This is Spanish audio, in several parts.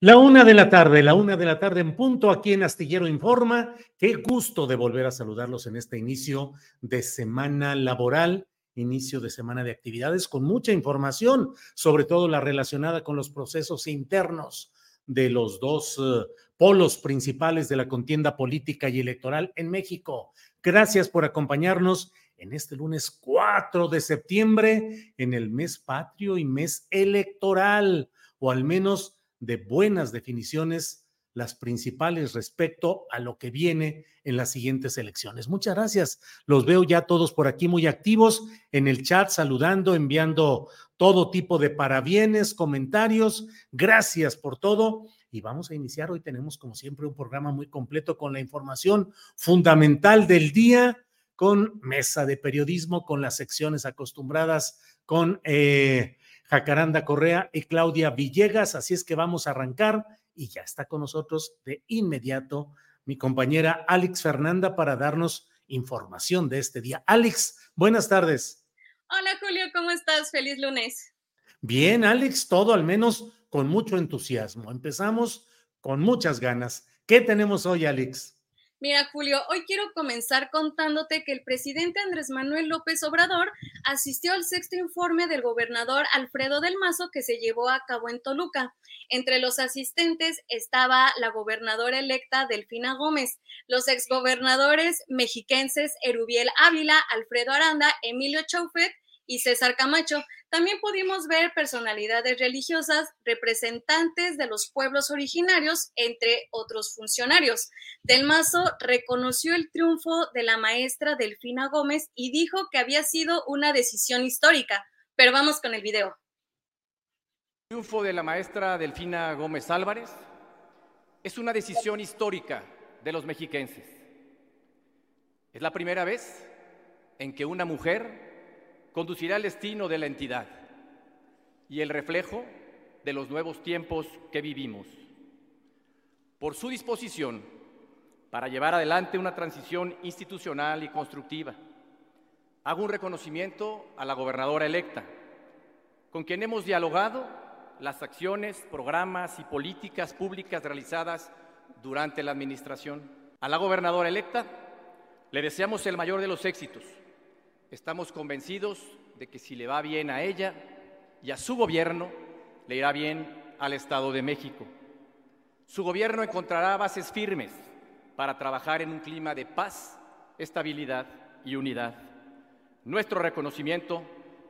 La una de la tarde, la una de la tarde en punto aquí en Astillero Informa. Qué gusto de volver a saludarlos en este inicio de semana laboral, inicio de semana de actividades con mucha información, sobre todo la relacionada con los procesos internos de los dos uh, polos principales de la contienda política y electoral en México. Gracias por acompañarnos en este lunes 4 de septiembre, en el mes patrio y mes electoral, o al menos de buenas definiciones, las principales respecto a lo que viene en las siguientes elecciones. Muchas gracias. Los veo ya todos por aquí muy activos en el chat, saludando, enviando todo tipo de parabienes, comentarios. Gracias por todo. Y vamos a iniciar. Hoy tenemos, como siempre, un programa muy completo con la información fundamental del día, con mesa de periodismo, con las secciones acostumbradas, con... Eh, Jacaranda Correa y Claudia Villegas. Así es que vamos a arrancar y ya está con nosotros de inmediato mi compañera Alex Fernanda para darnos información de este día. Alex, buenas tardes. Hola Julio, ¿cómo estás? Feliz lunes. Bien, Alex, todo al menos con mucho entusiasmo. Empezamos con muchas ganas. ¿Qué tenemos hoy, Alex? Mira, Julio, hoy quiero comenzar contándote que el presidente Andrés Manuel López Obrador asistió al sexto informe del gobernador Alfredo del Mazo que se llevó a cabo en Toluca. Entre los asistentes estaba la gobernadora electa Delfina Gómez, los exgobernadores mexiquenses Erubiel Ávila, Alfredo Aranda, Emilio Chaufet y César Camacho. También pudimos ver personalidades religiosas, representantes de los pueblos originarios, entre otros funcionarios. Del Mazo reconoció el triunfo de la maestra Delfina Gómez y dijo que había sido una decisión histórica. Pero vamos con el video. Triunfo de la maestra Delfina Gómez Álvarez es una decisión histórica de los mexiquenses. Es la primera vez en que una mujer conducirá el destino de la entidad y el reflejo de los nuevos tiempos que vivimos. Por su disposición para llevar adelante una transición institucional y constructiva, hago un reconocimiento a la gobernadora electa, con quien hemos dialogado las acciones, programas y políticas públicas realizadas durante la administración. A la gobernadora electa le deseamos el mayor de los éxitos Estamos convencidos de que si le va bien a ella y a su gobierno, le irá bien al Estado de México. Su gobierno encontrará bases firmes para trabajar en un clima de paz, estabilidad y unidad. Nuestro reconocimiento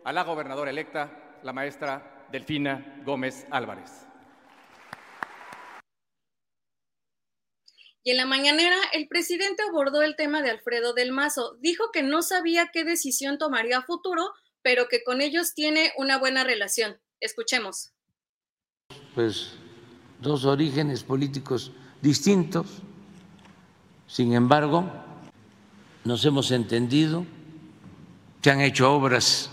a la gobernadora electa, la maestra Delfina Gómez Álvarez. Y en la mañanera, el presidente abordó el tema de Alfredo del Mazo. Dijo que no sabía qué decisión tomaría a futuro, pero que con ellos tiene una buena relación. Escuchemos. pues dos orígenes políticos distintos. Sin embargo, nos hemos entendido, se han hecho obras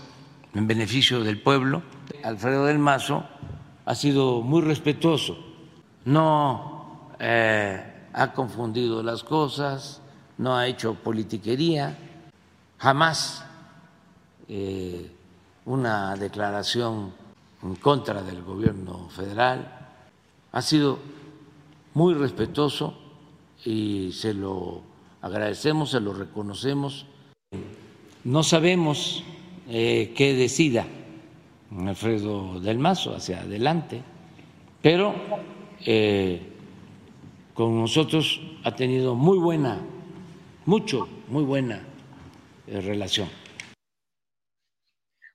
en beneficio del pueblo. Alfredo del Mazo ha sido muy respetuoso, no eh, ha confundido las cosas, no ha hecho politiquería, jamás eh, una declaración en contra del gobierno federal, ha sido muy respetuoso y se lo agradecemos, se lo reconocemos. No sabemos eh, qué decida Alfredo del Mazo hacia adelante, pero eh, con nosotros ha tenido muy buena, mucho, muy buena eh, relación.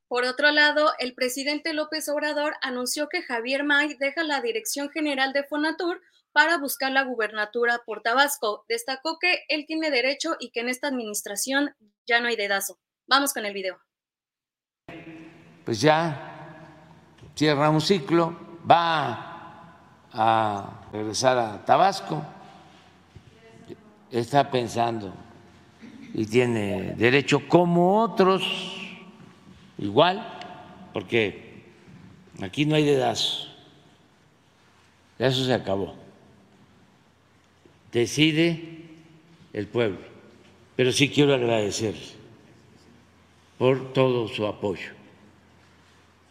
Por otro lado, el presidente López Obrador anunció que Javier May deja la dirección general de Fonatur para buscar la gubernatura por Tabasco. Destacó que él tiene derecho y que en esta administración ya no hay dedazo. Vamos con el video. Pues ya cierra un ciclo, va a regresar a Tabasco, está pensando y tiene derecho como otros igual, porque aquí no hay dedazo. Eso se acabó. Decide el pueblo. Pero sí quiero agradecer por todo su apoyo.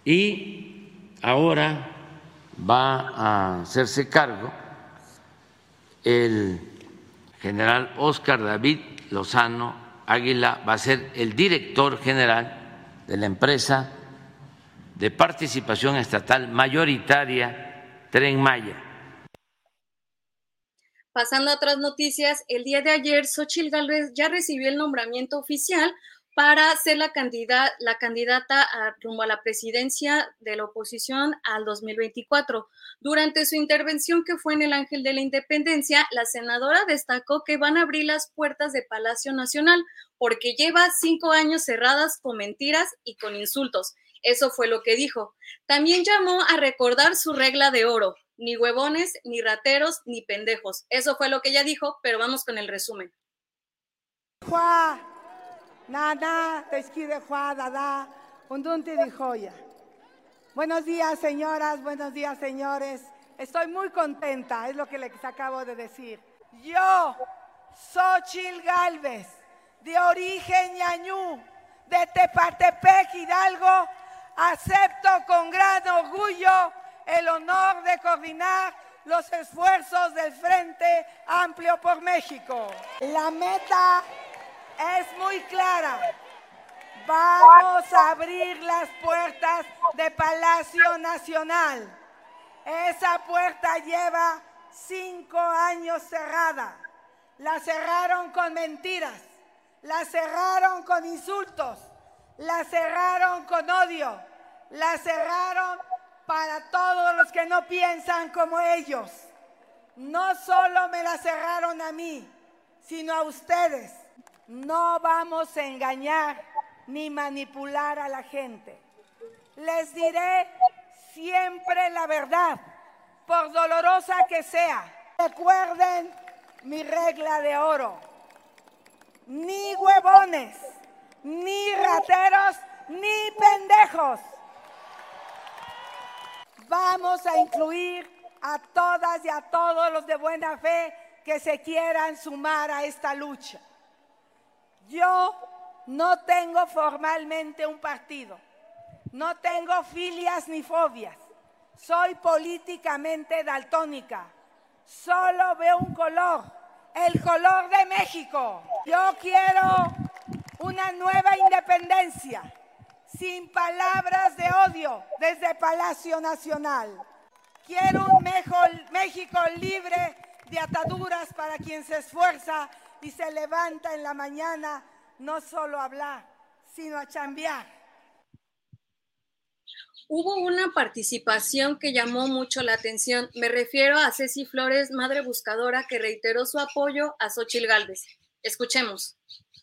Y ahora va a hacerse cargo el general Oscar David Lozano Águila, va a ser el director general de la empresa de participación estatal mayoritaria Tren Maya. Pasando a otras noticias, el día de ayer Xochitl Gálvez ya recibió el nombramiento oficial para ser la, candidata, la candidata a, rumbo a la presidencia de la oposición al 2024. Durante su intervención que fue en el Ángel de la Independencia, la senadora destacó que van a abrir las puertas de Palacio Nacional porque lleva cinco años cerradas con mentiras y con insultos. Eso fue lo que dijo. También llamó a recordar su regla de oro. Ni huevones, ni rateros, ni pendejos. Eso fue lo que ella dijo, pero vamos con el resumen. Buenos días, señoras, buenos días, señores. Estoy muy contenta, es lo que les acabo de decir. Yo, Xochil Galvez, de origen ñañú, de Tepatepec, Hidalgo, acepto con gran orgullo el honor de coordinar los esfuerzos del Frente Amplio por México. La meta es muy clara. Vamos a abrir las puertas de Palacio Nacional. Esa puerta lleva cinco años cerrada. La cerraron con mentiras la cerraron con insultos, la cerraron con odio, la cerraron para todos los que no piensan como ellos. No solo me la cerraron a mí, sino a ustedes. No vamos a engañar ni manipular a la gente. Les diré siempre la verdad, por dolorosa que sea. Recuerden mi regla de oro ni huevones, ni rateros, ni pendejos. Vamos a incluir a todas y a todos los de buena fe que se quieran sumar a esta lucha. Yo no tengo formalmente un partido, no tengo filias ni fobias, soy políticamente daltónica, solo veo un color el color de México. Yo quiero una nueva independencia, sin palabras de odio desde Palacio Nacional. Quiero un México libre de ataduras para quien se esfuerza y se levanta en la mañana no solo a hablar, sino a chambear hubo una participación que llamó mucho la atención. Me refiero a Ceci Flores, madre buscadora, que reiteró su apoyo a Xochil Gálvez. Escuchemos.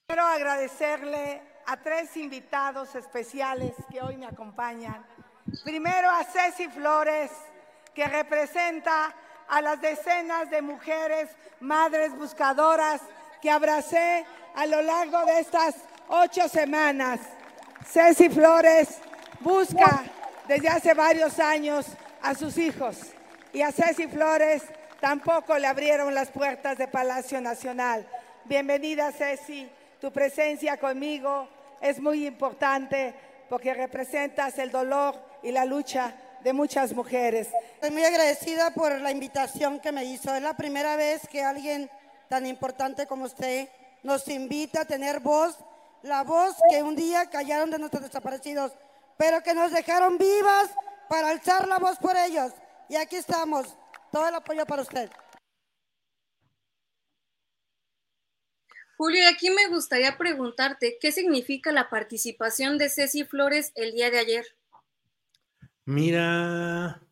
Quiero agradecerle a tres invitados especiales que hoy me acompañan. Primero a Ceci Flores, que representa a las decenas de mujeres, madres buscadoras que abracé a lo largo de estas ocho semanas. Ceci Flores busca desde hace varios años a sus hijos y a Ceci Flores tampoco le abrieron las puertas de Palacio Nacional. Bienvenida Ceci, tu presencia conmigo es muy importante porque representas el dolor y la lucha de muchas mujeres. Estoy muy agradecida por la invitación que me hizo. Es la primera vez que alguien tan importante como usted nos invita a tener voz, la voz que un día callaron de nuestros desaparecidos, pero que nos dejaron vivas para alzar la voz por ellos. Y aquí estamos. Todo el apoyo para usted. Julio, aquí me gustaría preguntarte, ¿qué significa la participación de Ceci Flores el día de ayer? Mira,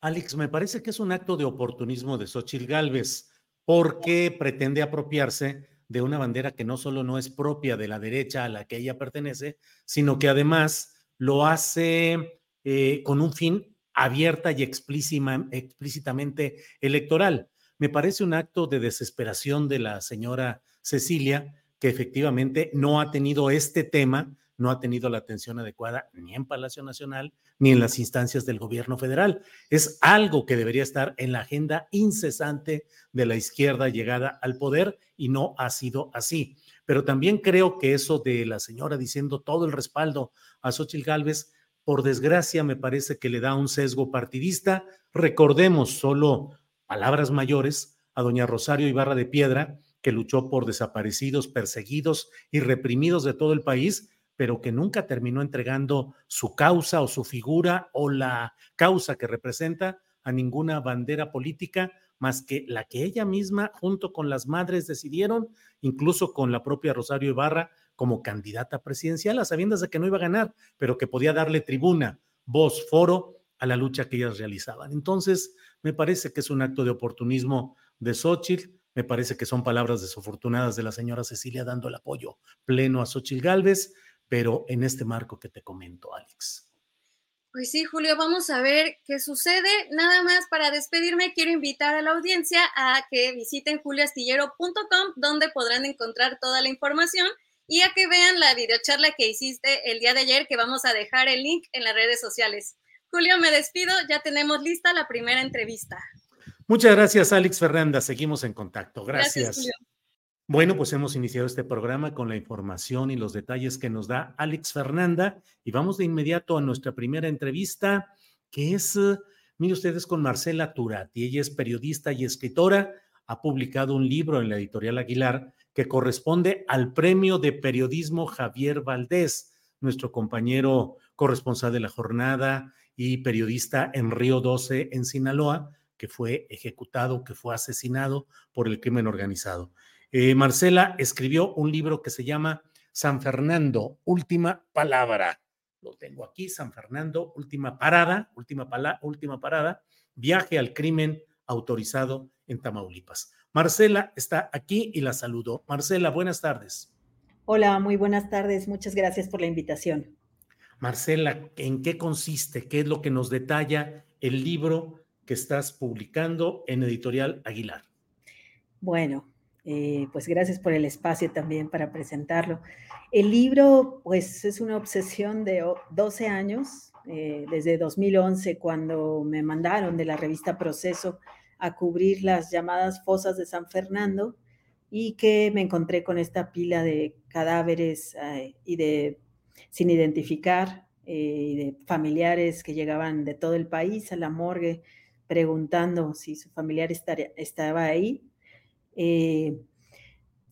Alex, me parece que es un acto de oportunismo de Xochitl Gálvez, porque pretende apropiarse de una bandera que no solo no es propia de la derecha a la que ella pertenece, sino que además lo hace eh, con un fin abierta y explícitamente electoral. Me parece un acto de desesperación de la señora Cecilia, que efectivamente no ha tenido este tema, no ha tenido la atención adecuada ni en Palacio Nacional ni en las instancias del gobierno federal. Es algo que debería estar en la agenda incesante de la izquierda llegada al poder y no ha sido así. Pero también creo que eso de la señora diciendo todo el respaldo a Xochitl Gálvez, por desgracia, me parece que le da un sesgo partidista. Recordemos solo palabras mayores a doña Rosario Ibarra de Piedra, que luchó por desaparecidos, perseguidos y reprimidos de todo el país, pero que nunca terminó entregando su causa o su figura o la causa que representa a ninguna bandera política más que la que ella misma junto con las madres decidieron, incluso con la propia Rosario Ibarra como candidata presidencial, a sabiendas de que no iba a ganar, pero que podía darle tribuna, voz, foro a la lucha que ellas realizaban. Entonces, me parece que es un acto de oportunismo de Xochitl, me parece que son palabras desafortunadas de la señora Cecilia dando el apoyo pleno a Xochitl Gálvez, pero en este marco que te comento, Alex. Pues sí, Julio, vamos a ver qué sucede. Nada más para despedirme, quiero invitar a la audiencia a que visiten julioastillero.com, donde podrán encontrar toda la información y a que vean la videocharla que hiciste el día de ayer, que vamos a dejar el link en las redes sociales. Julio, me despido, ya tenemos lista la primera entrevista. Muchas gracias, Alex Fernanda. Seguimos en contacto. Gracias. Bueno, pues hemos iniciado este programa con la información y los detalles que nos da Alex Fernanda y vamos de inmediato a nuestra primera entrevista, que es, eh, mire ustedes, con Marcela Turati. Ella es periodista y escritora, ha publicado un libro en la editorial Aguilar que corresponde al premio de periodismo Javier Valdés, nuestro compañero corresponsal de la jornada y periodista en Río 12, en Sinaloa que fue ejecutado, que fue asesinado por el crimen organizado. Eh, Marcela escribió un libro que se llama San Fernando, Última Palabra. Lo tengo aquí, San Fernando, Última Parada, Última, última Parada, Viaje al Crimen autorizado en Tamaulipas. Marcela está aquí y la saludo. Marcela, buenas tardes. Hola, muy buenas tardes. Muchas gracias por la invitación. Marcela, ¿en qué consiste? ¿Qué es lo que nos detalla el libro que estás publicando en Editorial Aguilar. Bueno, eh, pues gracias por el espacio también para presentarlo. El libro, pues es una obsesión de 12 años, eh, desde 2011, cuando me mandaron de la revista Proceso a cubrir las llamadas fosas de San Fernando y que me encontré con esta pila de cadáveres eh, y de sin identificar, de familiares que llegaban de todo el país a la morgue preguntando si su familiar estaba ahí. Eh,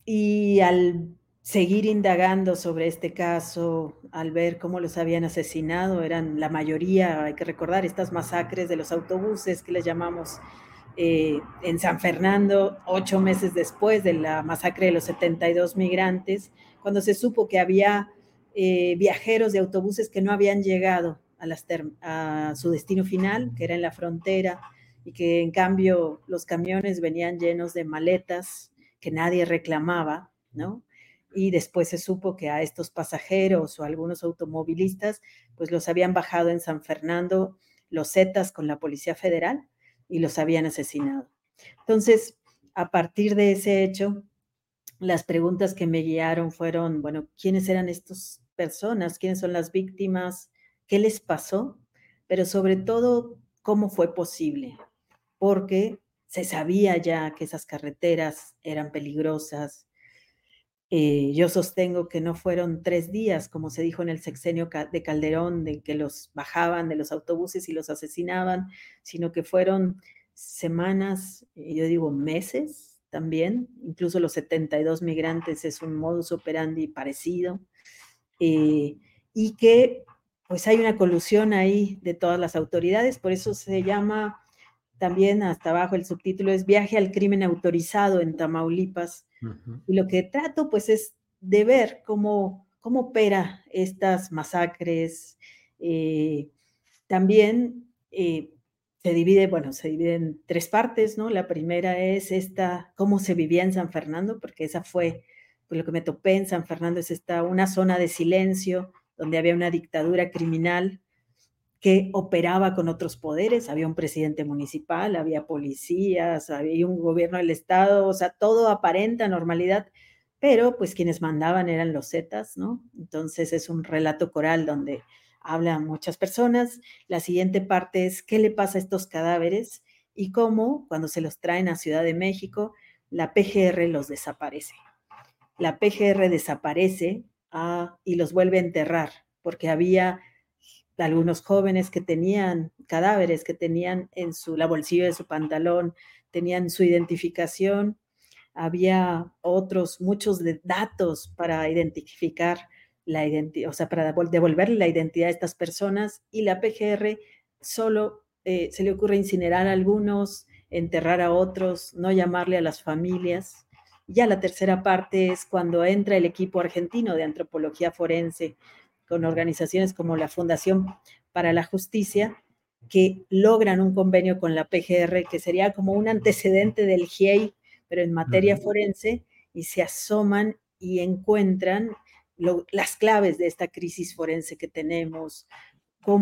y al seguir indagando sobre este caso, al ver cómo los habían asesinado, eran la mayoría, hay que recordar, estas masacres de los autobuses que les llamamos eh, en San Fernando, ocho meses después de la masacre de los 72 migrantes, cuando se supo que había eh, viajeros de autobuses que no habían llegado a, su destino final, que era en la frontera, y que en cambio los camiones venían llenos de maletas que nadie reclamaba, ¿no? Y después se supo que a estos pasajeros o algunos automovilistas, pues los habían bajado en San Fernando los Zetas con la Policía Federal y los habían asesinado. Entonces, a partir de ese hecho, las preguntas que me guiaron fueron, bueno, ¿quiénes eran estas personas? ¿Quiénes son las víctimas? ¿Qué les pasó? Pero sobre todo, ¿cómo fue posible? Porque se sabía ya que esas carreteras eran peligrosas. Eh, yo sostengo que no fueron tres días, como se dijo en el sexenio de Calderón, de que los bajaban de los autobuses y los asesinaban, sino que fueron semanas, eh, yo digo meses también, incluso los 72 migrantes es un modus operandi parecido, eh, y que pues hay una colusión ahí de todas las autoridades, por eso se llama también hasta abajo el subtítulo es Viaje al crimen autorizado en Tamaulipas. Y lo que trato pues es de ver cómo, cómo opera estas masacres. Eh, también eh, se divide, bueno, se divide en tres partes, ¿no? La primera es esta, cómo se vivía en San Fernando, porque esa fue pues, lo que me topé en San Fernando, es esta, una zona de silencio donde había una dictadura criminal que operaba con otros poderes, había un presidente municipal, había policías, había un gobierno del Estado, o sea, todo aparenta normalidad, pero pues quienes mandaban eran los Zetas, ¿no? Entonces es un relato coral donde hablan muchas personas. La siguiente parte es qué le pasa a estos cadáveres y cómo cuando se los traen a Ciudad de México, la PGR los desaparece. La PGR desaparece ah, y los vuelve a enterrar porque había algunos jóvenes que tenían cadáveres, que tenían en su, la bolsillo de su pantalón, tenían su identificación, había otros, muchos datos para identificar la identidad, o sea, para devolverle la identidad a estas personas y la PGR solo eh, se le ocurre incinerar a algunos, enterrar a otros, no llamarle a las familias. Ya la tercera parte es cuando entra el equipo argentino de antropología forense con organizaciones como la Fundación para la Justicia, que logran un convenio con la PGR, que sería como un antecedente del GIEI, pero en materia forense, y se asoman y encuentran las claves de esta crisis forense que tenemos.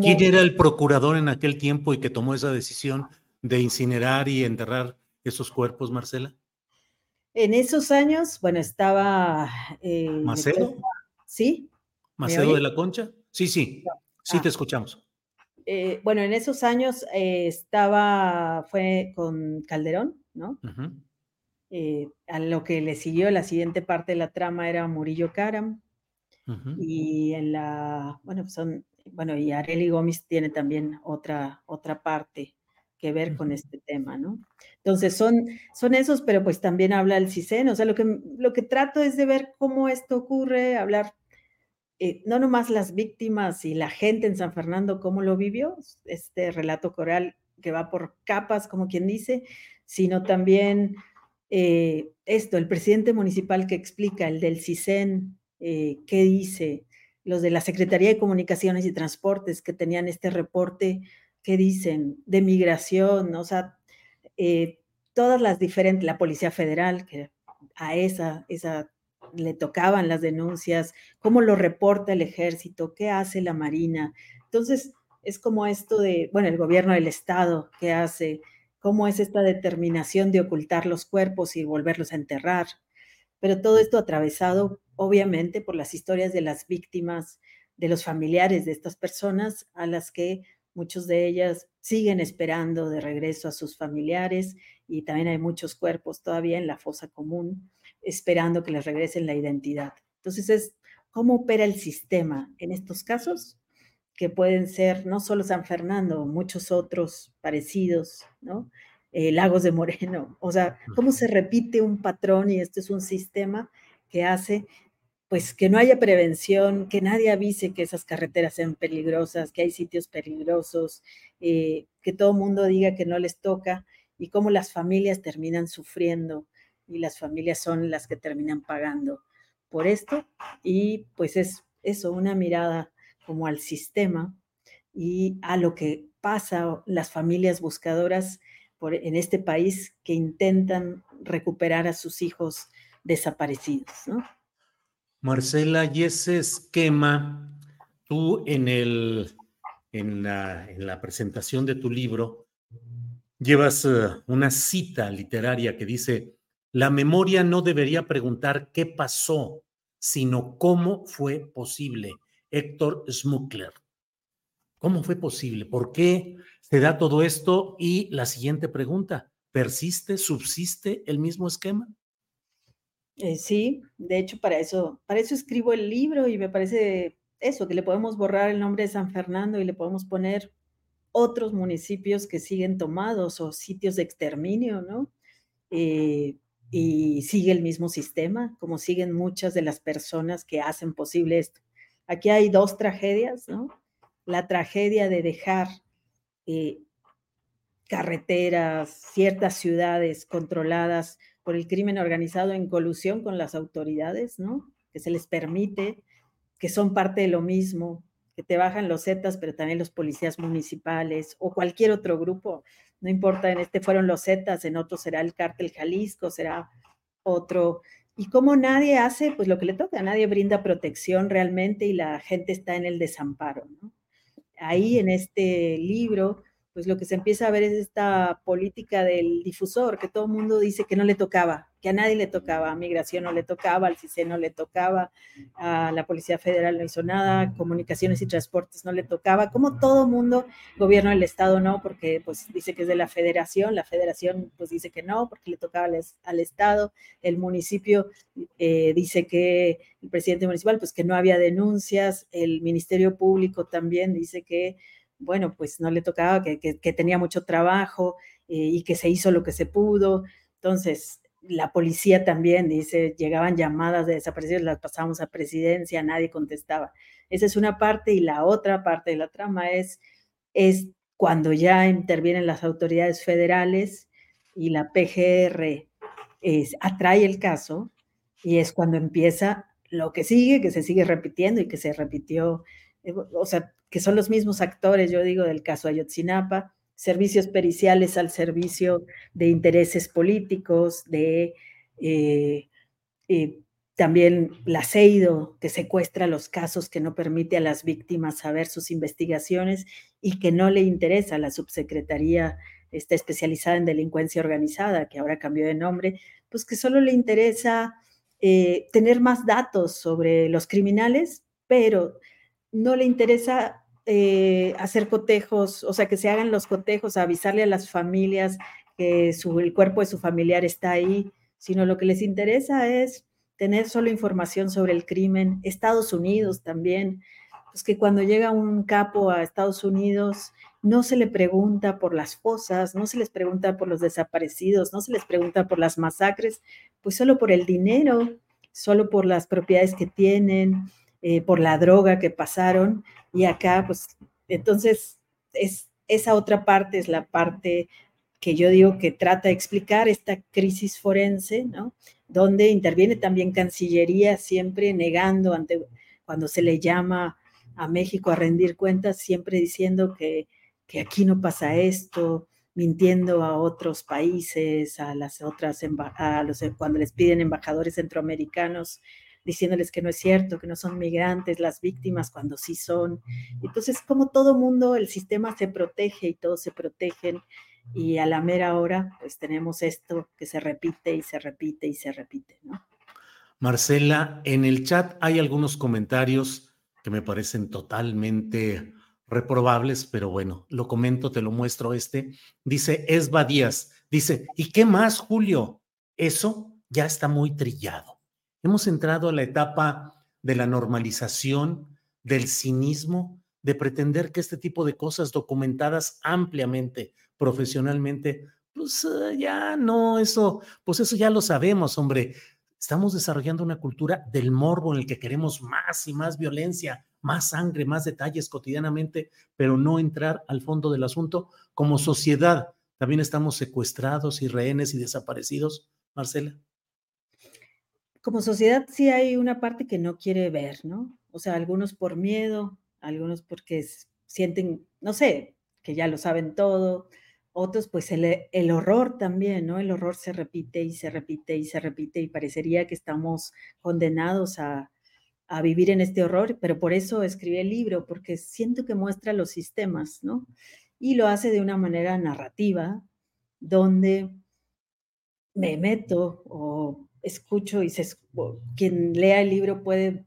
¿Quién era el procurador en aquel tiempo y que tomó esa decisión de incinerar y enterrar esos cuerpos, Marcela? En esos años, bueno, estaba... Eh, ¿Macedo? Sí, ¿Macedo de la Concha? Sí, sí, sí te ah. escuchamos. Eh, bueno, en esos años eh, estaba, fue con Calderón, ¿no? Eh, a lo que le siguió la siguiente parte de la trama era Murillo Karam. Y en la, bueno, son, bueno, y Areli Gómez tiene también otra, otra parte que ver con este tema, ¿no? Entonces son, son esos, pero pues también habla el CISEN, o sea, lo que, lo que trato es de ver cómo esto ocurre, hablar eh, no nomás las víctimas y la gente en San Fernando, cómo lo vivió, este relato coral que va por capas, como quien dice, sino también eh, esto, el presidente municipal que explica, el del CISEN, eh, qué dice, los de la Secretaría de Comunicaciones y Transportes que tenían este reporte, qué dicen, de migración, o sea, todas las diferentes, la Policía Federal, que a esa, esa le tocaban las denuncias, cómo lo reporta el ejército, qué hace la Marina. Entonces, es como esto de, bueno, el gobierno del Estado, qué hace, cómo es esta determinación de ocultar los cuerpos y volverlos a enterrar. Pero todo esto atravesado, obviamente, por las historias de las víctimas, de los familiares de estas personas a las que muchos de ellas siguen esperando de regreso a sus familiares y también hay muchos cuerpos todavía en la fosa común esperando que les regresen la identidad. Entonces es cómo opera el sistema en estos casos, que pueden ser no solo San Fernando, muchos otros parecidos, ¿no? Eh, Lagos de Moreno, o sea, cómo se repite un patrón y este es un sistema que hace pues que no haya prevención, que nadie avise que esas carreteras sean peligrosas, que hay sitios peligrosos, eh, que todo el mundo diga que no les toca y cómo las familias terminan sufriendo y las familias son las que terminan pagando por esto. Y pues es eso, una mirada como al sistema y a lo que pasa las familias buscadoras en este país que intentan recuperar a sus hijos desaparecidos, Marcela, y ese esquema, tú en, el, en la presentación de tu libro, llevas eh, una cita literaria que dice, la memoria no debería preguntar qué pasó, sino cómo fue posible. Héctor Schmuckler. ¿Cómo fue posible? ¿Por qué se da todo esto? Y la siguiente pregunta, ¿persiste, subsiste el mismo esquema? Eh, sí, de hecho para eso, para eso escribo el libro y me parece eso, que le podemos borrar el nombre de San Fernando y le podemos poner otros municipios que siguen tomados o sitios de exterminio, ¿no? Eh, y sigue el mismo sistema, como siguen muchas de las personas que hacen posible esto. Aquí hay dos tragedias, ¿no? La tragedia de dejar eh, carreteras, ciertas ciudades controladas por el crimen organizado en colusión con las autoridades, ¿no? Que se les permite, que son parte de lo mismo, que te bajan los Zetas, pero también los policías municipales o cualquier otro grupo, no importa, en este fueron los Zetas, en otro será el cártel Jalisco, será otro. Y como nadie hace, pues lo que le toca, nadie brinda protección realmente y la gente está en el desamparo. Ahí en este libro pues lo que se empieza a ver es esta política del difusor, que todo el mundo dice que no le tocaba, que a nadie le tocaba, a Migración no le tocaba, al CICE no le tocaba, a la Policía Federal no hizo nada, Comunicaciones y Transportes no le tocaba, como todo mundo, gobierno del Estado no, porque pues dice que es de la Federación, la Federación pues dice que no, porque le tocaba al, Estado, el municipio eh, dice que el presidente municipal pues que no había denuncias, el Ministerio Público también dice que bueno, pues no le tocaba, que, tenía mucho trabajo eh, y que se hizo lo que se pudo. Entonces, la policía también dice, llegaban llamadas de desaparecidos, las pasamos a presidencia, nadie contestaba. Esa es una parte y la otra parte de la trama es, es cuando ya intervienen las autoridades federales y la PGR atrae el caso y es cuando empieza lo que sigue, que se sigue repitiendo y que se repitió, eh, o sea, que son los mismos actores, yo digo, del caso Ayotzinapa, servicios periciales al servicio de intereses políticos, de eh, eh, también la CEIDO, que secuestra los casos, que no permite a las víctimas saber sus investigaciones y que no le interesa a la subsecretaría está especializada en delincuencia organizada, que ahora cambió de nombre, pues que solo le interesa eh, tener más datos sobre los criminales, pero no le interesa eh, hacer cotejos, o sea, que se hagan los cotejos, avisarle a las familias que el cuerpo de su familiar está ahí, sino lo que les interesa es tener solo información sobre el crimen. Estados Unidos también, pues que cuando llega un capo a Estados Unidos, no se le pregunta por las fosas, no se les pregunta por los desaparecidos, no se les pregunta por las masacres, pues solo por el dinero, solo por las propiedades que tienen, eh, por la droga que pasaron. Y acá, pues, entonces, es, esa otra parte es la parte que yo digo que trata de explicar esta crisis forense, ¿no? Donde interviene también Cancillería, siempre negando ante cuando se le llama a México a rendir cuentas, siempre diciendo que, que aquí no pasa esto, mintiendo a otros países, a las otras, a los, cuando les piden embajadores centroamericanos diciéndoles que no es cierto, que no son migrantes las víctimas cuando sí son. Entonces, como todo mundo, el sistema se protege y todos se protegen y a la mera hora, pues tenemos esto que se repite y se repite y se repite, ¿no? Marcela, en el chat hay algunos comentarios que me parecen totalmente reprobables, pero bueno, lo comento, te lo muestro este. Dice Esba Díaz, dice, ¿y qué más, Julio? Eso ya está muy trillado. Hemos entrado a la etapa de la normalización, del cinismo, de pretender que este tipo de cosas documentadas ampliamente, profesionalmente, pues eh, ya no, eso, pues eso ya lo sabemos, hombre. Estamos desarrollando una cultura del morbo en el que queremos más y más violencia, más sangre, más detalles cotidianamente, pero no entrar al fondo del asunto. Como sociedad, también estamos secuestrados y rehenes y desaparecidos, Marcela como sociedad sí hay una parte que no quiere ver, ¿no? O sea, algunos por miedo, algunos porque sienten, no sé, que ya lo saben todo, otros pues el, el, horror también, ¿no? El horror se repite y se repite y se repite y parecería que estamos condenados a, a vivir en este horror, pero por eso escribí el libro, porque siento que muestra los sistemas, ¿no? Y lo hace de una manera narrativa, donde me meto o escucho y se, quien lea el libro puede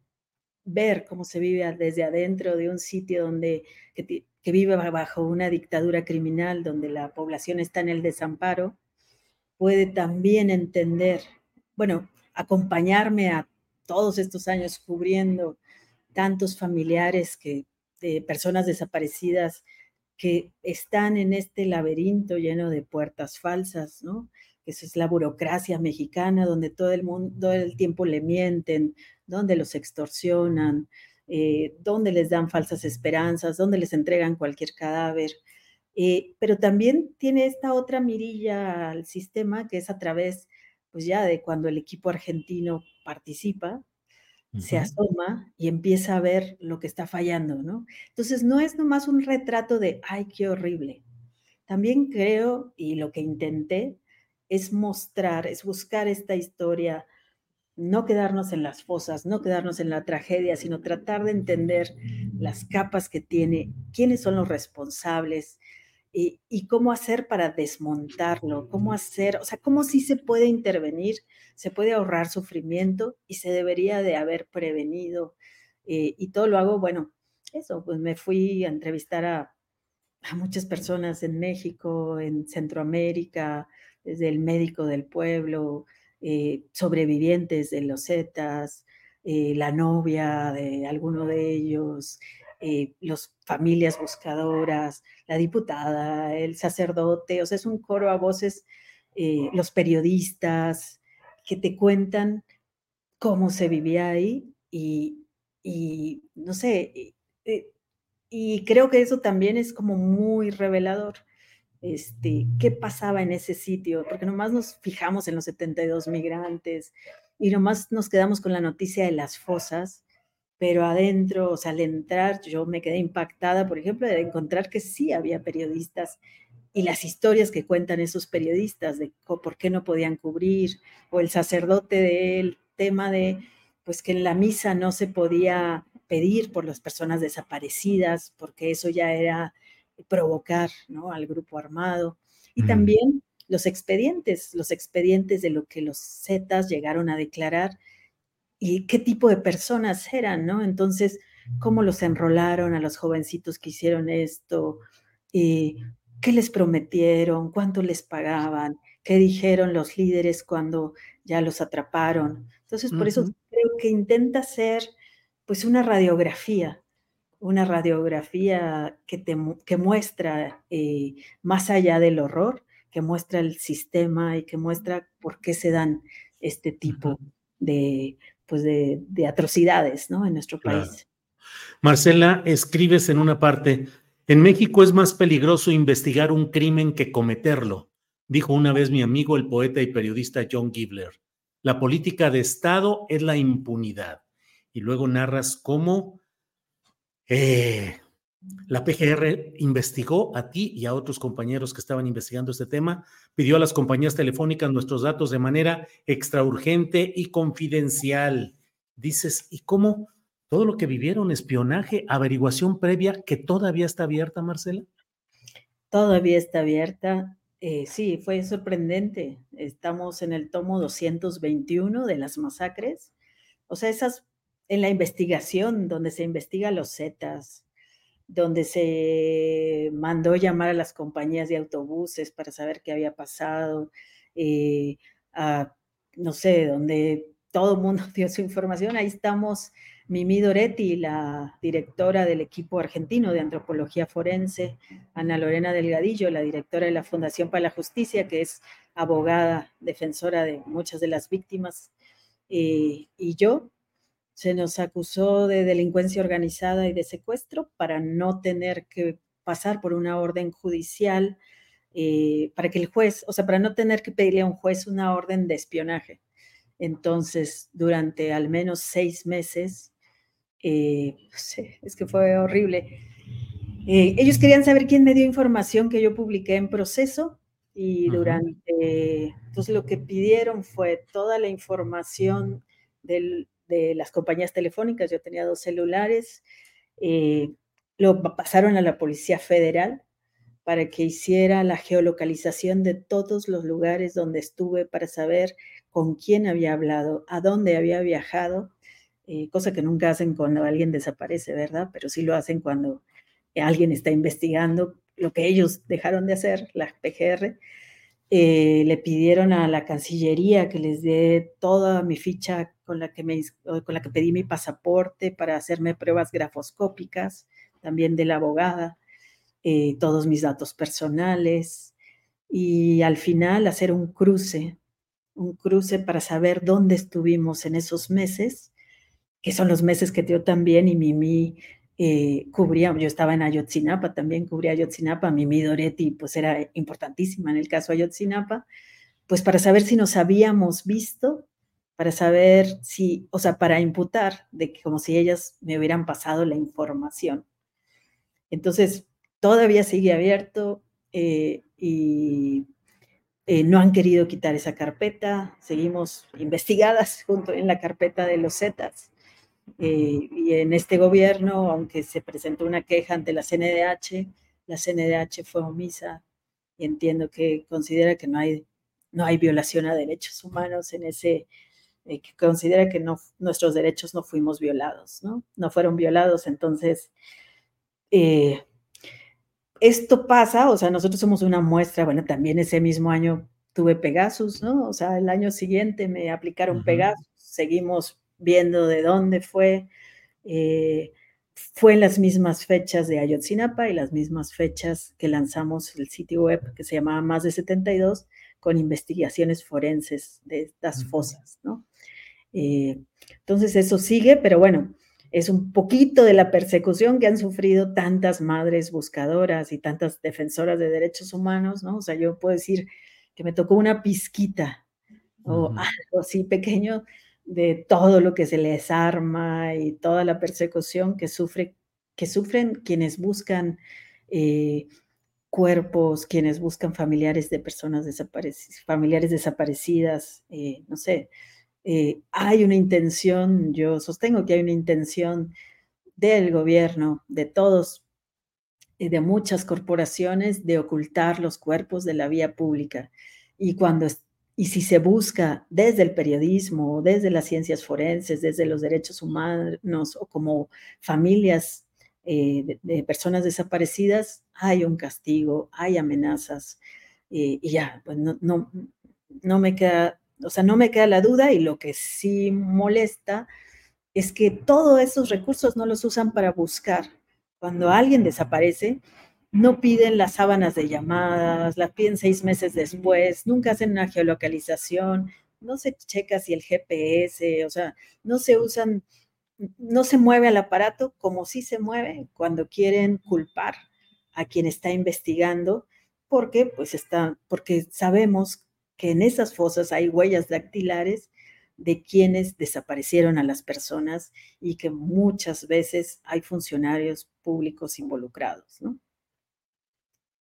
ver cómo se vive desde adentro de un sitio donde que, que vive bajo una dictadura criminal, donde la población está en el desamparo, puede también entender, bueno, acompañarme a todos estos años cubriendo tantos familiares que, de personas desaparecidas que están en este laberinto lleno de puertas falsas, ¿no? Esa es la burocracia mexicana donde todo el mundo, todo el tiempo le mienten, donde los extorsionan, eh, donde les dan falsas esperanzas, donde les entregan cualquier cadáver. Eh, pero también tiene esta otra mirilla al sistema que es a través, pues ya de cuando el equipo argentino participa, se asoma y empieza a ver lo que está fallando, ¿no? Entonces, no es nomás un retrato de, ay, qué horrible. También creo, y lo que intenté, es mostrar, es buscar esta historia, no quedarnos en las fosas, no quedarnos en la tragedia, sino tratar de entender las capas que tiene, quiénes son los responsables, y, cómo hacer para desmontarlo, cómo hacer, o sea, cómo sí se puede intervenir, se puede ahorrar sufrimiento y se debería de haber prevenido. Eh, y todo lo hago, bueno, eso, pues me fui a entrevistar a, muchas personas en México, en Centroamérica, desde el médico del pueblo, eh, sobrevivientes de los Zetas, eh, la novia de alguno de ellos, eh, las familias buscadoras, la diputada, el sacerdote, o sea, es un coro a voces, eh, los periodistas que te cuentan cómo se vivía ahí y, no sé, y, creo que eso también es como muy revelador. Este, qué pasaba en ese sitio, porque nomás nos fijamos en los 72 migrantes y nomás nos quedamos con la noticia de las fosas, pero adentro, o sea, al entrar, yo me quedé impactada, por ejemplo, de encontrar que sí había periodistas y las historias que cuentan esos periodistas de por qué no podían cubrir, o el sacerdote del tema de, pues que en la misa no se podía pedir por las personas desaparecidas, porque eso ya era provocar ¿no? al grupo armado. Y también los expedientes, los expedientes de lo que los Zetas llegaron a declarar y qué tipo de personas eran, ¿no? Entonces, cómo los enrolaron a los jovencitos que hicieron esto, y qué les prometieron, cuánto les pagaban, qué dijeron los líderes cuando ya los atraparon. Entonces, por eso creo que intenta ser pues una radiografía, una radiografía que, te, que muestra eh, más allá del horror, que muestra el sistema y que muestra por qué se dan este tipo de, pues de, atrocidades ¿no? en nuestro país. Marcela, escribes en una parte, en México es más peligroso investigar un crimen que cometerlo, dijo una vez mi amigo el poeta y periodista John Gibler. La política de Estado es la impunidad. Y luego narras cómo eh, la PGR investigó a ti y a otros compañeros que estaban investigando este tema, pidió a las compañías telefónicas nuestros datos de manera extraurgente y confidencial. Dices, ¿y cómo? Todo lo que vivieron, espionaje, averiguación previa, que todavía está abierta, Marcela. Todavía está abierta. Eh, sí, fue sorprendente. Estamos en el tomo 221 de las masacres. O sea, esas en la investigación, donde se investiga los Zetas, donde se mandó llamar a las compañías de autobuses para saber qué había pasado, eh, no sé, donde todo el mundo dio su información. Ahí estamos Mimi Doretti, la directora del equipo argentino de antropología forense, Ana Lorena Delgadillo, la directora de la Fundación para la Justicia, que es abogada, defensora de muchas de las víctimas, eh, y yo, se nos acusó de delincuencia organizada y de secuestro para no tener que pasar por una orden judicial, eh, para que el juez, o sea, para no tener que pedirle a un juez una orden de espionaje. Entonces, durante al menos seis meses, eh, es que fue horrible. Eh, ellos querían saber quién me dio información que yo publiqué en proceso y durante, entonces lo que pidieron fue toda la información del, de las compañías telefónicas, yo tenía dos celulares, eh, lo pasaron a la Policía Federal para que hiciera la geolocalización de todos los lugares donde estuve para saber con quién había hablado, a dónde había viajado, eh, cosa que nunca hacen cuando alguien desaparece, ¿verdad? Pero sí lo hacen cuando alguien está investigando lo que ellos dejaron de hacer, la PGR. Eh, le pidieron a la Cancillería que les dé toda mi ficha con la que, me, con la que pedí mi pasaporte para hacerme pruebas grafoscópicas, también de la abogada, eh, todos mis datos personales y al final hacer un cruce, un cruce para saber dónde estuvimos en esos meses, que son los meses que yo también y Mimi eh, cubría, yo estaba en Ayotzinapa, también cubría Ayotzinapa, Mimi Doretti pues era importantísima en el caso Ayotzinapa, pues para saber si nos habíamos visto, para saber si, o sea, para imputar de que como si ellas me hubieran pasado la información. Entonces, todavía sigue abierto eh, y eh, no han querido quitar esa carpeta, seguimos investigadas junto en la carpeta de los Zetas eh, y en este gobierno, aunque se presentó una queja ante la CNDH, la CNDH fue omisa y entiendo que considera que no hay, no hay violación a derechos humanos en ese, eh, que considera que no, nuestros derechos no fuimos violados, ¿no? No fueron violados, entonces, eh, esto pasa, o sea, nosotros somos una muestra, bueno, también ese mismo año tuve Pegasus, ¿no? O sea, el año siguiente me aplicaron Pegasus, seguimos viendo de dónde fue. Eh, fue en las mismas fechas de Ayotzinapa y las mismas fechas que lanzamos el sitio web que se llamaba Más de 72 con investigaciones forenses de estas fosas, ¿no? Eh, entonces eso sigue, pero bueno, es un poquito de la persecución que han sufrido tantas madres buscadoras y tantas defensoras de derechos humanos, ¿no? O sea, yo puedo decir que me tocó una pizquita o algo así pequeño de todo lo que se les arma y toda la persecución que, sufre, que sufren quienes buscan eh, cuerpos, quienes buscan familiares de personas desaparecidas, familiares desaparecidas, eh, no sé. Eh, hay una intención, yo sostengo que hay una intención del gobierno, de todos, de muchas corporaciones, de ocultar los cuerpos de la vía pública. Y cuando y si se busca desde el periodismo, desde las ciencias forenses, desde los derechos humanos o como familias eh, de, personas desaparecidas, hay un castigo, hay amenazas eh, y ya, pues no, me queda, o sea, no me queda la duda y lo que sí molesta es que todos esos recursos no los usan para buscar. Cuando alguien desaparece, no piden las sábanas de llamadas, las piden seis meses después, nunca hacen una geolocalización, no se checa si el GPS, o sea, no se usan, no se mueve el aparato como si se mueve cuando quieren culpar a quien está investigando, porque pues está, porque sabemos que en esas fosas hay huellas dactilares de quienes desaparecieron a las personas y que muchas veces hay funcionarios públicos involucrados, ¿no?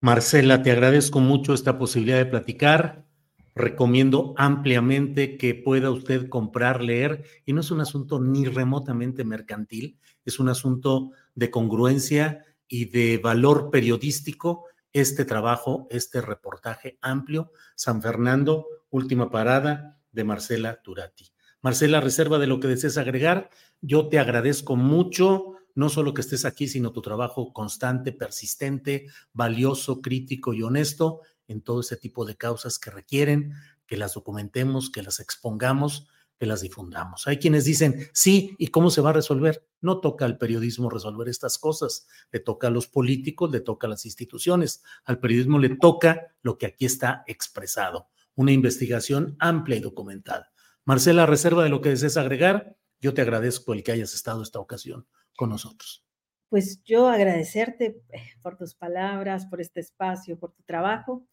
Marcela, te agradezco mucho esta posibilidad de platicar. Recomiendo ampliamente que pueda usted comprar, leer, y no es un asunto ni remotamente mercantil, es un asunto de congruencia y de valor periodístico. Este trabajo, este reportaje amplio, San Fernando, última parada de Marcela Turati. Marcela, reserva de lo que desees agregar. Yo te agradezco mucho no solo que estés aquí, sino tu trabajo constante, persistente, valioso, crítico y honesto en todo ese tipo de causas que requieren que las documentemos, que las expongamos, que las difundamos. Hay quienes dicen, sí, ¿y cómo se va a resolver? No toca al periodismo resolver estas cosas, le toca a los políticos, le toca a las instituciones, al periodismo le toca lo que aquí está expresado, una investigación amplia y documentada. Marcela, reserva de lo que desees agregar, yo te agradezco el que hayas estado esta ocasión con nosotros. Pues yo agradecerte eh, por tus palabras, por este espacio, por tu trabajo.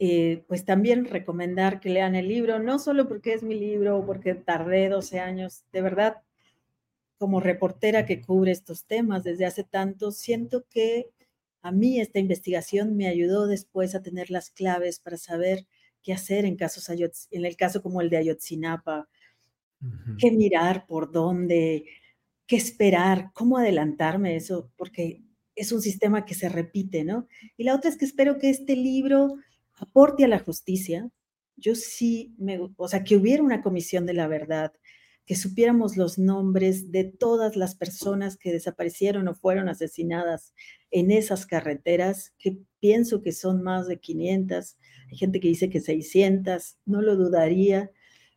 Eh, pues también recomendar que lean el libro, no solo porque es mi libro, porque tardé 12 años, de verdad, como reportera que cubre estos temas desde hace tanto, siento que a mí esta investigación me ayudó después a tener las claves para saber qué hacer en casos en el caso como el de Ayotzinapa, qué mirar, por dónde, qué esperar, cómo adelantarme eso, porque es un sistema que se repite, ¿no? Y la otra es que espero que este libro aporte a la justicia. Yo sí, me, o sea, que hubiera una comisión de la verdad, que supiéramos los nombres de todas las personas que desaparecieron o fueron asesinadas en esas carreteras, que pienso que son más de 500, hay gente que dice que 600, no lo dudaría,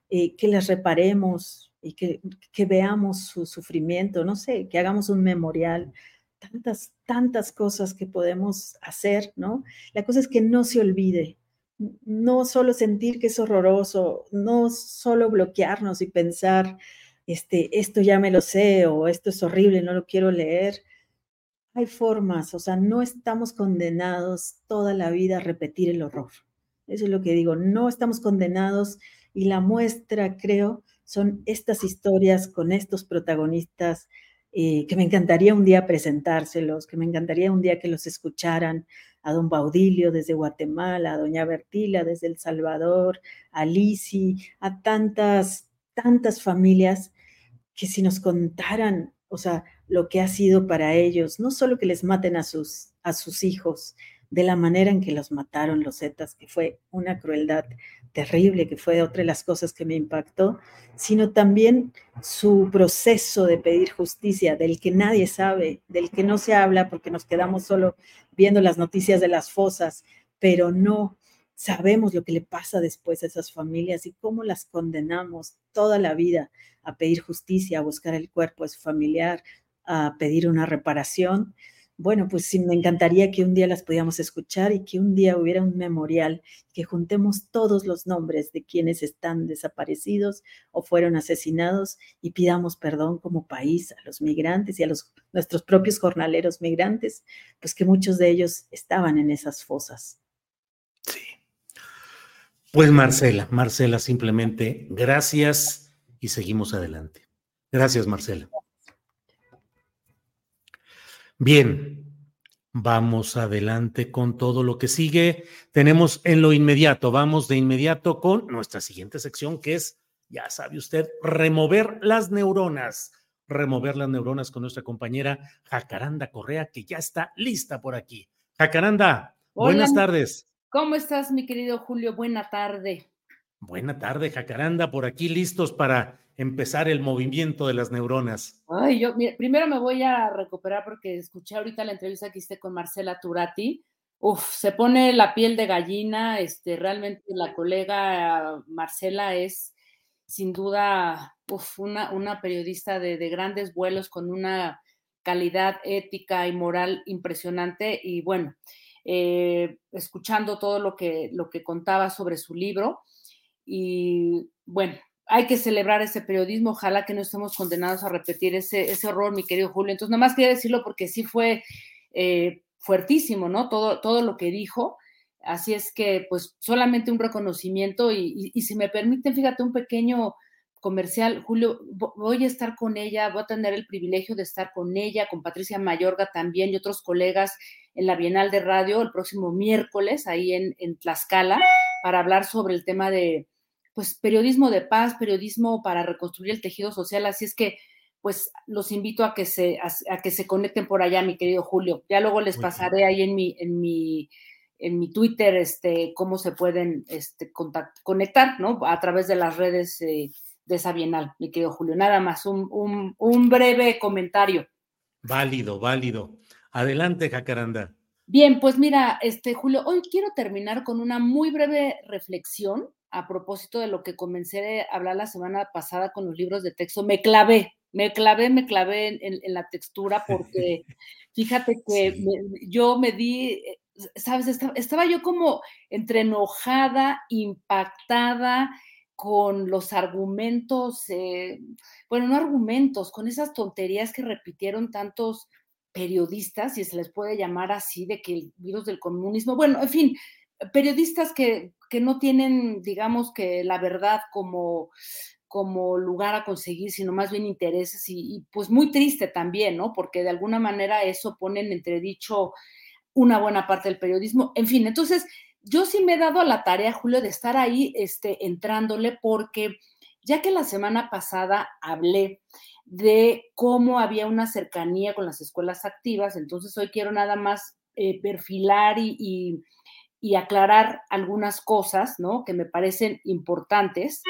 eh, que las reparemos y que, que veamos su sufrimiento, no sé, que hagamos un memorial, tantas, tantas cosas que podemos hacer, ¿no? La cosa es que no se olvide, no solo sentir que es horroroso, no solo bloquearnos y pensar, este, esto ya me lo sé o esto es horrible, no lo quiero leer. Hay formas, o sea, no estamos condenados toda la vida a repetir el horror. Eso es lo que digo, no estamos condenados y la muestra, creo, son estas historias con estos protagonistas eh, que me encantaría un día presentárselos, que me encantaría un día que los escucharan, a don Baudilio desde Guatemala, a doña Bertila desde El Salvador, a Lisi, a tantas, tantas familias que si nos contaran, o sea, lo que ha sido para ellos, no solo que les maten a sus, a sus hijos de la manera en que los mataron los Zetas, que fue una crueldad terrible, que fue otra de las cosas que me impactó, sino también su proceso de pedir justicia, del que nadie sabe, del que no se habla porque nos quedamos solo viendo las noticias de las fosas, pero no sabemos lo que le pasa después a esas familias y cómo las condenamos toda la vida a pedir justicia, a buscar el cuerpo de su familiar, a pedir una reparación bueno, pues sí, me encantaría que un día las pudiéramos escuchar y que un día hubiera un memorial, que juntemos todos los nombres de quienes están desaparecidos o fueron asesinados y pidamos perdón como país a los migrantes y a los, nuestros propios jornaleros migrantes, pues que muchos de ellos estaban en esas fosas. Sí. Pues Marcela, Marcela, simplemente gracias y seguimos adelante. Gracias, Marcela. Bien, vamos adelante con todo lo que sigue. Tenemos en lo inmediato, vamos de inmediato con nuestra siguiente sección que es, ya sabe usted, remover las neuronas. Remover las neuronas con nuestra compañera Jacaranda Correa, que ya está lista por aquí. Jacaranda, buenas tardes. ¿Cómo estás, mi querido Julio? Buena tarde. Buena tarde, Jacaranda, por aquí listos para empezar el movimiento de las neuronas? Ay, yo primero me voy a recuperar porque escuché ahorita la entrevista que hiciste con Marcela Turati. Uf, se pone la piel de gallina. Este, realmente la colega Marcela es sin duda uf, una, una periodista de, de grandes vuelos con una calidad ética y moral impresionante. Y bueno, eh, escuchando todo lo que, lo que contaba sobre su libro. Y bueno, hay que celebrar ese periodismo, ojalá que no estemos condenados a repetir ese, ese horror, mi querido Julio. Entonces, nada más quería decirlo porque sí fue eh, fuertísimo, ¿no? Todo, todo lo que dijo. Así es que, pues, solamente un reconocimiento y, y, si me permiten, fíjate, un pequeño comercial, Julio, voy a estar con ella, voy a tener el privilegio de estar con ella, con Patricia Mayorga también y otros colegas en la Bienal de Radio el próximo miércoles ahí en, en Tlaxcala para hablar sobre el tema de, pues periodismo de paz, periodismo para reconstruir el tejido social, así es que pues los invito a que se a, que se conecten por allá, mi querido Julio. Ya luego les pasaré ahí en mi en mi en mi Twitter este cómo se pueden este conectar, ¿no? A través de las redes eh, de esa Bienal, mi querido Julio. Nada más un, un, un breve comentario. Válido, válido. Adelante, Jacaranda. Bien, pues mira, este Julio, hoy quiero terminar con una muy breve reflexión a propósito de lo que comencé a hablar la semana pasada con los libros de texto, me clavé, me clavé, me clavé en, la textura porque fíjate que yo me di, eh, sabes, estaba, yo como entre enojada, impactada con los argumentos, eh, bueno, no argumentos, con esas tonterías que repitieron tantos periodistas, si se les puede llamar así, de que el virus del comunismo, bueno, en fin, periodistas que, no tienen, digamos que la verdad como, como lugar a conseguir, sino más bien intereses y, pues muy triste también, ¿no? Porque de alguna manera eso pone en entredicho una buena parte del periodismo. En fin, entonces yo sí me he dado a la tarea, Julio, de estar ahí este, entrándole porque ya que la semana pasada hablé de cómo había una cercanía con las escuelas activas. Entonces hoy quiero nada más eh, perfilar y, aclarar algunas cosas, ¿no? Que me parecen importantes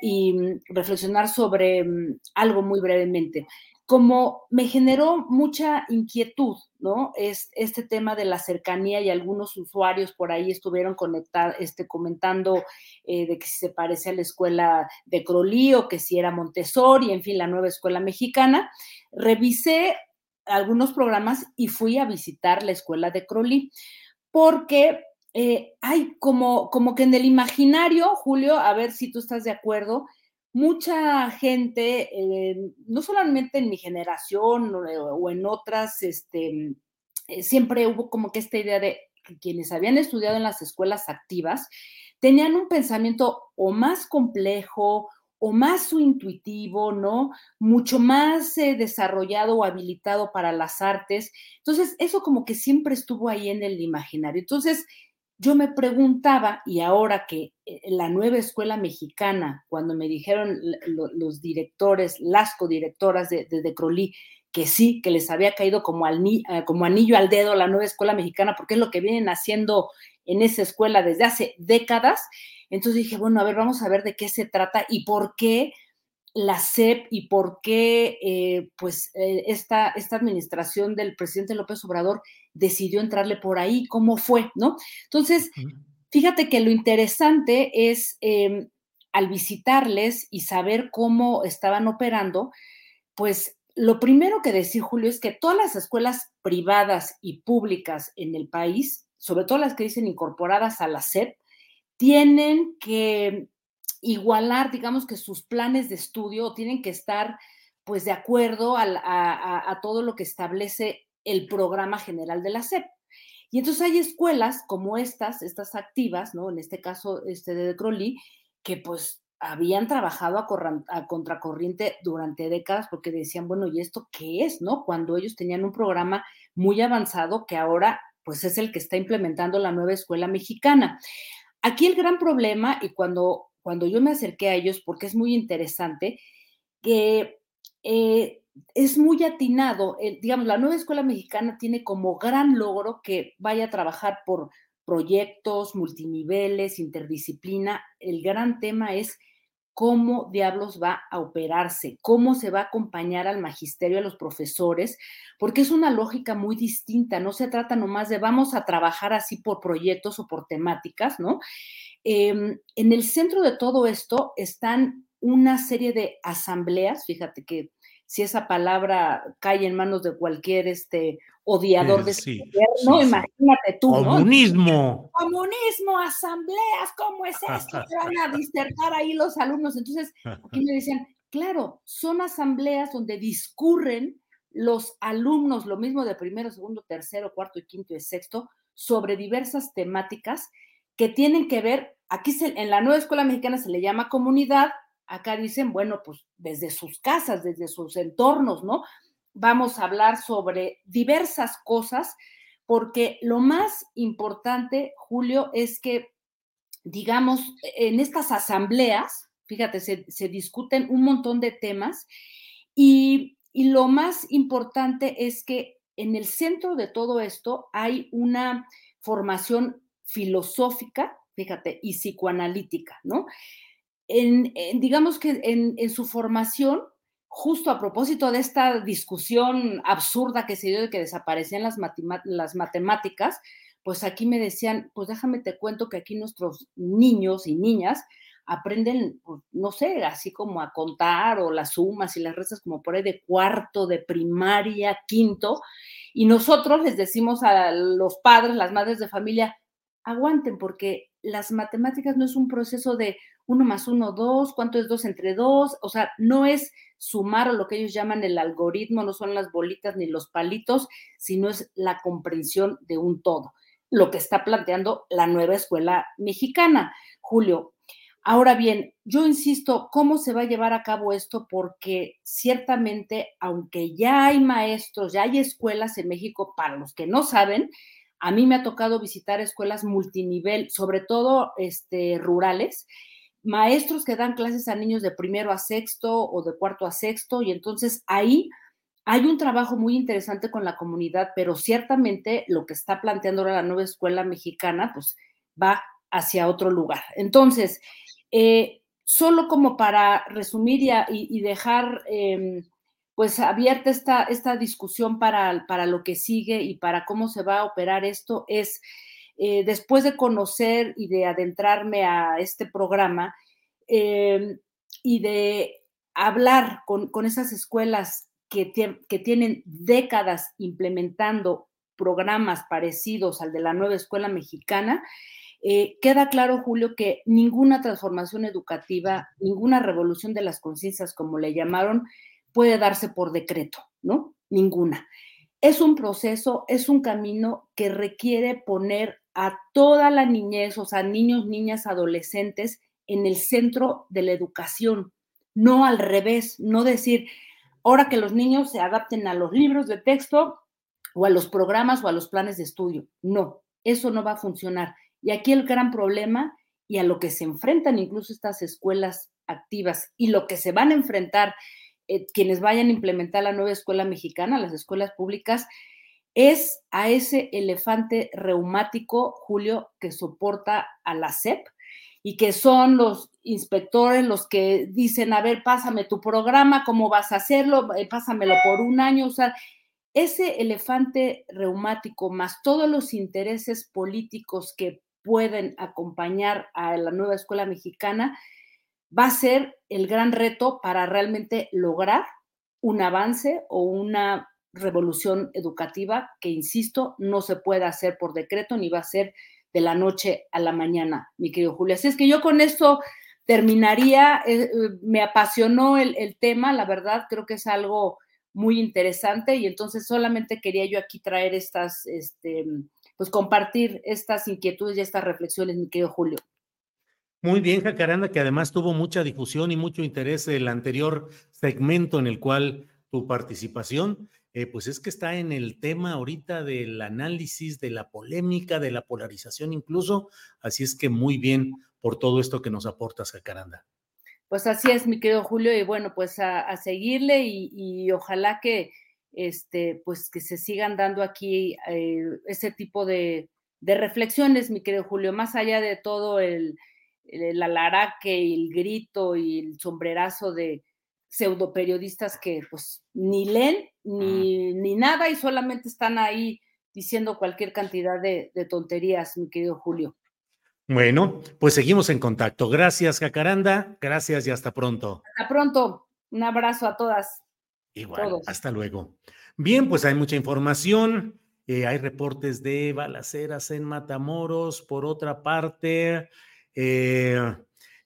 y mm, reflexionar sobre mm, algo muy brevemente como me generó mucha inquietud, ¿no? Es este tema de la cercanía y algunos usuarios por ahí estuvieron conectar, este, comentando eh, de que si se parece a la escuela de Crolí o que si era Montessori, en fin, la nueva escuela mexicana. Revisé algunos programas y fui a visitar la escuela de Crolí porque eh, hay como, como que en el imaginario, Julio, a ver si tú estás de acuerdo, mucha gente, eh, no solamente en mi generación o, en otras, este, eh, siempre hubo como que esta idea de que quienes habían estudiado en las escuelas activas tenían un pensamiento o más complejo o más intuitivo, ¿no? Mucho más eh, desarrollado o habilitado para las artes. Entonces, eso como que siempre estuvo ahí en el imaginario. Entonces, yo me preguntaba, y ahora que eh, la nueva escuela mexicana, cuando me dijeron los directores, las codirectoras de, de, Crolí, que sí, que les había caído como, al, eh, como anillo al dedo la nueva escuela mexicana, porque es lo que vienen haciendo en esa escuela desde hace décadas. Entonces dije, bueno, a ver, vamos a ver de qué se trata y por qué la SEP y por qué eh, pues eh, esta, esta administración del presidente López Obrador decidió entrarle por ahí, cómo fue, ¿no? Entonces, fíjate que lo interesante es em, al visitarles y saber cómo estaban operando, pues lo primero que decir, Julio, es que todas las escuelas privadas y públicas en el país, sobre todo las que dicen incorporadas a la SEP, tienen que igualar, digamos que sus planes de estudio tienen que estar pues de acuerdo a, todo lo que establece el programa general de la SEP. Y entonces hay escuelas como estas, estas activas, ¿no? En este caso, este de Crowley, que pues habían trabajado a, contracorriente durante décadas porque decían, bueno, ¿y esto qué es, no? Cuando ellos tenían un programa muy avanzado que ahora pues es el que está implementando la nueva escuela mexicana. Aquí el gran problema, y cuando cuando yo me acerqué a ellos, porque es muy interesante, que eh, es muy atinado, digamos, la nueva escuela mexicana tiene como gran logro que vaya a trabajar por proyectos, multiniveles, interdisciplina. El gran tema es cómo diablos va a operarse, cómo se va a acompañar al magisterio, a los profesores, porque es una lógica muy distinta, no se trata nomás de vamos a trabajar así por proyectos o por temáticas, ¿no? Em, en el centro de todo esto están una serie de asambleas, fíjate que si esa palabra cae en manos de cualquier este odiador de este gobierno, imagínate tú, Comunismo. Comunismo, asambleas, ¿cómo es esto? Se van a disertar ahí los alumnos. Entonces, aquí me decían, claro, son asambleas donde discurren los alumnos, lo mismo de primero, segundo, tercero, cuarto y quinto y sexto, sobre diversas temáticas que tienen que ver, aquí en la nueva escuela mexicana se le llama comunidad, acá dicen, bueno, pues desde sus casas, desde sus entornos, ¿no? Vamos a hablar sobre diversas cosas, porque lo más importante, Julio, es que, digamos, en estas asambleas, fíjate, se, discuten un montón de temas y, y lo más importante es que en el centro de todo esto hay una formación filosófica, fíjate, y psicoanalítica, ¿no? En, digamos que en, su formación, justo a propósito de esta discusión absurda que se dio de que desaparecían las, matemáticas, pues aquí me decían, pues déjame te cuento que aquí nuestros niños y niñas aprenden, pues, no sé, así como a contar o las sumas y las restas como por ahí de cuarto, de primaria, quinto, y nosotros les decimos a los padres, las madres de familia, aguanten, porque las matemáticas no es un proceso de uno más uno, dos, cuánto es dos entre dos, o sea, no es sumar lo que ellos llaman el algoritmo, no son las bolitas ni los palitos, sino es la comprensión de un todo, lo que está planteando la nueva escuela mexicana. Julio, ahora bien, yo insisto, ¿cómo se va a llevar a cabo esto? Porque ciertamente, aunque ya hay maestros, ya hay escuelas en México, para los que no saben, a mí me ha tocado visitar escuelas multinivel, sobre todo este, rurales, maestros que dan clases a niños de primero a sexto o de cuarto a sexto, y entonces ahí hay un trabajo muy interesante con la comunidad, pero ciertamente lo que está planteando ahora la nueva escuela mexicana, pues va hacia otro lugar. Entonces, eh, solo como para resumir y, dejar em, pues abierta esta, esta discusión para, para, lo que sigue y para cómo se va a operar esto, es eh, después de conocer y de adentrarme a este programa em, y de hablar con, con esas escuelas que, tienen décadas implementando programas parecidos al de la nueva escuela mexicana, eh, queda claro, Julio, que ninguna transformación educativa, ninguna revolución de las conciencias, como le llamaron, puede darse por decreto, ¿no? Ninguna. Es un proceso, es un camino que requiere poner a toda la niñez, o sea, niños, niñas, adolescentes, en el centro de la educación, no al revés, no decir, ahora que los niños se adapten a los libros de texto o a los programas o a los planes de estudio. No, eso no va a funcionar. Y aquí el gran problema y a lo que se enfrentan incluso estas escuelas activas y lo que se van a enfrentar eh, quienes vayan a implementar la nueva escuela mexicana, las escuelas públicas, es a ese elefante reumático, Julio, que soporta a la SEP y que son los inspectores los que dicen, a ver, pásame tu programa, cómo vas a hacerlo, eh, pásamelo por un año, o sea, ese elefante reumático más todos los intereses políticos que pueden acompañar a la nueva escuela mexicana, va a ser el gran reto para realmente lograr un avance o una revolución educativa que, insisto, no se puede hacer por decreto ni va a ser de la noche a la mañana, mi querido Julio. Así es que yo con esto terminaría, eh, eh, me apasionó el, tema, la verdad, creo que es algo muy interesante y entonces solamente quería yo aquí traer estas, este, pues compartir estas inquietudes y estas reflexiones, mi querido Julio. Muy bien, Jacaranda, que además tuvo mucha difusión y mucho interés el anterior segmento en el cual tu participación eh, pues es que está en el tema ahorita del análisis, de la polémica, de la polarización incluso. Así es que muy bien por todo esto que nos aportas, Jacaranda. Pues así es, mi querido Julio, y bueno, pues a, seguirle y, ojalá que, este, pues que se sigan dando aquí eh, ese tipo de, reflexiones, mi querido Julio, más allá de todo el, el alaraque y el grito y el sombrerazo de, pseudoperiodistas que pues ni leen ni, ni, nada y solamente están ahí diciendo cualquier cantidad de, tonterías, mi querido Julio. Bueno, pues seguimos en contacto. Gracias, Jacaranda. Gracias y hasta pronto. Hasta pronto. Un abrazo a todas. Igual, hasta luego. Bien, pues hay mucha información. Eh, hay reportes de balaceras en Matamoros. Por otra parte, eh,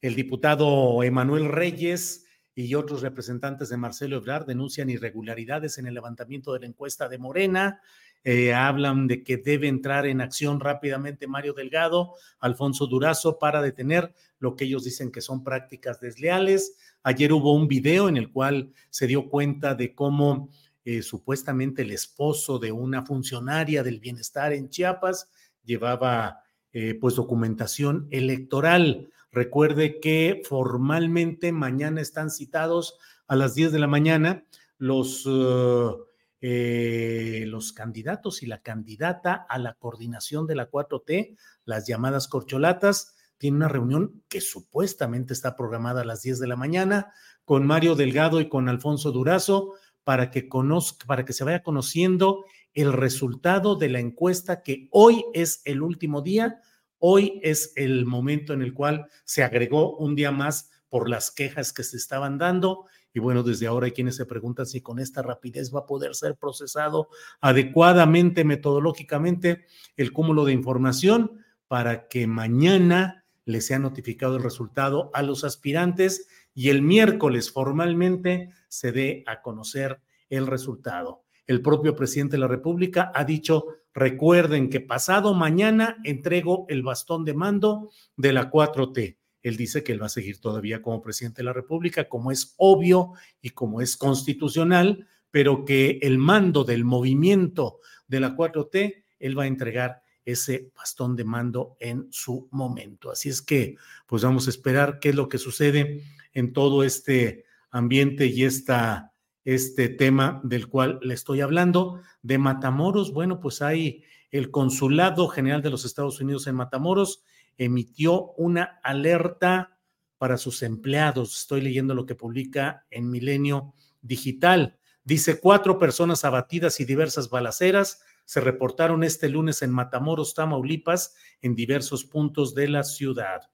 el diputado Emanuel Reyes y otros representantes de Marcelo Ebrard denuncian irregularidades en el levantamiento de la encuesta de Morena. Eh, hablan de que debe entrar en acción rápidamente Mario Delgado, Alfonso Durazo, para detener lo que ellos dicen que son prácticas desleales. Ayer hubo un video en el cual se dio cuenta de cómo eh, supuestamente el esposo de una funcionaria del bienestar en Chiapas llevaba eh, pues documentación electoral. Recuerde que formalmente mañana están citados a las 10 de la mañana los, uh, eh, los candidatos y la candidata a la coordinación de la 4T, las llamadas corcholatas. Tiene una reunión que supuestamente está programada a las 10 de la mañana con Mario Delgado y con Alfonso Durazo para que conozca, para que se vaya conociendo el resultado de la encuesta que hoy es el último día Hoy es el momento en el cual se agregó un día más por las quejas que se estaban dando. Y bueno, desde ahora hay quienes se preguntan si con esta rapidez va a poder ser procesado adecuadamente, metodológicamente, el cúmulo de información para que mañana le sea notificado el resultado a los aspirantes y el miércoles formalmente se dé a conocer el resultado. El propio presidente de la República ha dicho Recuerden que pasado mañana entrego el bastón de mando de la 4T. Él dice que él va a seguir todavía como presidente de la República, como es obvio y como es constitucional, pero que el mando del movimiento de la 4T, él va a entregar ese bastón de mando en su momento. Así es que, pues vamos a esperar qué es lo que sucede en todo este ambiente y esta, este tema del cual le estoy hablando. De Matamoros, bueno, pues hay el Consulado General de los Estados Unidos en Matamoros emitió una alerta para sus empleados. Estoy leyendo lo que publica en Milenio Digital. Dice, cuatro personas abatidas y diversas balaceras se reportaron este lunes en Matamoros, Tamaulipas, en diversos puntos de la ciudad.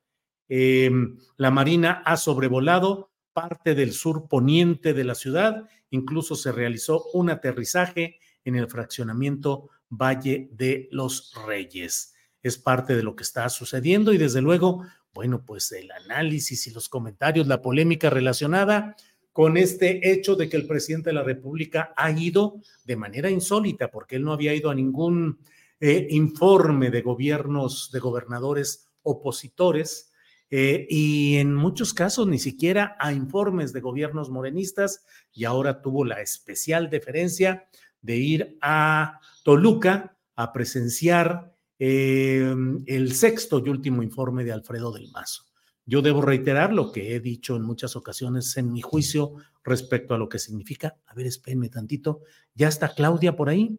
Em, la Marina ha sobrevolado parte del sur poniente de la ciudad. Incluso se realizó un aterrizaje en el fraccionamiento Valle de los Reyes. Es parte de lo que está sucediendo y desde luego, bueno, pues el análisis y los comentarios, la polémica relacionada con este hecho de que el presidente de la República ha ido de manera insólita, porque él no había ido a ningún eh, informe de gobiernos, de gobernadores opositores, eh, y en muchos casos ni siquiera a informes de gobiernos morenistas, y ahora tuvo la especial deferencia de ir a Toluca a presenciar eh, el sexto y último informe de Alfredo del Mazo. Yo debo reiterar lo que he dicho en muchas ocasiones en mi juicio respecto a lo que significa. A ver, espérenme tantito. ¿Ya está Claudia por ahí?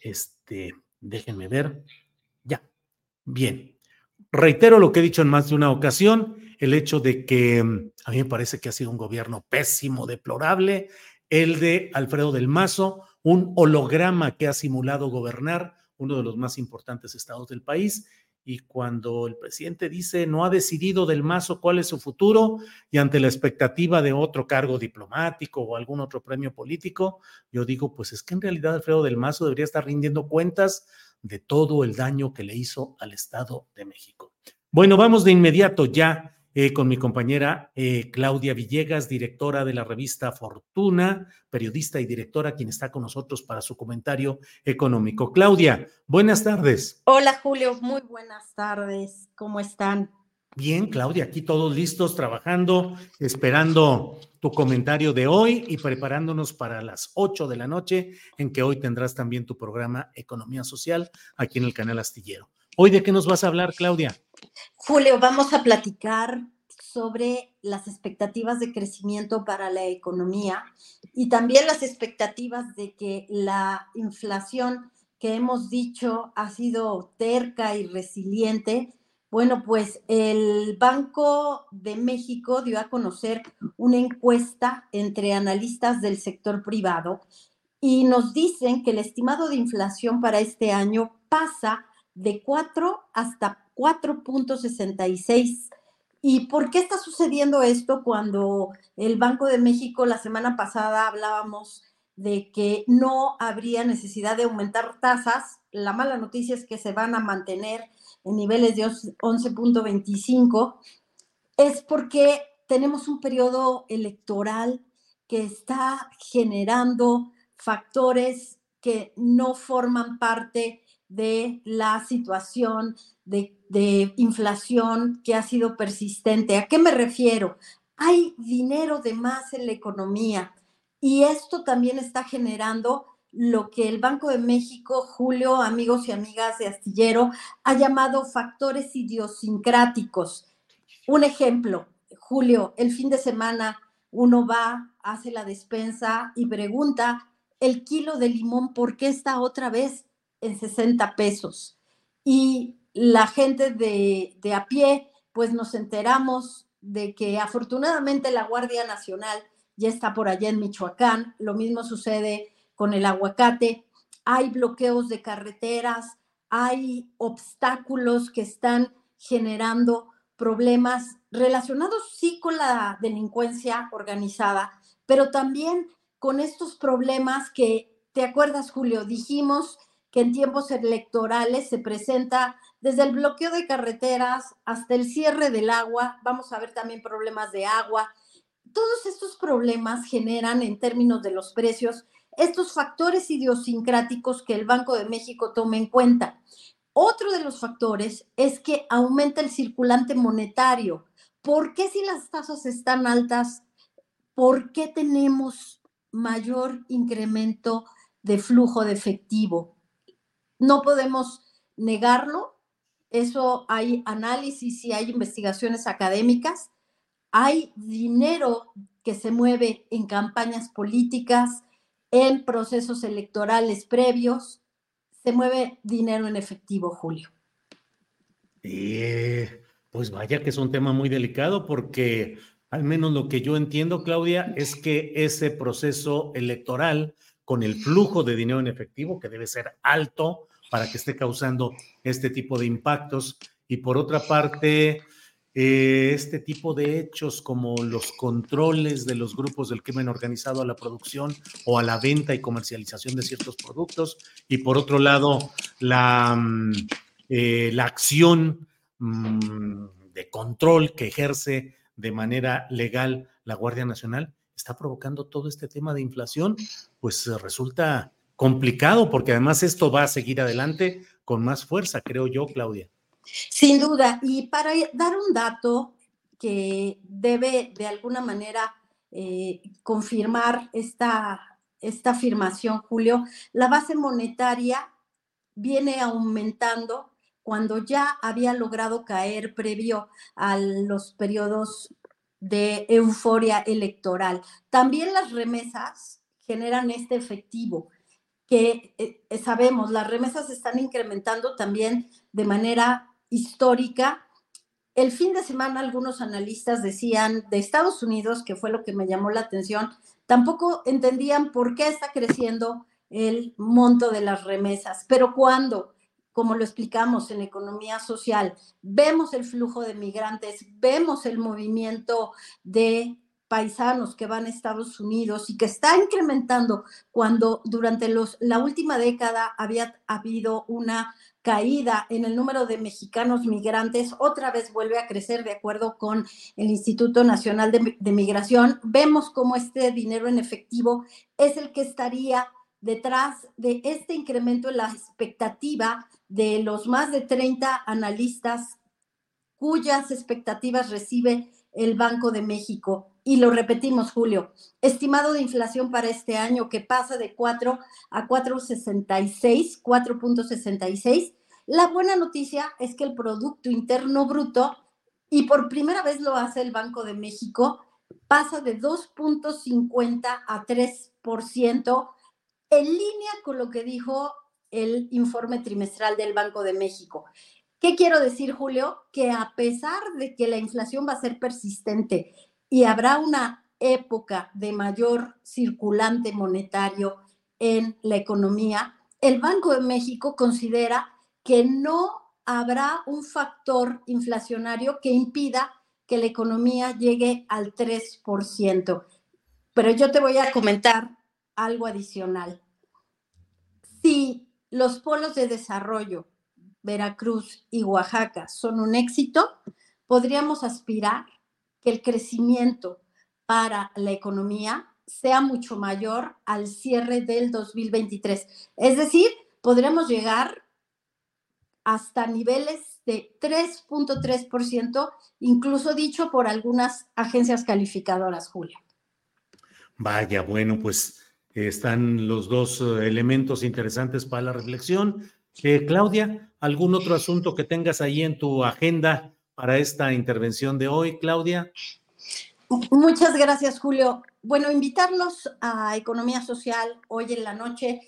Este, déjenme ver. Ya. Bien. Reitero lo que he dicho en más de una ocasión, el hecho de que mm, a mí me parece que ha sido un gobierno pésimo, deplorable, el de Alfredo del Mazo, un holograma que ha simulado gobernar uno de los más importantes estados del país y cuando el presidente dice no ha decidido del Mazo cuál es su futuro y ante la expectativa de otro cargo diplomático o algún otro premio político, yo digo, pues es que en realidad Alfredo del Mazo debería estar rindiendo cuentas de todo el daño que le hizo al Estado de México. Bueno, vamos de inmediato ya eh, con mi compañera eh, Claudia Villegas, directora de la revista Fortuna, periodista y directora, quien está con nosotros para su comentario económico. Claudia, buenas tardes. Hola Julio, muy buenas tardes. ¿Cómo están? Bien, Claudia, aquí todos listos, trabajando, esperando tu comentario de hoy y preparándonos para las 8 de la noche, en que hoy tendrás también tu programa Economía Social aquí en el canal Astillero. Hoy, ¿de qué nos vas a hablar, Claudia? Julio, vamos a platicar sobre las expectativas de crecimiento para la economía y también las expectativas de que la inflación que hemos dicho ha sido terca y resiliente. Bueno, pues el Banco de México dio a conocer una encuesta entre analistas del sector privado y nos dicen que el estimado de inflación para este año pasa de 4 hasta 4.66. ¿Y por qué está sucediendo esto cuando el Banco de México la semana pasada hablábamos de que no habría necesidad de aumentar tasas? La mala noticia es que se van a mantener en niveles de 11.25. Es porque tenemos un periodo electoral que está generando factores que no forman parte de la situación de, inflación que ha sido persistente. ¿A qué me refiero? Hay dinero de más en la economía y esto también está generando lo que el Banco de México, Julio, amigos y amigas de Astillero, ha llamado factores idiosincráticos. Un ejemplo, Julio, el fin de semana uno va, hace la despensa y pregunta, el kilo de limón, ¿por qué está otra vez en 60 pesos. Y la gente de, de a pie, pues nos enteramos de que afortunadamente la Guardia Nacional ya está por allá en Michoacán. Lo mismo sucede con el aguacate. Hay bloqueos de carreteras, hay obstáculos que están generando problemas relacionados sí con la delincuencia organizada, pero también con estos problemas que, ¿te acuerdas, Julio? Dijimos que en tiempos electorales se presenta desde el bloqueo de carreteras hasta el cierre del agua. Vamos a ver también problemas de agua. Todos estos problemas generan en términos de los precios estos factores idiosincráticos que el Banco de México toma en cuenta. Otro de los factores es que aumenta el circulante monetario. ¿Por qué si las tasas están altas? ¿Por qué tenemos mayor incremento de flujo de efectivo? no podemos negarlo. Eso hay análisis y hay investigaciones académicas. Hay dinero que se mueve en campañas políticas, en procesos electorales previos. Se mueve dinero en efectivo, Julio. Eh, pues vaya que es un tema muy delicado porque al menos lo que yo entiendo, Claudia, es que ese proceso electoral con el flujo de dinero en efectivo, que debe ser alto para que esté causando este tipo de impactos, y por otra parte, eh, este tipo de hechos como los controles de los grupos del crimen organizado a la producción o a la venta y comercialización de ciertos productos, y por otro lado, la, mm, eh, la acción mm, de control que ejerce de manera legal la Guardia Nacional, está provocando todo este tema de inflación, pues eh, resulta complicado porque además esto va a seguir adelante con más fuerza, creo yo, Claudia. Sin duda, y para dar un dato que debe de alguna manera eh, confirmar esta, esta afirmación, Julio, la base monetaria viene aumentando cuando ya había logrado caer previo a los periodos de euforia electoral. También las remesas generan este efectivo que eh, sabemos, las remesas están incrementando también de manera histórica. El fin de semana algunos analistas decían de Estados Unidos, que fue lo que me llamó la atención, tampoco entendían por qué está creciendo el monto de las remesas, pero cuando como lo explicamos en economía social, vemos el flujo de migrantes, vemos el movimiento de paisanos que van a Estados Unidos y que está incrementando cuando durante los, la última década había habido una caída en el número de mexicanos migrantes, otra vez vuelve a crecer de acuerdo con el Instituto Nacional de, de Migración. Vemos cómo este dinero en efectivo es el que estaría detrás de este incremento en la expectativa de los más de 30 analistas cuyas expectativas recibe el Banco de México. Y lo repetimos, Julio, estimado de inflación para este año que pasa de 4 a 4.66, 4.66. La buena noticia es que el Producto Interno Bruto, y por primera vez lo hace el Banco de México, pasa de 2.50 a 3%, en línea con lo que dijo el informe trimestral del Banco de México. ¿Qué quiero decir, Julio? Que a pesar de que la inflación va a ser persistente y habrá una época de mayor circulante monetario en la economía, el Banco de México considera que no habrá un factor inflacionario que impida que la economía llegue al 3%. Pero yo te voy a comentar algo adicional. Si los polos de desarrollo, Veracruz y Oaxaca, son un éxito, podríamos aspirar el crecimiento para la economía sea mucho mayor al cierre del 2023. Es decir, podremos llegar hasta niveles de 3.3%, incluso dicho por algunas agencias calificadoras, Julia. Vaya, bueno, pues están los dos eh, elementos interesantes para la reflexión. Eh, Claudia, ¿algún otro asunto que tengas ahí en tu agenda para esta intervención de hoy, Claudia? Muchas gracias, Julio. Bueno, invitarlos a Economía Social hoy en la noche.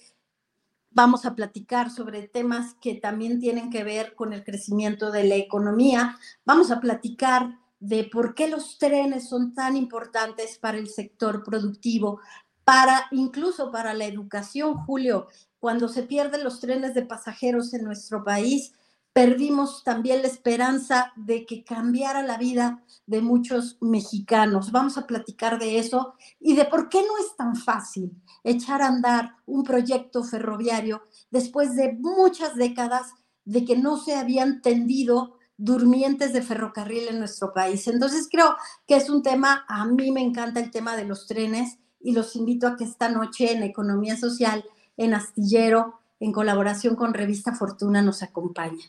Vamos a platicar sobre temas que también tienen que ver con el crecimiento de la economía. Vamos a platicar de por qué los trenes son tan importantes para el sector productivo, para incluso para la educación, Julio, cuando se pierden los trenes de pasajeros en nuestro país, perdimos también la esperanza de que cambiara la vida de muchos mexicanos. Vamos a platicar de eso y de por qué no es tan fácil echar a andar un proyecto ferroviario después de muchas décadas de que no se habían tendido durmientes de ferrocarril en nuestro país. Entonces creo que es un tema, a mí me encanta el tema de los trenes y los invito a que esta noche en Economía Social, en Astillero, en colaboración con Revista Fortuna, nos acompañen.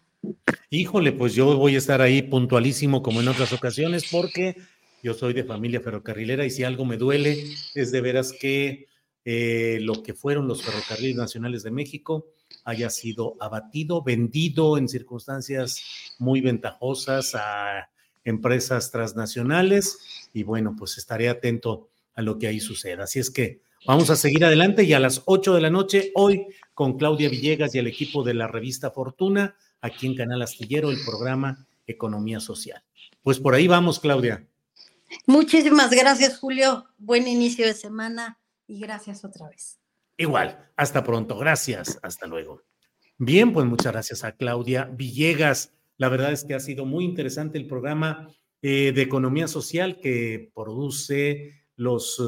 Híjole, pues yo voy a estar ahí puntualísimo como en otras ocasiones porque yo soy de familia ferrocarrilera y si algo me duele es de veras que eh, lo que fueron los ferrocarriles nacionales de México haya sido abatido, vendido en circunstancias muy ventajosas a empresas transnacionales y bueno, pues estaré atento a lo que ahí suceda. Así es que vamos a seguir adelante y a las 8 de la noche hoy con Claudia Villegas y el equipo de la revista Fortuna, aquí en Canal Astillero, el programa Economía Social. Pues por ahí vamos, Claudia. Muchísimas gracias, Julio. Buen inicio de semana y gracias otra vez. Igual, hasta pronto. Gracias. Hasta luego. Bien, pues muchas gracias a Claudia Villegas. La verdad es que ha sido muy interesante el programa eh, de economía social que produce los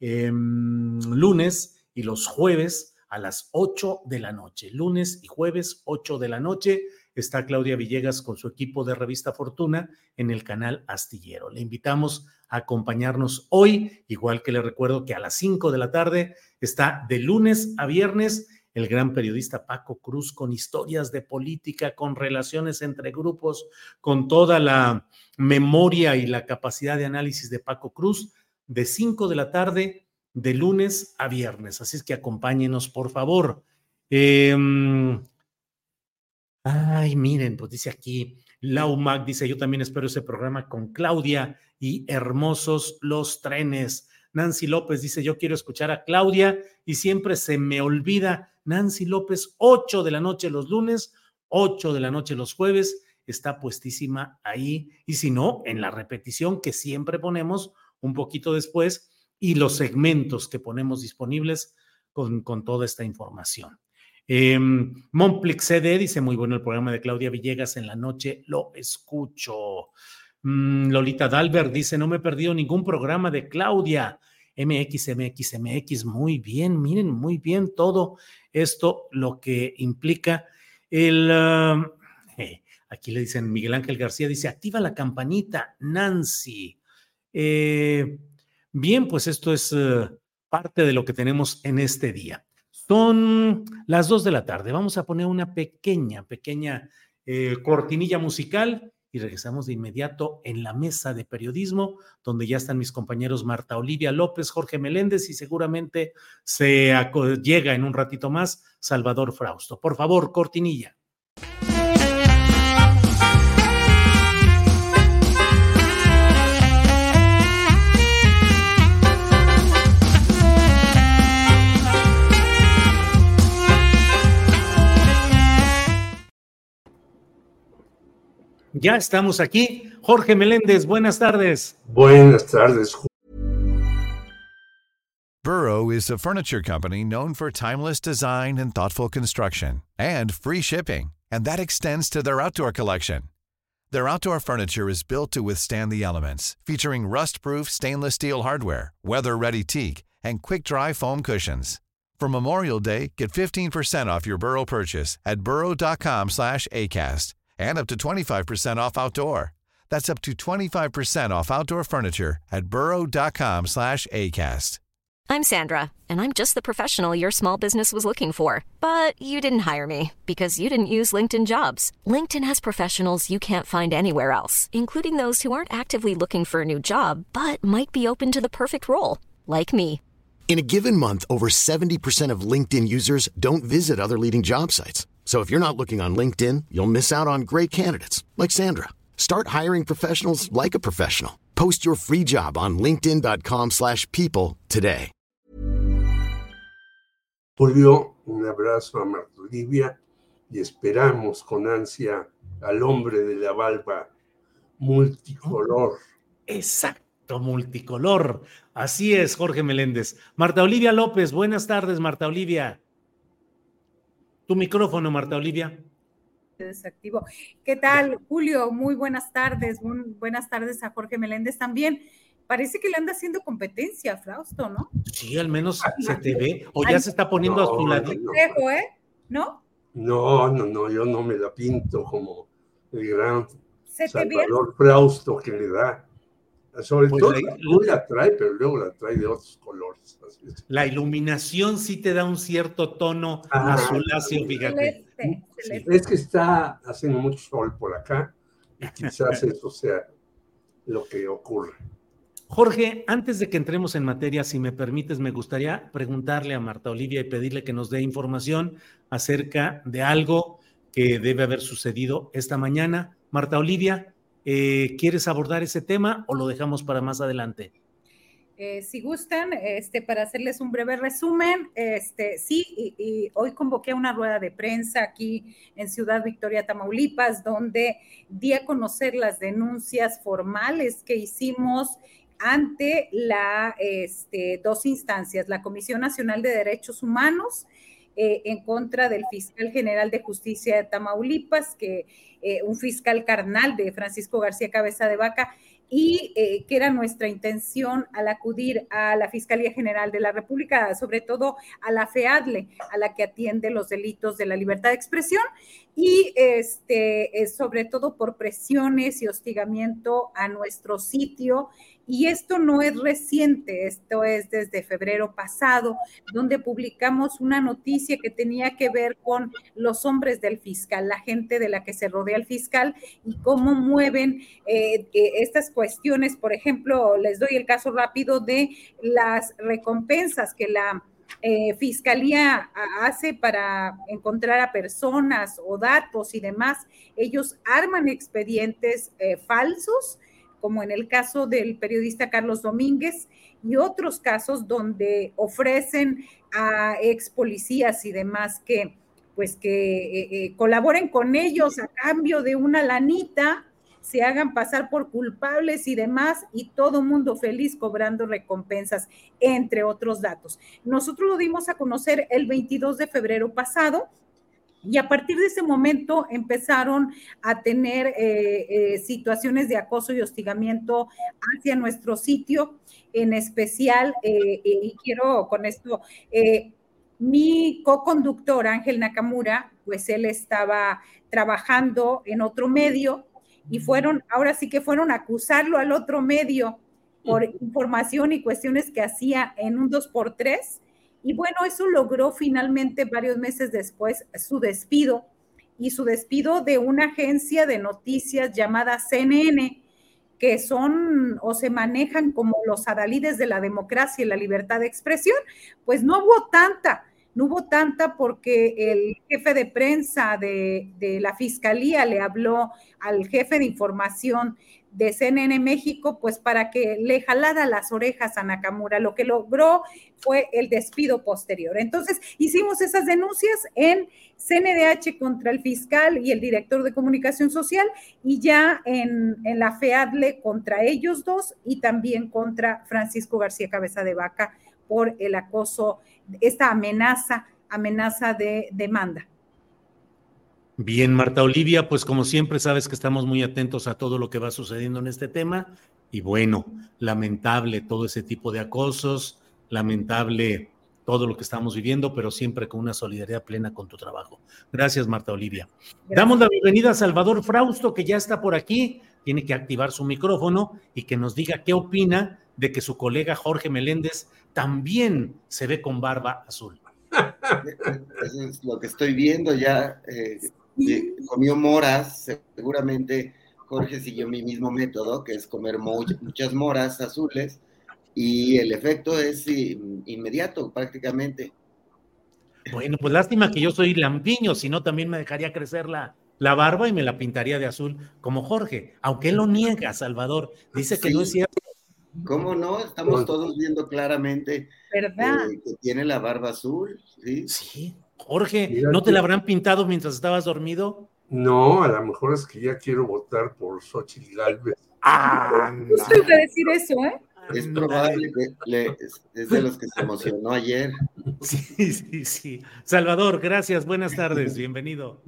eh, em, lunes y los jueves a las 8 de la noche. Lunes y jueves, 8 de la noche está Claudia Villegas con su equipo de Revista Fortuna en el canal Astillero. Le invitamos a acompañarnos hoy, igual que le recuerdo que a las 5 de la tarde está de lunes a viernes el gran periodista Paco Cruz con historias de política, con relaciones entre grupos, con toda la memoria y la capacidad de análisis de Paco Cruz, de 5 de la tarde, de lunes a viernes. Así es que acompáñenos, por favor. Eh, Ay, miren, pues dice aquí, Laumac dice, yo también espero ese programa con Claudia y hermosos los trenes. Nancy López dice, yo quiero escuchar a Claudia y siempre se me olvida. Nancy López, 8 de la noche los lunes, 8 de la noche los jueves, está puestísima ahí. Y si no, en la repetición que siempre ponemos un poquito después y los segmentos que ponemos disponibles con, con toda esta información. Eh, Monplix CD dice, muy bueno el programa de Claudia Villegas en la noche, lo escucho. Mm, Lolita Dalbert dice, no me he perdido ningún programa de Claudia. MX, MX, MX, muy bien, miren, muy bien todo esto, lo que implica el... Um, eh, aquí le dicen, Miguel Ángel García dice, activa la campanita, Nancy. Eh, bien, pues esto es uh, parte de lo que tenemos en este día. Son las dos de la tarde. Vamos a poner una pequeña, pequeña eh, cortinilla musical y regresamos de inmediato en la mesa de periodismo, donde ya están mis compañeros Marta Olivia López, Jorge Meléndez y seguramente se llega en un ratito más Salvador Frausto. Por favor, cortinilla. Ya estamos aquí. Jorge Meléndez, buenas tardes. Buenas tardes. Burrow is a furniture company known for timeless design and thoughtful construction and free shipping, and that extends to their outdoor collection. Their outdoor furniture is built to withstand the elements, featuring rust-proof stainless steel hardware, weather-ready teak, and quick-dry foam cushions. For Memorial Day, get 15% off your Burrow purchase at burrow.com/acast and up to 25% off outdoor. That's up to 25% off outdoor furniture at burrow.com slash ACAST. I'm Sandra, and I'm just the professional your small business was looking for. But you didn't hire me because you didn't use LinkedIn jobs. LinkedIn has professionals you can't find anywhere else, including those who aren't actively looking for a new job, but might be open to the perfect role, like me. In a given month, over 70% of LinkedIn users don't visit other leading job sites. So if you're not looking on LinkedIn, you'll miss out on great candidates like Sandra. Start hiring professionals like a professional. Post your free job on linkedin.com/people today. Julio, un abrazo a Marta Olivia y esperamos con ansia al hombre de la barba multicolor. Exacto, multicolor. Así es, Jorge Meléndez. Marta Olivia López, buenas tardes, Marta Olivia. Tu micrófono, Marta Olivia. Desactivo. ¿Qué tal, Julio? Muy buenas tardes. buenas tardes a Jorge Meléndez también. Parece que le anda haciendo competencia a Frausto, ¿no? Sí, al menos se te ve. O ya se está poniendo a tu lado. No, ¿eh? ¿No? No, no, no, yo no me la pinto como el gran Salvador Frausto que le da sobre pues todo, la, la, trae, pero luego la trae de otros colores. La iluminación sí te da un cierto tono ah, azuláceo, fíjate. es que está haciendo mucho sol por acá y quizás eso sea lo que ocurre. Jorge, antes de que entremos en materia, si me permites, me gustaría preguntarle a Marta Olivia y pedirle que nos dé información acerca de algo que debe haber sucedido esta mañana. Marta Olivia, eh, ¿quieres abordar ese tema o lo dejamos para más adelante? Eh, si gustan, este, para hacerles un breve resumen, este, sí, y, hoy convoqué una rueda de prensa aquí en Ciudad Victoria, Tamaulipas, donde di a conocer las denuncias formales que hicimos ante la este, dos instancias, la Comisión Nacional de Derechos Humanos eh, en contra del fiscal general de justicia de Tamaulipas, que eh, un fiscal carnal de Francisco García Cabeza de Vaca, y eh, que era nuestra intención al acudir a la Fiscalía General de la República, sobre todo a la FEADLE, a la que atiende los delitos de la libertad de expresión, y este, sobre todo por presiones y hostigamiento a nuestro sitio y esto no es reciente, esto es desde febrero pasado, donde publicamos una noticia que tenía que ver con los hombres del fiscal, la gente de la que se rodea el fiscal y cómo mueven eh, eh, estas cuestiones. Por ejemplo, les doy el caso rápido de las recompensas que la eh, fiscalía hace para encontrar a personas o datos y demás. Ellos arman expedientes falsos como en el caso del periodista Carlos Domínguez y otros casos donde ofrecen a ex policías y demás que pues que eh, eh, colaboren con ellos a cambio de una lanita, se hagan pasar por culpables y demás, y todo mundo feliz cobrando recompensas, entre otros datos. Nosotros lo dimos a conocer el 22 de febrero pasado, y a partir de ese momento empezaron a tener eh, eh, situaciones de acoso y hostigamiento hacia nuestro sitio, en especial, eh, y quiero con esto, mi co-conductor Ángel Nakamura, pues él estaba trabajando en otro medio y fueron, ahora sí que fueron a acusarlo al otro medio por información y cuestiones que hacía en un 2x3 y bueno, eso logró finalmente varios meses después su despido y su despido de una agencia de noticias llamada CNN, que son o se manejan como los adalides de la democracia y la libertad de expresión, pues no hubo tanta, no hubo tanta porque el jefe de prensa de, la fiscalía le habló al jefe de información de CNN México, pues para que le jalara las orejas a Nakamura. Lo que logró fue el despido posterior. Entonces, hicimos esas denuncias en CNDH contra el fiscal y el director de comunicación social y ya en, la FEADLE contra ellos dos y también contra Francisco García Cabeza de Vaca por el acoso, esta amenaza, amenaza de demanda. Bien, Marta Olivia, pues como siempre sabes que estamos muy atentos a todo lo que va sucediendo en este tema y bueno, lamentable todo ese tipo de acosos, lamentable todo lo que estamos viviendo, pero siempre con una solidaridad plena con tu trabajo. Gracias, Marta Olivia. Damos la bienvenida a Salvador Frausto, que ya está por aquí, tiene que activar su micrófono y que nos diga qué opina de que su colega Jorge Meléndez también se ve con barba azul. Eso es lo que estoy viendo ya. Eh, comió moras, seguramente Jorge siguió mi mismo método, que es comer muchas moras azules, y el efecto es inmediato prácticamente. Bueno, pues lástima que yo soy lampiño, si no también me dejaría crecer la, la barba y me la pintaría de azul como Jorge, aunque él lo niega, Salvador, dice que no es cierto. ¿Cómo no? Estamos todos viendo claramente ¿verdad? Eh, que tiene la barba azul. Sí. Sí. Jorge, ¿no te la habrán pintado mientras estabas dormido? No, a lo mejor es que ya quiero votar por Xochitl Galvez. Ah, justo iba a decir eso, ¿eh? Es probable que es de los que se emocionó ayer. Sí, sí, sí. Salvador, gracias, buenas tardes, bienvenido.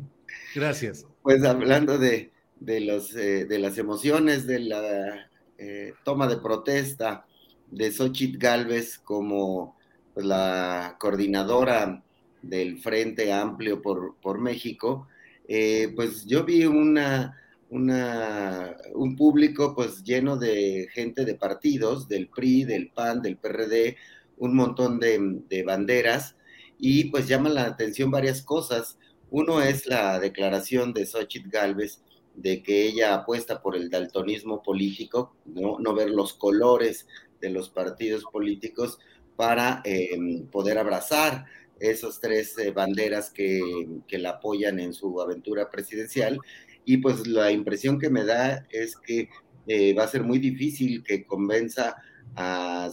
Gracias. Pues hablando de, de los, eh, de las emociones, de la eh, toma de protesta de Xochitl Galvez como pues, la coordinadora del Frente Amplio por, México, eh, pues yo vi una, una, un público pues lleno de gente de partidos, del PRI, del PAN, del PRD, un montón de, de banderas, y pues llaman la atención varias cosas. Uno es la declaración de Xochitl Galvez de que ella apuesta por el daltonismo político, no, no ver los colores de los partidos políticos para em, poder abrazar esas tres eh, banderas que, que, la apoyan en su aventura presidencial. Y pues la impresión que me da es que eh, va a ser muy difícil que convenza al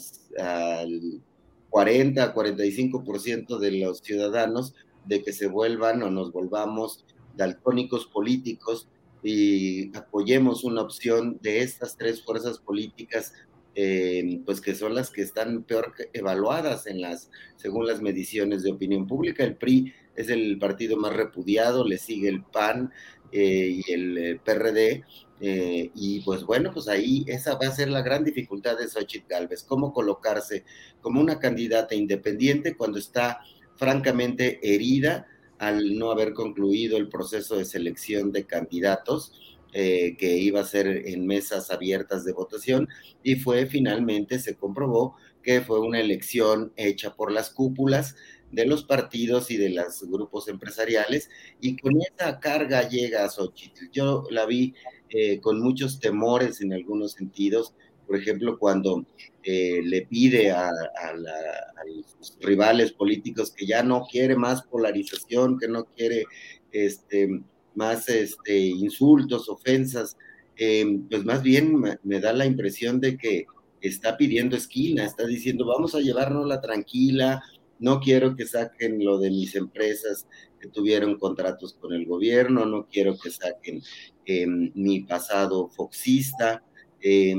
40, 45% de los ciudadanos de que se vuelvan o nos volvamos daltónicos políticos y apoyemos una opción de estas tres fuerzas políticas eh, pues que son las que están peor evaluadas en las, según las mediciones de opinión pública. El PRI es el partido más repudiado, le sigue el PAN eh, y el eh, PRD. y pues bueno, pues ahí esa va a ser la gran dificultad de Xochitl Galvez, cómo colocarse como una candidata independiente cuando está francamente herida al no haber concluido el proceso de selección de candidatos eh, que iba a ser en mesas abiertas de votación y fue finalmente, se comprobó que fue una elección hecha por las cúpulas de los partidos y de los grupos empresariales y con esa carga llega a Xochitl. Yo la vi eh, con muchos temores en algunos sentidos, por ejemplo, cuando eh, le pide a, los rivales políticos que ya no quiere más polarización, que no quiere este, más este, insultos, ofensas, eh, pues más bien me, da la impresión de que está pidiendo esquina, está diciendo, vamos a llevárnosla tranquila, no quiero que saquen lo de mis empresas que tuvieron contratos con el gobierno, no quiero que saquen eh, mi pasado foxista. Eh,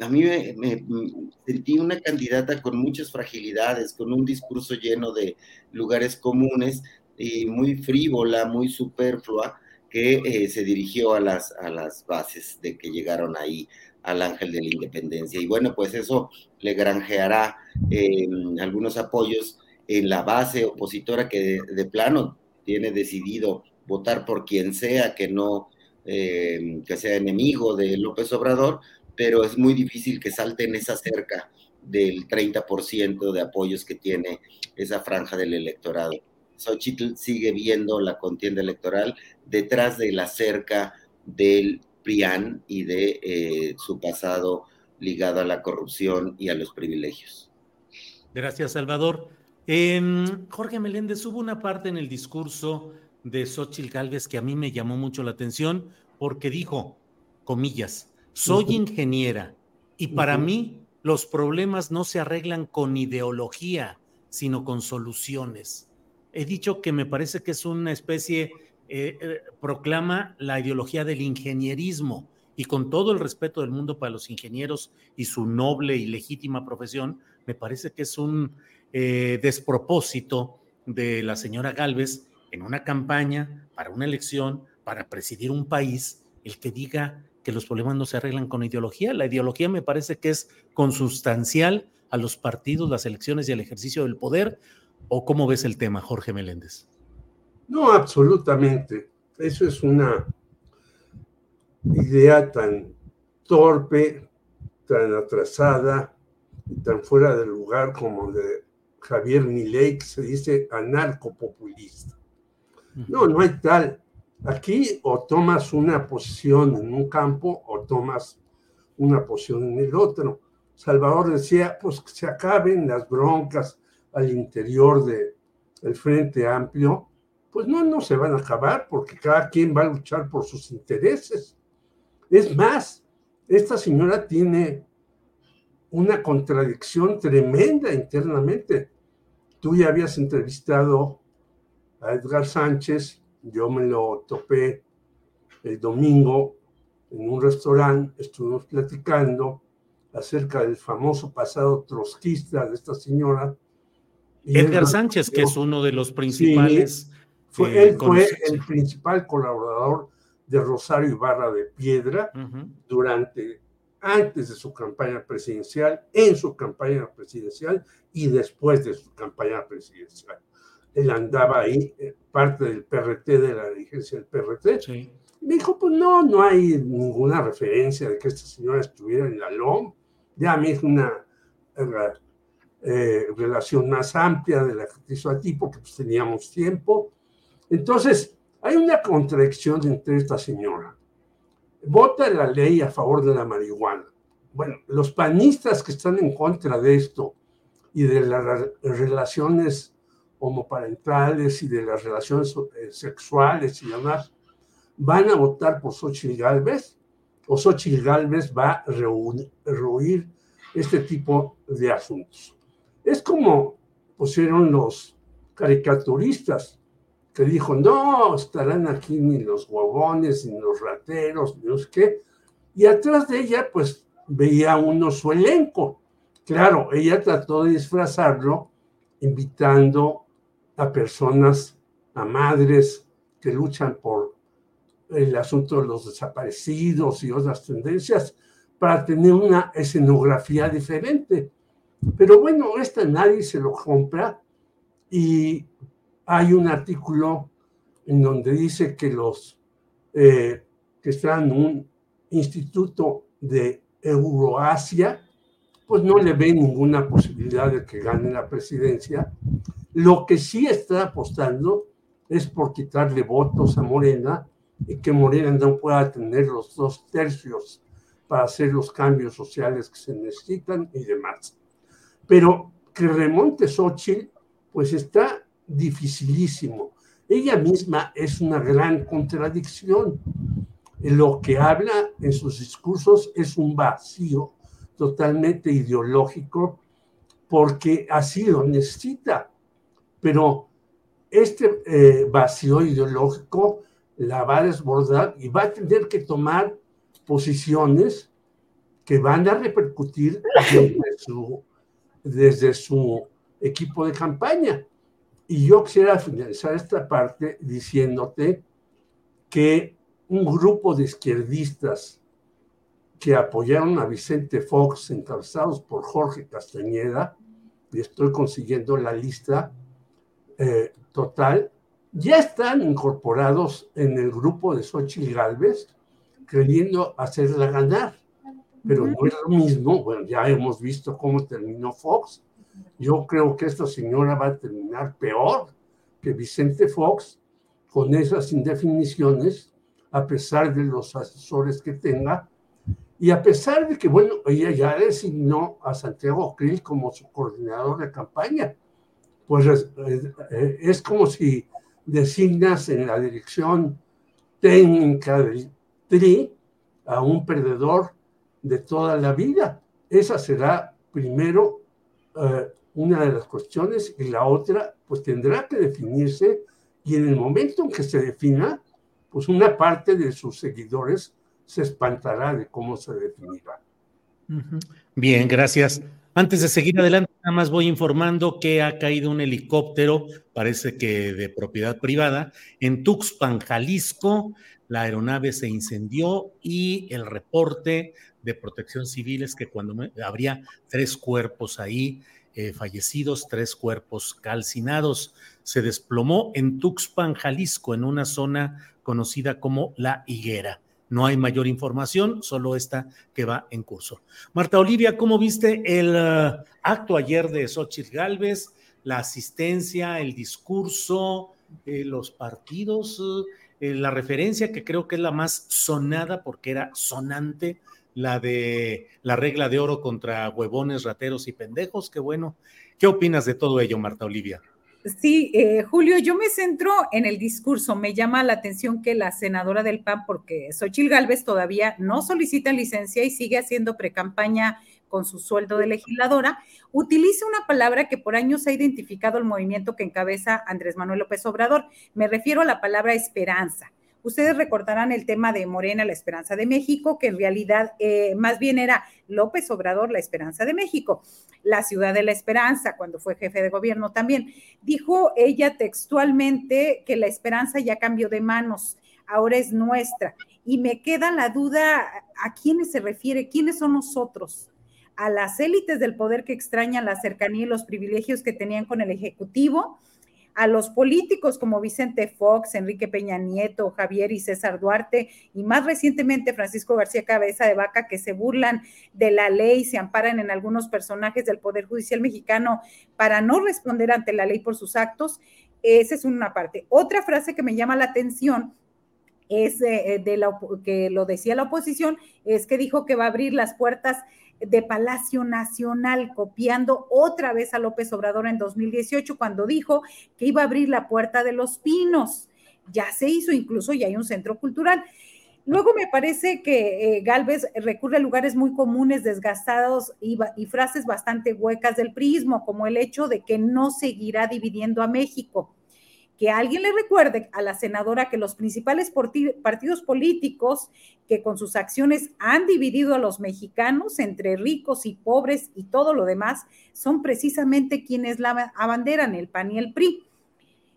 a mí me, sentí una candidata con muchas fragilidades, con un discurso lleno de lugares comunes y muy frívola, muy superflua, que eh, se dirigió a las, a las bases de que llegaron ahí al Ángel de la Independencia. Y bueno, pues eso le granjeará em, algunos apoyos en la base opositora que de, plano tiene decidido votar por quien sea que no, em, que sea enemigo de López Obrador, pero es muy difícil que salte en esa cerca del 30% de apoyos que tiene esa franja del electorado. Xochitl sigue viendo la contienda electoral detrás de la cerca del PRIAN y de eh, su pasado ligado a la corrupción y a los privilegios. Gracias, Salvador. Em, Jorge Meléndez, hubo una parte en el discurso de Xochitl Gálvez que a mí me llamó mucho la atención porque dijo, comillas, soy ingeniera y para mí los problemas no se arreglan con ideología, sino con soluciones. He dicho que me parece que es una especie, eh, eh, proclama la ideología del ingenierismo y con todo el respeto del mundo para los ingenieros y su noble y legítima profesión, me parece que es un eh, despropósito de la señora Galvez en una campaña para una elección, para presidir un país, el que diga que los problemas no se arreglan con ideología. La ideología me parece que es consustancial a los partidos, las elecciones y el ejercicio del poder, ¿O cómo ves el tema, Jorge Meléndez? No, absolutamente. Eso es una idea tan torpe, tan atrasada tan fuera de lugar como de Javier Milei, que se dice anarcopopulista. No, no hay tal. Aquí o tomas una posición en un campo o tomas una posición en el otro. Salvador decía, pues que se acaben las broncas, al interior del Frente Amplio, pues no, no se van a acabar porque cada quien va a luchar por sus intereses. Es más, esta señora tiene una contradicción tremenda internamente. Tú ya habías entrevistado a Edgar Sánchez, yo me lo topé el domingo en un restaurante, estuvimos platicando acerca del famoso pasado trotskista de esta señora, Edgar Sánchez, que es uno de los principales. fue, eh, él fue el principal colaborador de Rosario Ibarra de Piedra durante, antes de su campaña presidencial, en su campaña presidencial y después de su campaña presidencial. Él andaba ahí, eh, parte del PRT, de la dirigencia del PRT. Sí. Me dijo, pues no, no hay ninguna referencia de que esta señora estuviera en la LOM. Ya a mí es una eh, relación más amplia de la que hizo a ti, porque pues, teníamos tiempo. Entonces, hay una contradicción entre esta señora. vota la ley a favor de la marihuana. Bueno, los panistas que están en contra de esto y de las relaciones homoparentales y de las relaciones eh, sexuales y demás, van a votar por Xochitl Galvez o Xochitl Galvez va a rehuir este tipo de asuntos. Es como pusieron los caricaturistas que dijo, no, estarán aquí ni los guabones, ni los rateros, ni los qué. Y atrás de ella, pues veía uno su elenco. Claro, ella trató de disfrazarlo invitando a personas, a madres que luchan por el asunto de los desaparecidos y otras tendencias para tener una escenografía diferente. Pero bueno, esta nadie se lo compra y hay un artículo en donde dice que los eh, que están en un instituto de Euroasia, pues no le ven ninguna posibilidad de que gane la presidencia. Lo que sí está apostando es por quitarle votos a Morena y que Morena no pueda tener los dos tercios para hacer los cambios sociales que se necesitan y demás. Pero que remonte Xochitl, pues está dificilísimo. Ella misma es una gran contradicción. Lo que habla en sus discursos es un vacío totalmente ideológico porque así lo necesita. Pero este eh, vacío ideológico la va a desbordar y va a tener que tomar posiciones que van a repercutir desde su equipo de campaña. Y yo quisiera finalizar esta parte diciéndote que un grupo de izquierdistas que apoyaron a Vicente Fox, encabezados por Jorge Castañeda, y estoy consiguiendo la lista eh, total, ya están incorporados en el grupo de Xochitl Galvez, queriendo hacerla ganar. Pero no es lo mismo, bueno, ya hemos visto cómo terminó Fox, yo creo que esta señora va a terminar peor que Vicente Fox con esas indefiniciones, a pesar de los asesores que tenga, y a pesar de que, bueno, ella ya designó a Santiago Krill como su coordinador de campaña, pues es, eh, es como si designas en la dirección técnica del TRI a un perdedor de toda la vida. Esa será primero eh, una de las cuestiones y la otra, pues tendrá que definirse y en el momento en que se defina, pues una parte de sus seguidores se espantará de cómo se definirá. Bien, gracias. Antes de seguir adelante, nada más voy informando que ha caído un helicóptero, parece que de propiedad privada, en Tuxpan, Jalisco. La aeronave se incendió y el reporte de protección civil es que cuando habría tres cuerpos ahí eh, fallecidos, tres cuerpos calcinados. Se desplomó en Tuxpan, Jalisco, en una zona conocida como La Higuera. No hay mayor información, solo esta que va en curso. Marta Olivia, ¿cómo viste el eh, acto ayer de Xochitl Galvez? La asistencia, el discurso, eh, los partidos, la referencia que creo que es la más sonada porque era sonante la de la regla de oro contra huevones, rateros y pendejos. Qué bueno. ¿Qué opinas de todo ello, Marta Olivia? Sí, eh, Julio, yo me centro en el discurso. Me llama la atención que la senadora del PAN, porque Xochil Gálvez todavía no solicita licencia y sigue haciendo precampaña con su sueldo de legisladora, utilice una palabra que por años ha identificado el movimiento que encabeza Andrés Manuel López Obrador. Me refiero a la palabra esperanza. Ustedes recordarán el tema de Morena, la esperanza de México, que en realidad eh, más bien era López Obrador, la esperanza de México, la ciudad de la esperanza, cuando fue jefe de gobierno también. Dijo ella textualmente que la esperanza ya cambió de manos, ahora es nuestra. Y me queda la duda a quiénes se refiere, quiénes son nosotros a las élites del poder que extrañan la cercanía y los privilegios que tenían con el Ejecutivo, a los políticos como Vicente Fox, Enrique Peña Nieto, Javier y César Duarte, y más recientemente Francisco García Cabeza de Vaca, que se burlan de la ley, se amparan en algunos personajes del Poder Judicial mexicano para no responder ante la ley por sus actos. Esa es una parte. Otra frase que me llama la atención es de la, que lo decía la oposición, es que dijo que va a abrir las puertas de Palacio Nacional, copiando otra vez a López Obrador en 2018, cuando dijo que iba a abrir la puerta de los pinos. Ya se hizo, incluso ya hay un centro cultural. Luego me parece que eh, Galvez recurre a lugares muy comunes, desgastados y, y, frases bastante huecas del prismo, como el hecho de que no seguirá dividiendo a México que alguien le recuerde a la senadora que los principales partidos políticos que con sus acciones han dividido a los mexicanos entre ricos y pobres y todo lo demás, son precisamente quienes la abanderan, el PAN y el PRI.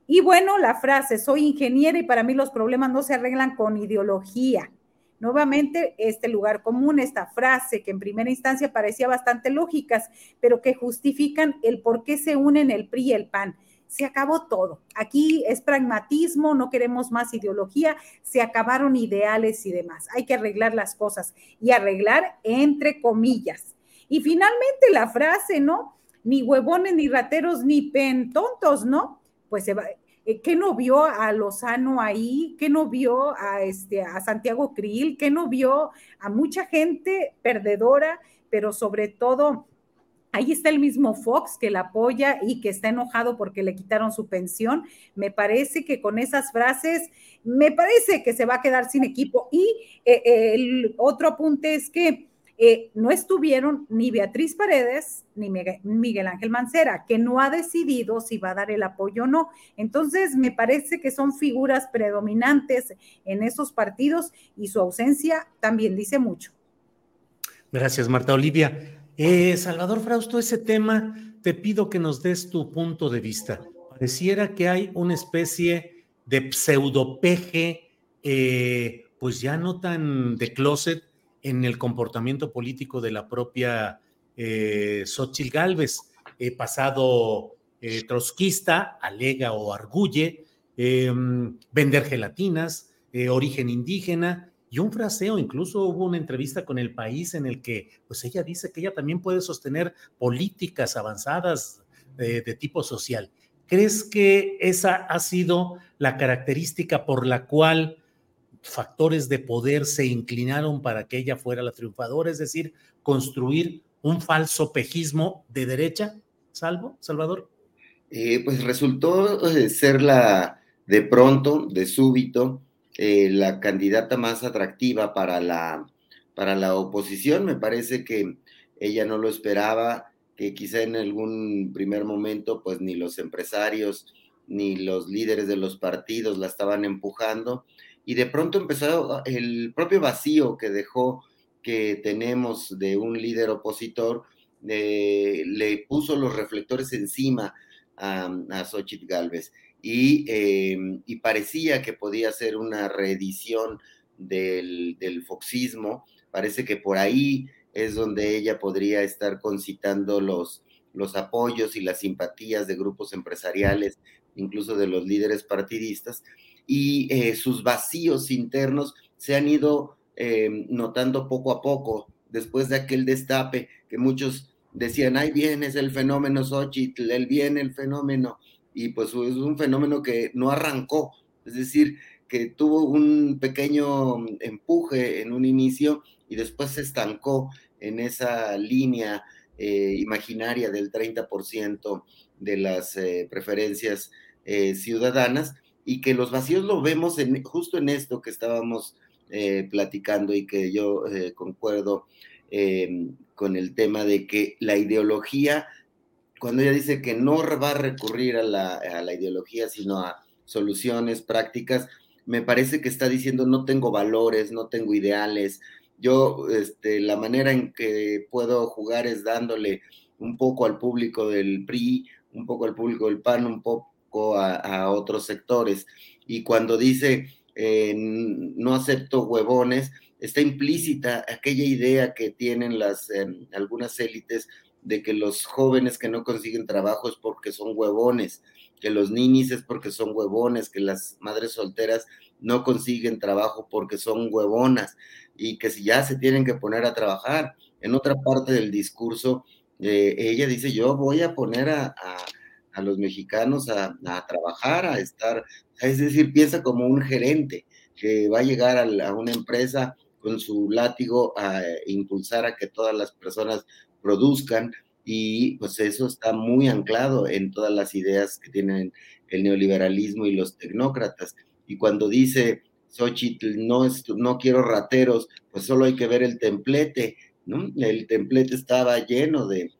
Y bueno, la frase, soy ingeniera y para mí los problemas no se arreglan con ideología. Nuevamente, este lugar común, esta frase que en primera instancia parecía bastante lógicas, pero que justifican el por qué se unen el PRI y el PAN se acabó todo. Aquí es pragmatismo, no queremos más ideología, se acabaron ideales y demás. Hay que arreglar las cosas y arreglar entre comillas. Y finalmente la frase, ¿no? Ni huevones, ni rateros, ni pentontos, ¿no? Pues se va, eh, ¿qué no vio a Lozano ahí? ¿Qué no vio a, este, a Santiago Krill? ¿Qué no vio a mucha gente perdedora, pero sobre todo Ahí está el mismo Fox que la apoya y que está enojado porque le quitaron su pensión. Me parece que con esas frases, me parece que se va a quedar sin equipo. Y eh, el otro apunte es que eh, no estuvieron ni Beatriz Paredes ni Miguel Ángel Mancera, que no ha decidido si va a dar el apoyo o no. Entonces, me parece que son figuras predominantes en esos partidos y su ausencia también dice mucho. Gracias, Marta Olivia. Eh, Salvador Frausto, ese tema, te pido que nos des tu punto de vista. Pareciera que hay una especie de pseudopeje, eh, pues ya no tan de closet en el comportamiento político de la propia eh, Xochitl Galvez, pasado eh, trotskista, alega o arguye, em, vender gelatinas, origen indígena, y un fraseo, incluso hubo una entrevista con el país en el que pues ella dice que ella también puede sostener políticas avanzadas de, tipo social. ¿Crees que esa ha sido la característica por la cual factores de poder se inclinaron para que ella fuera la triunfadora, es decir, construir un falso pejismo de derecha, Salvo, Salvador? Eh, pues resultó eh, ser la, de pronto, de súbito, eh, la candidata más atractiva para la, para la oposición. Me parece que ella no lo esperaba, que quizá en algún primer momento, pues ni los empresarios ni los líderes de los partidos la estaban empujando. Y de pronto empezó el propio vacío que dejó que tenemos de un líder opositor, eh, le puso los reflectores encima a, a Xochitl Galvez. Em, y, parecía que podía ser una reedición del, foxismo. Parece que por ahí es donde ella podría estar concitando los, los apoyos y las simpatías de grupos empresariales, incluso de los líderes partidistas, y eh, sus vacíos internos se han ido em, notando poco a poco después de aquel destape que muchos decían, ahí viene es el fenómeno Xochitl, él viene el fenómeno y pues es un fenómeno que no arrancó, es decir, que tuvo un pequeño empuje en un inicio y después se estancó en esa línea eh, imaginaria del 30% de las eh, preferencias eh, ciudadanas y que los vacíos lo vemos justo en esto que estábamos platicando y que yo concuerdo con el tema de que la ideología cuando ella dice que no va a recurrir a la, ideología, sino a soluciones prácticas, me parece que está diciendo no tengo valores, no tengo ideales. Yo, este, la manera en que puedo jugar es dándole un poco al público del PRI, un poco al público del PAN, un poco a, otros sectores. Y cuando dice eh, no acepto huevones, está implícita aquella idea que tienen las em, algunas élites de que los jóvenes que no consiguen trabajo es porque son huevones, que los ninis es porque son huevones, que las madres solteras no consiguen trabajo porque son huevonas y que si ya se tienen que poner a trabajar. En otra parte del discurso, eh, ella dice, yo voy a poner a, los mexicanos a, a, trabajar, a estar, es decir, piensa como un gerente, que va a llegar a, una empresa con su látigo a impulsar a que todas las personas produzcan y pues eso está muy anclado en todas las ideas que tienen el neoliberalismo y los tecnócratas. Y cuando dice Xochitl, no, no quiero rateros, pues solo hay que ver el templete, ¿no? El templete estaba lleno de,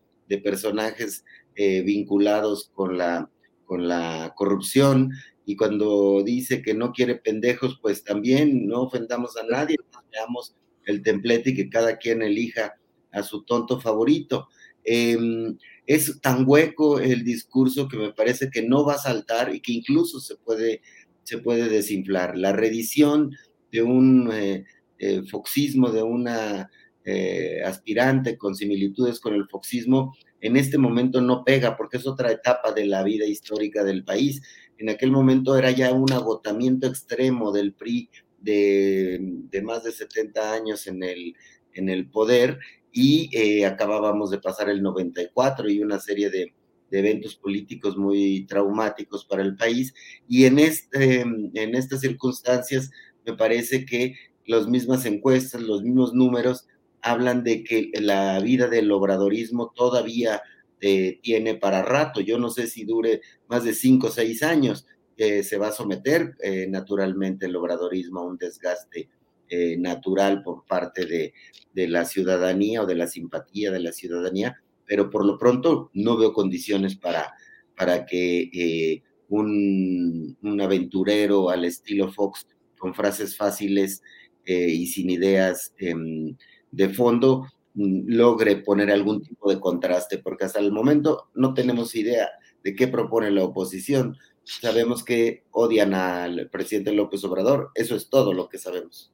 personajes eh, vinculados con la, con la corrupción, y cuando dice que no quiere pendejos, pues también no ofendamos a nadie, veamos el templete y que cada quien elija a su tonto favorito. Em, es tan hueco el discurso que me parece que no va a saltar y que incluso se puede, se puede desinflar. La redición de un eh, eh, foxismo, de una eh, aspirante con similitudes con el foxismo, en este momento no pega porque es otra etapa de la vida histórica del país. En aquel momento era ya un agotamiento extremo del PRI de, más de 70 años en el, en el poder y eh, acabábamos de pasar el 94 y una serie de, eventos políticos muy traumáticos para el país. Y en, este, en estas circunstancias me parece que las mismas encuestas, los mismos números hablan de que la vida del obradorismo todavía eh, tiene para rato. Yo no sé si dure más de cinco o seis años. Eh, se va a someter eh, naturalmente el obradorismo a un desgaste natural por parte de, la ciudadanía o de la simpatía de la ciudadanía, pero por lo pronto no veo condiciones para, para que un, un, aventurero al estilo Fox con frases fáciles y sin ideas em, de fondo mm, logre poner algún tipo de contraste, porque hasta el momento no tenemos idea de qué propone la oposición. Sabemos que odian al presidente López Obrador, eso es todo lo que sabemos.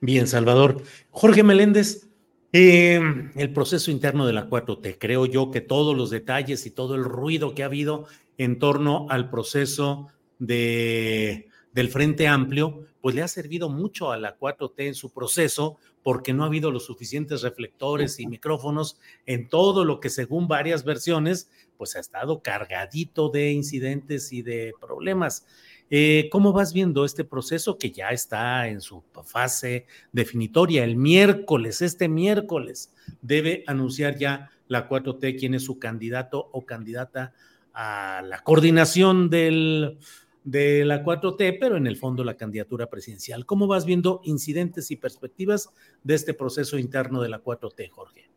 Bien, Salvador. Jorge Meléndez, em, el proceso interno de la 4T, creo yo que todos los detalles y todo el ruido que ha habido en torno al proceso de, del Frente Amplio, pues le ha servido mucho a la 4T en su proceso porque no ha habido los suficientes reflectores y micrófonos en todo lo que según varias versiones, pues ha estado cargadito de incidentes y de problemas. Eh, ¿Cómo vas viendo este proceso que ya está en su fase definitoria? El miércoles, este miércoles, debe anunciar ya la 4T quién es su candidato o candidata a la coordinación del, de la 4T, pero en el fondo la candidatura presidencial. ¿Cómo vas viendo incidentes y perspectivas de este proceso interno de la 4T, Jorge?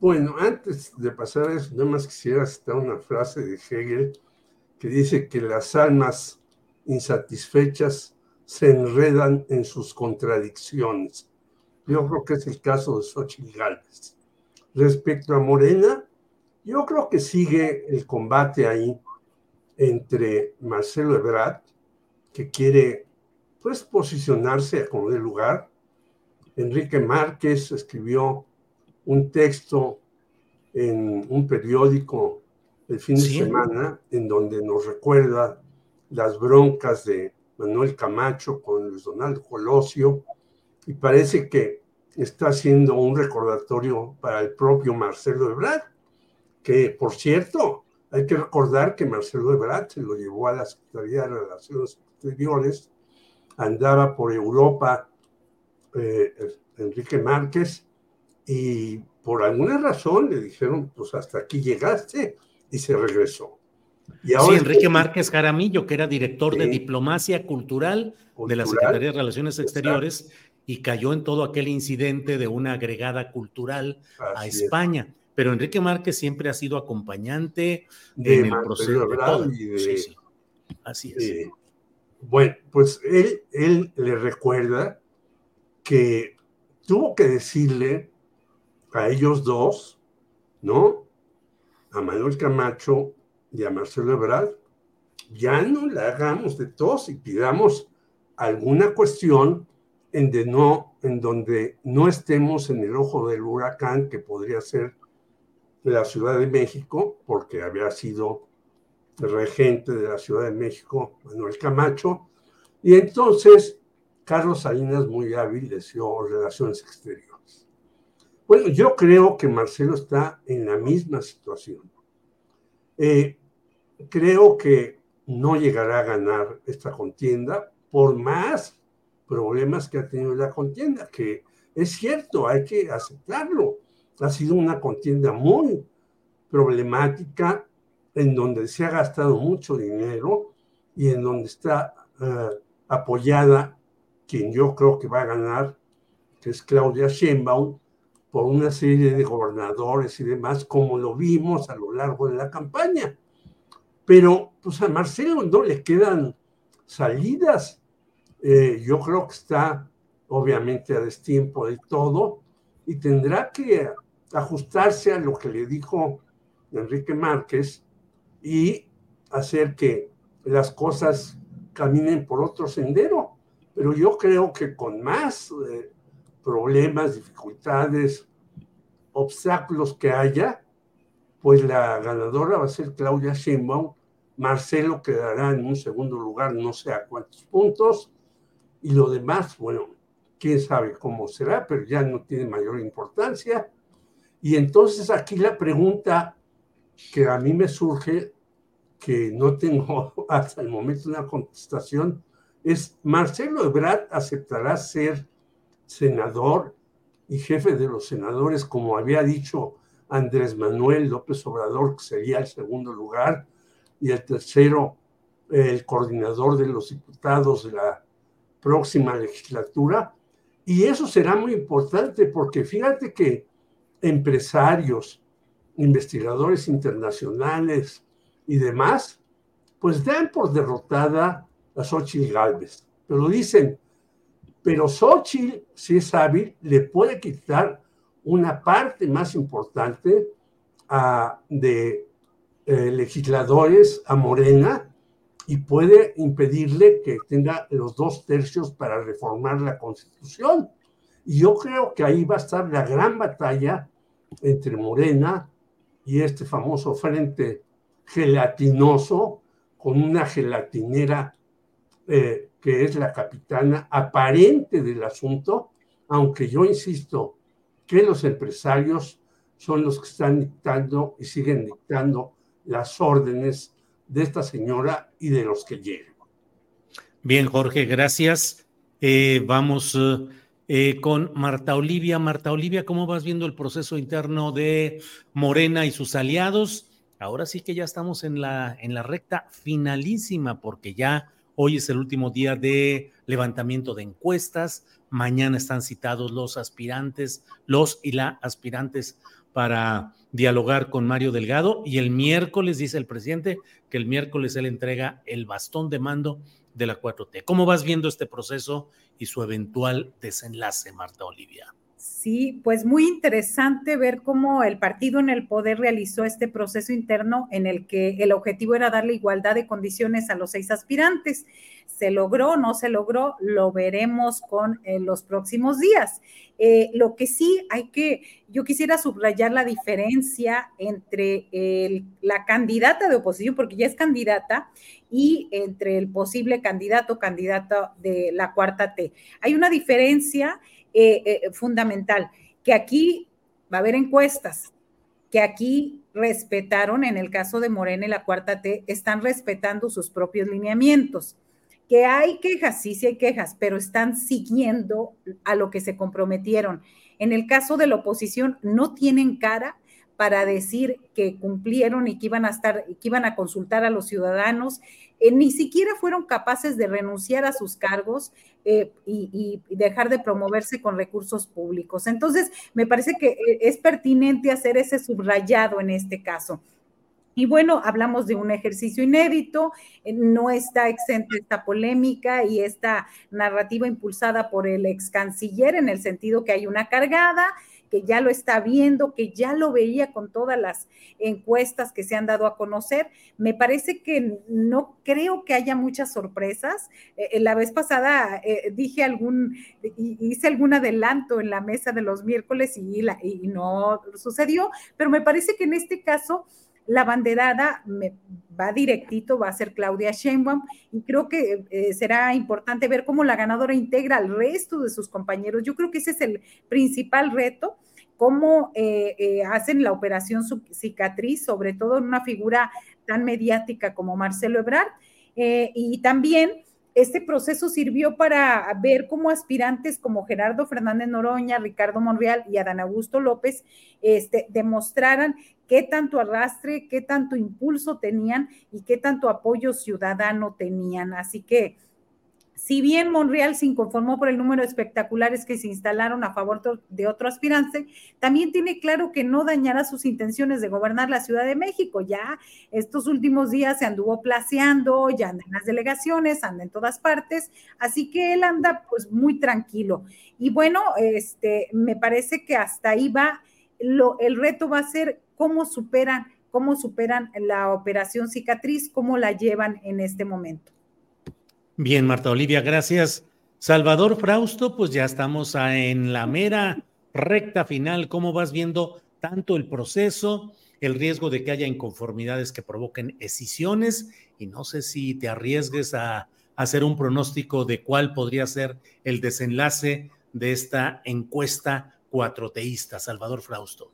Bueno, antes de pasar a eso, nada más quisiera citar una frase de Hegel que dice que las almas insatisfechas se enredan en sus contradicciones. Yo creo que es el caso de Xochitl Gálvez. Respecto a Morena, yo creo que sigue el combate ahí entre Marcelo Ebrard, que quiere pues posicionarse a como de lugar. Enrique Márquez escribió un texto en un periódico el fin de semana en donde nos recuerda las broncas de Manuel Camacho con Luis Donaldo Colosio y parece que está haciendo un recordatorio para el propio Marcelo Ebrard, que por cierto hay que recordar que Marcelo Ebrard se lo llevó a la Secretaría de Relaciones Exteriores, andaba por Europa eh, Enrique Márquez y por alguna razón le dijeron, pues hasta aquí llegaste y se regresó. Y sí, Enrique Márquez Jaramillo, que era director de diplomacia cultural, de la Secretaría de Relaciones Exteriores, y cayó en todo aquel incidente de una agregada cultural a España pero Enrique Márquez siempre ha sido acompañante en el proceso de todo. sí, sí. Así es. bueno, pues él, él le recuerda que tuvo que decirle a ellos dos, ¿no? A Manuel Camacho y a Marcelo ya no le hagamos de tos y pidamos alguna cuestión en, de no, en donde no estemos en el ojo del huracán que podría ser la Ciudad de México, porque había sido regente de la Ciudad de México Manuel Camacho, y entonces Carlos Salinas, muy hábil, deseó relaciones exteriores. Bueno, yo creo que Marcelo está en la misma situación. Eh, creo que no llegará a ganar esta contienda, por más problemas que ha tenido la contienda, que es cierto, hay que aceptarlo. Ha sido una contienda muy problemática en donde se ha gastado mucho dinero y en donde está eh, apoyada quien yo creo que va a ganar, que es Claudia Sheinbaum, por una serie de gobernadores y demás, como lo vimos a lo largo de la campaña. Pero pues a Marcelo no le quedan salidas. Eh, yo creo que está obviamente a destiempo de todo y tendrá que ajustarse a lo que le dijo Enrique Márquez y hacer que las cosas caminen por otro sendero. Pero yo creo que con más eh, problemas, dificultades, obstáculos que haya, pues la ganadora va a ser Claudia Sheinbaum. Marcelo quedará en un segundo lugar, no sé a cuántos puntos. Y lo demás, bueno, quién sabe cómo será, pero ya no tiene mayor importancia. Y entonces aquí la pregunta que a mí me surge, que no tengo hasta el momento una contestación, es, ¿Marcelo Ebrard aceptará ser senador y jefe de los senadores, como había dicho Andrés Manuel López Obrador, que sería el segundo lugar, y el tercero, el coordinador de los diputados de la próxima legislatura? Y eso será muy importante porque fíjate que empresarios, investigadores internacionales y demás, pues dan por derrotada a Xochitl Galvez. Pero dicen, pero Xochitl, si es hábil, le puede quitar una parte más importante a, de eh, legisladores a Morena y puede impedirle que tenga los dos tercios para reformar la Constitución. Y yo creo que ahí va a estar la gran batalla entre Morena y este famoso frente gelatinoso con una gelatinera eh, que es la capitana aparente del asunto, aunque yo insisto que los empresarios son los que están dictando y siguen dictando las órdenes de esta señora y de los que llegan. Bien, Jorge, gracias. Eh, vamos eh, con Marta Olivia. Marta Olivia, ¿cómo vas viendo el proceso interno de Morena y sus aliados? Ahora sí que ya estamos en la, en la recta finalísima, porque ya hoy es el último día de levantamiento de encuestas. Mañana están citados los aspirantes, los y la aspirantes para dialogar con Mario Delgado y el miércoles, dice el presidente, que el miércoles él entrega el bastón de mando de la 4T. ¿Cómo vas viendo este proceso y su eventual desenlace, Marta Olivia? Sí, pues muy interesante ver cómo el partido en el poder realizó este proceso interno en el que el objetivo era darle igualdad de condiciones a los seis aspirantes. ¿Se logró? ¿No se logró? Lo veremos con eh, los próximos días. Eh, lo que sí hay que, yo quisiera subrayar la diferencia entre la candidata de oposición, porque ya es candidata, y entre el posible candidato candidato de la cuarta T. Hay una diferencia eh, eh, fundamental, que aquí va a haber encuestas, que aquí respetaron, en el caso de Morena y la cuarta T, están respetando sus propios lineamientos. Que hay quejas, sí, sí hay quejas, pero están siguiendo a lo que se comprometieron. En el caso de la oposición, no tienen cara para decir que cumplieron y que iban a estar, que iban a consultar a los ciudadanos, eh, ni siquiera fueron capaces de renunciar a sus cargos eh, y, dejar de promoverse con recursos públicos. Entonces, me parece que eh, es pertinente hacer ese subrayado en este caso. Y bueno, hablamos de un ejercicio inédito, no está exenta esta polémica y esta narrativa impulsada por el ex canciller en el sentido que hay una cargada, que ya lo está viendo, que ya lo veía con todas las encuestas que se han dado a conocer. Me parece que no creo que haya muchas sorpresas. Eh, eh, la vez pasada eh, dije algún, hice algún adelanto en la mesa de los miércoles y, y no sucedió, pero me parece que en este caso la banderada va directito, va a ser Claudia Sheinbaum, y creo que eh, será importante ver cómo la ganadora integra al resto de sus compañeros. Yo creo que ese es el principal reto, cómo eh, eh, hacen la operación cicatriz, sobre todo en una figura tan mediática como Marcelo Ebrard, y también este proceso sirvió para ver cómo aspirantes como Gerardo Fernández Noroña, Ricardo Monreal y Adán Augusto López este, demostraran qué tanto arrastre, qué tanto impulso tenían y qué tanto apoyo ciudadano tenían. Así que si bien Monreal se inconformó por el número de espectaculares que se instalaron a favor de otro aspirante, también tiene claro que no dañará sus intenciones de gobernar la Ciudad de México. Ya estos últimos días se anduvo placeando, ya anda en las delegaciones, anda en todas partes, así que él anda pues muy tranquilo. Y bueno, este, me parece que hasta ahí va, lo, el reto va a ser cómo superan, cómo superan la operación cicatriz, cómo la llevan en este momento. Bien, Marta Olivia, gracias. Salvador Frausto, pues ya estamos en la mera recta final. ¿Cómo vas viendo tanto el proceso, el riesgo de que haya inconformidades que provoquen escisiones? Y no sé si te arriesgues a hacer un pronóstico de cuál podría ser el desenlace de esta encuesta cuatroteísta, Salvador Frausto.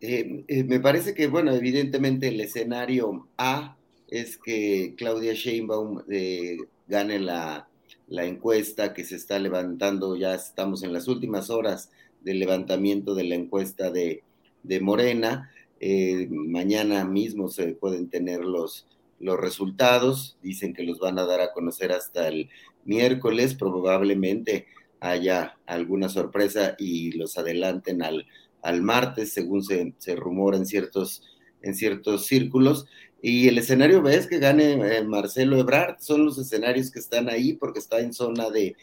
Eh, eh, me parece que, bueno, evidentemente el escenario A es que Claudia Sheinbaum eh, gane la, encuesta que se está levantando, ya estamos en las últimas horas del levantamiento de la encuesta de, Morena. Eh, mañana mismo se pueden tener los, los resultados, dicen que los van a dar a conocer hasta el miércoles, probablemente haya alguna sorpresa y los adelanten al, al martes, según se, se rumora en ciertos, en ciertos círculos. Y el escenario B es que gane eh, Marcelo Ebrard, son los escenarios que están ahí porque está en zona de,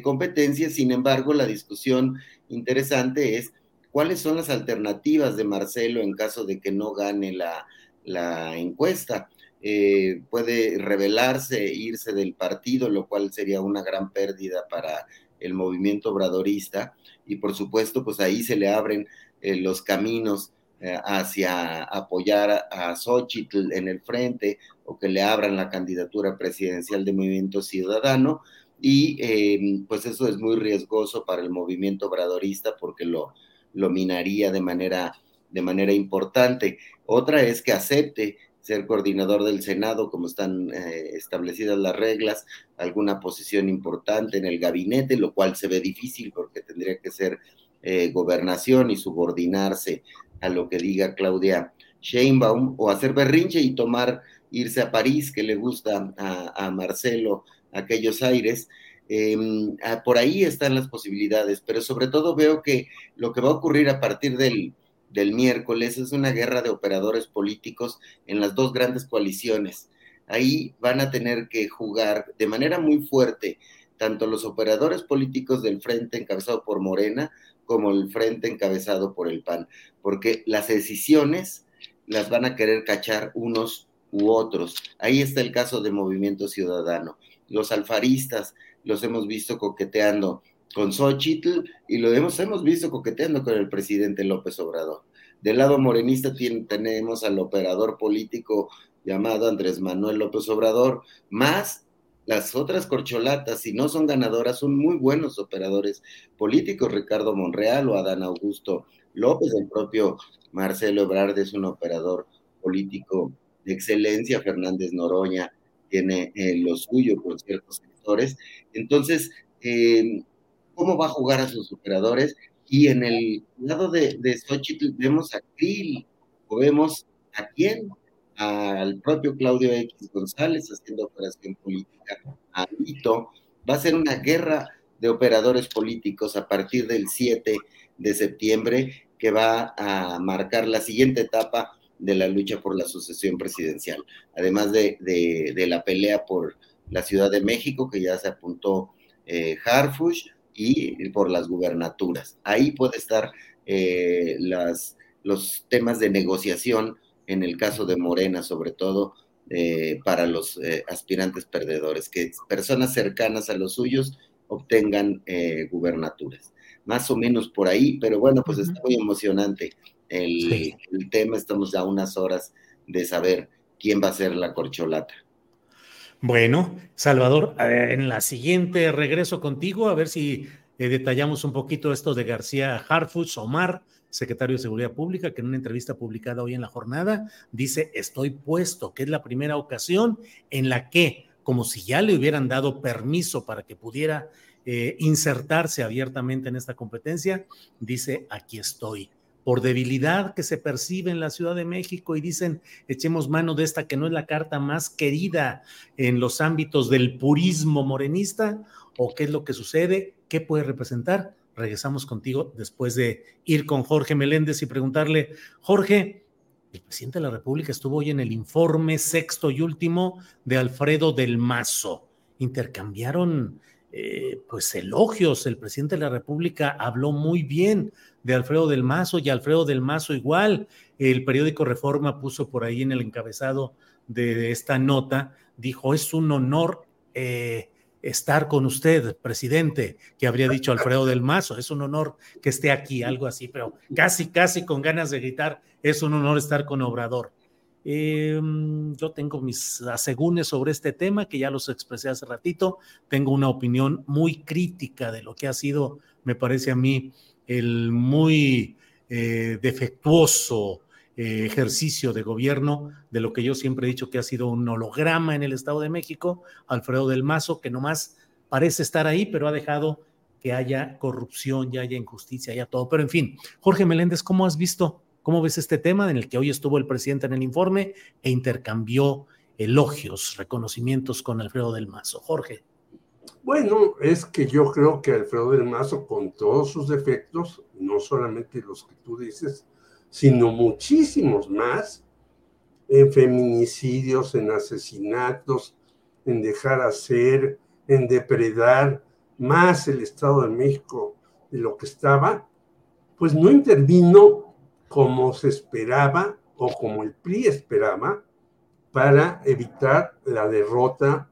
competencia. Sin embargo, la discusión interesante es cuáles son las alternativas de Marcelo en caso de que no gane la, encuesta. Eh, puede rebelarse, irse del partido, lo cual sería una gran pérdida para el movimiento obradorista. Y por supuesto, pues ahí se le abren eh, los caminos hacia apoyar a Xochitl en el frente o que le abran la candidatura presidencial de Movimiento Ciudadano. Y em, pues eso es muy riesgoso para el movimiento obradorista porque lo, lo minaría de manera, de manera importante. Otra es que acepte ser coordinador del Senado, como están eh, establecidas las reglas, alguna posición importante en el gabinete, lo cual se ve difícil porque tendría que ser eh, gobernación y subordinarse a lo que diga Claudia Sheinbaum o hacer berrinche y tomar, irse a París, que le gusta a, Marcelo aquellos aires. Em, ah, por ahí están las posibilidades, pero sobre todo veo que lo que va a ocurrir a partir del, del miércoles es una guerra de operadores políticos en las dos grandes coaliciones. Ahí van a tener que jugar de manera muy fuerte tanto los operadores políticos del frente encabezado por Morena como el frente encabezado por el PAN, porque las decisiones las van a querer cachar unos u otros. Ahí está el caso de Movimiento Ciudadano. Los alfaristas los hemos visto coqueteando con Xochitl y lo hemos, hemos visto coqueteando con el presidente López Obrador. Del lado morenista tenemos al operador político llamado Andrés Manuel López Obrador, más las otras corcholatas, si no son ganadoras, son muy buenos operadores políticos. Ricardo Monreal o Adán Augusto López, el propio Marcelo Ebrard es un operador político de excelencia. Fernández Noroña tiene eh, lo suyo por ciertos sectores. Entonces, eh, ¿cómo va a jugar a sus operadores? Y en el lado de, de Xochitl vemos a Krill, o vemos a quién, al propio Claudio X González haciendo operación política a Vito. Va a ser una guerra de operadores políticos a partir del 7 de septiembre que va a marcar la siguiente etapa de la lucha por la sucesión presidencial, además de, la pelea por la Ciudad de México, que ya se apuntó eh, Harfush, y por las gubernaturas. Ahí puede estar eh, las, los temas de negociación en el caso de Morena, sobre todo eh, para los eh, aspirantes perdedores, que personas cercanas a los suyos obtengan eh, gubernaturas. Más o menos por ahí, pero bueno, pues está muy emocionante el, el, tema. Estamos a unas horas de saber quién va a ser la corcholata. Bueno, Salvador, en la siguiente regreso contigo a ver si detallamos un poquito esto de García Harfuch, Omar, secretario de Seguridad Pública, que en una entrevista publicada hoy en la jornada dice, estoy puesto, que es la primera ocasión en la que como si ya le hubieran dado permiso para que pudiera eh, insertarse abiertamente en esta competencia, dice, aquí estoy. Por debilidad que se percibe en la Ciudad de México y dicen, echemos mano de esta que no es la carta más querida en los ámbitos del purismo morenista, o qué es lo que sucede, qué puede representar. Regresamos contigo después de ir con Jorge Meléndez y preguntarle, Jorge, el presidente de la República estuvo hoy en el informe sexto y último de Alfredo del Mazo. Intercambiaron eh, pues elogios. El presidente de la República habló muy bien de Alfredo del Mazo y Alfredo del Mazo igual. El periódico Reforma puso por ahí en el encabezado de esta nota, dijo, es un honor eh, estar con usted, presidente, que habría dicho Alfredo del Mazo, es un honor que esté aquí, algo así, pero casi, casi con ganas de gritar, es un honor estar con Obrador. Em, yo tengo mis asegúnes sobre este tema, que ya los expresé hace ratito. Tengo una opinión muy crítica de lo que ha sido, me parece a mí, el muy eh, defectuoso eh, ejercicio de gobierno de lo que yo siempre he dicho que ha sido un holograma en el Estado de México, Alfredo del Mazo, que nomás parece estar ahí, pero ha dejado que haya corrupción, ya haya injusticia, haya todo. Pero en fin, Jorge Meléndez, ¿cómo has visto ¿Cómo ves este tema en el que hoy estuvo el presidente en el informe e intercambió elogios, reconocimientos con Alfredo del Mazo? Jorge. Bueno, es que yo creo que Alfredo del Mazo, con todos sus defectos, no solamente los que tú dices, sino muchísimos más, en feminicidios, en asesinatos, en dejar hacer, en depredar más el Estado de México de lo que estaba, pues no intervino como se esperaba o como el PRI esperaba para evitar la derrota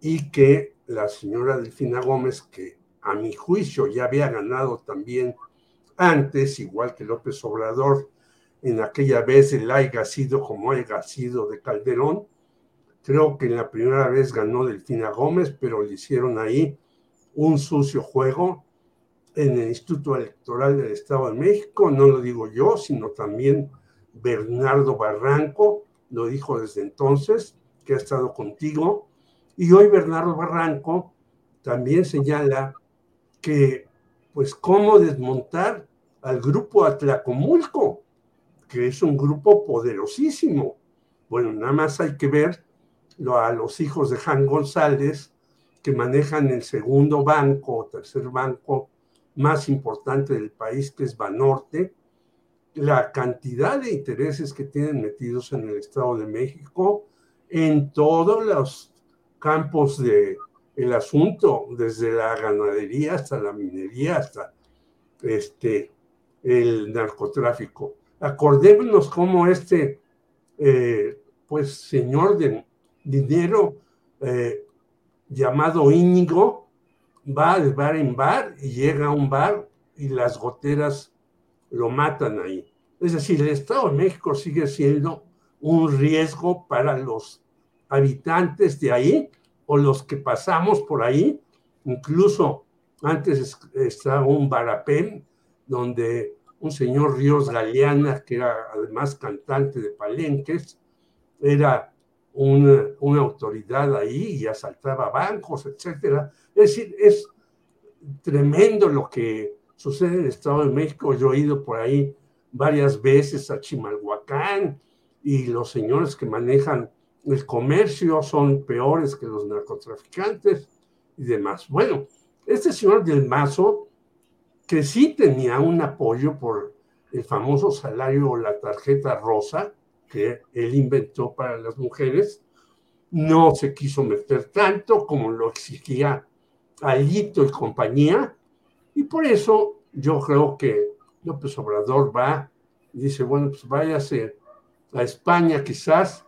y que la señora Delfina Gómez, que a mi juicio ya había ganado también antes, igual que López Obrador, en aquella vez el haya sido como haya sido de Calderón, creo que en la primera vez ganó Delfina Gómez, pero le hicieron ahí un sucio juego en el Instituto Electoral del Estado de México, no lo digo yo, sino también Bernardo Barranco, lo dijo desde entonces, que ha estado contigo, y hoy Bernardo Barranco también señala que, pues, cómo desmontar al grupo Atlacomulco, que es un grupo poderosísimo. Bueno, nada más hay que ver a los hijos de Jan González, que manejan el segundo banco o tercer banco más importante del país, que es Banorte, la cantidad de intereses que tienen metidos en el Estado de México, en todos los campos del el asunto, desde la ganadería hasta la minería, hasta este, el narcotráfico. Acordémonos cómo este, eh, pues, señor de dinero eh, llamado Íñigo, va de bar en bar y llega a un bar y las goteras lo matan ahí. Es decir, el Estado de México sigue siendo un riesgo para los habitantes de ahí o los que pasamos por ahí. Incluso antes estaba un barapén donde un señor Ríos Galeana, que era además cantante de palenques, era una, autoridad ahí y asaltaba bancos, etcétera. Es decir, es tremendo lo que sucede en el Estado de México. Yo he ido por ahí varias veces a Chimalhuacán y los señores que manejan el comercio son peores que los narcotraficantes y demás. Bueno, este señor del Mazo, que sí tenía un apoyo por el famoso salario o la tarjeta rosa que él inventó para las mujeres, no se quiso meter tanto como lo exigía Alito y compañía, y por eso yo creo que López Obrador va dice, bueno, pues váyase a España quizás,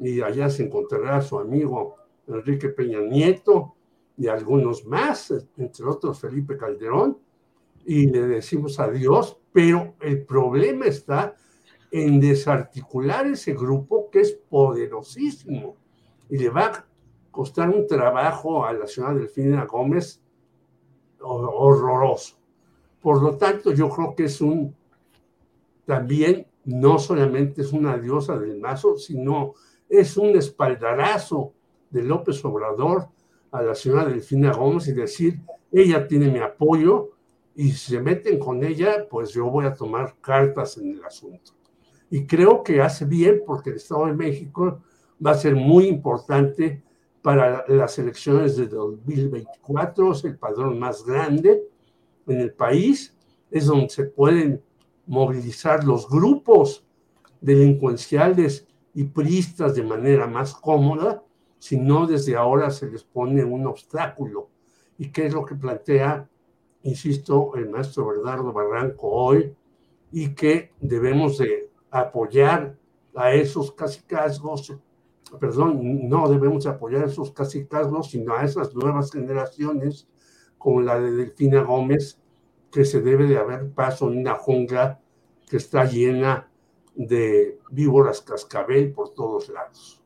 y allá se encontrará a su amigo Enrique Peña Nieto y algunos más, entre otros Felipe Calderón, y le decimos adiós, pero el problema está en desarticular ese grupo que es poderosísimo y le va a costar un trabajo a la señora Delfina Gómez horroroso. Por lo tanto, yo creo que es un, también no solamente es una diosa del mazo, sino es un espaldarazo de López Obrador a la señora Delfina Gómez y decir, ella tiene mi apoyo y si se meten con ella, pues yo voy a tomar cartas en el asunto. Y creo que hace bien porque el Estado de México va a ser muy importante para las elecciones de 2024, es el padrón más grande en el país, es donde se pueden movilizar los grupos delincuenciales y priistas de manera más cómoda, si no desde ahora se les pone un obstáculo. ¿Y qué es lo que plantea, insisto, el maestro Bernardo Barranco hoy? Y que debemos de apoyar a esos casicazgos, perdón, no debemos apoyar a esos casicazgos, sino a esas nuevas generaciones, como la de Delfina Gómez, que se debe de haber paso en una jungla que está llena de víboras cascabel por todos lados.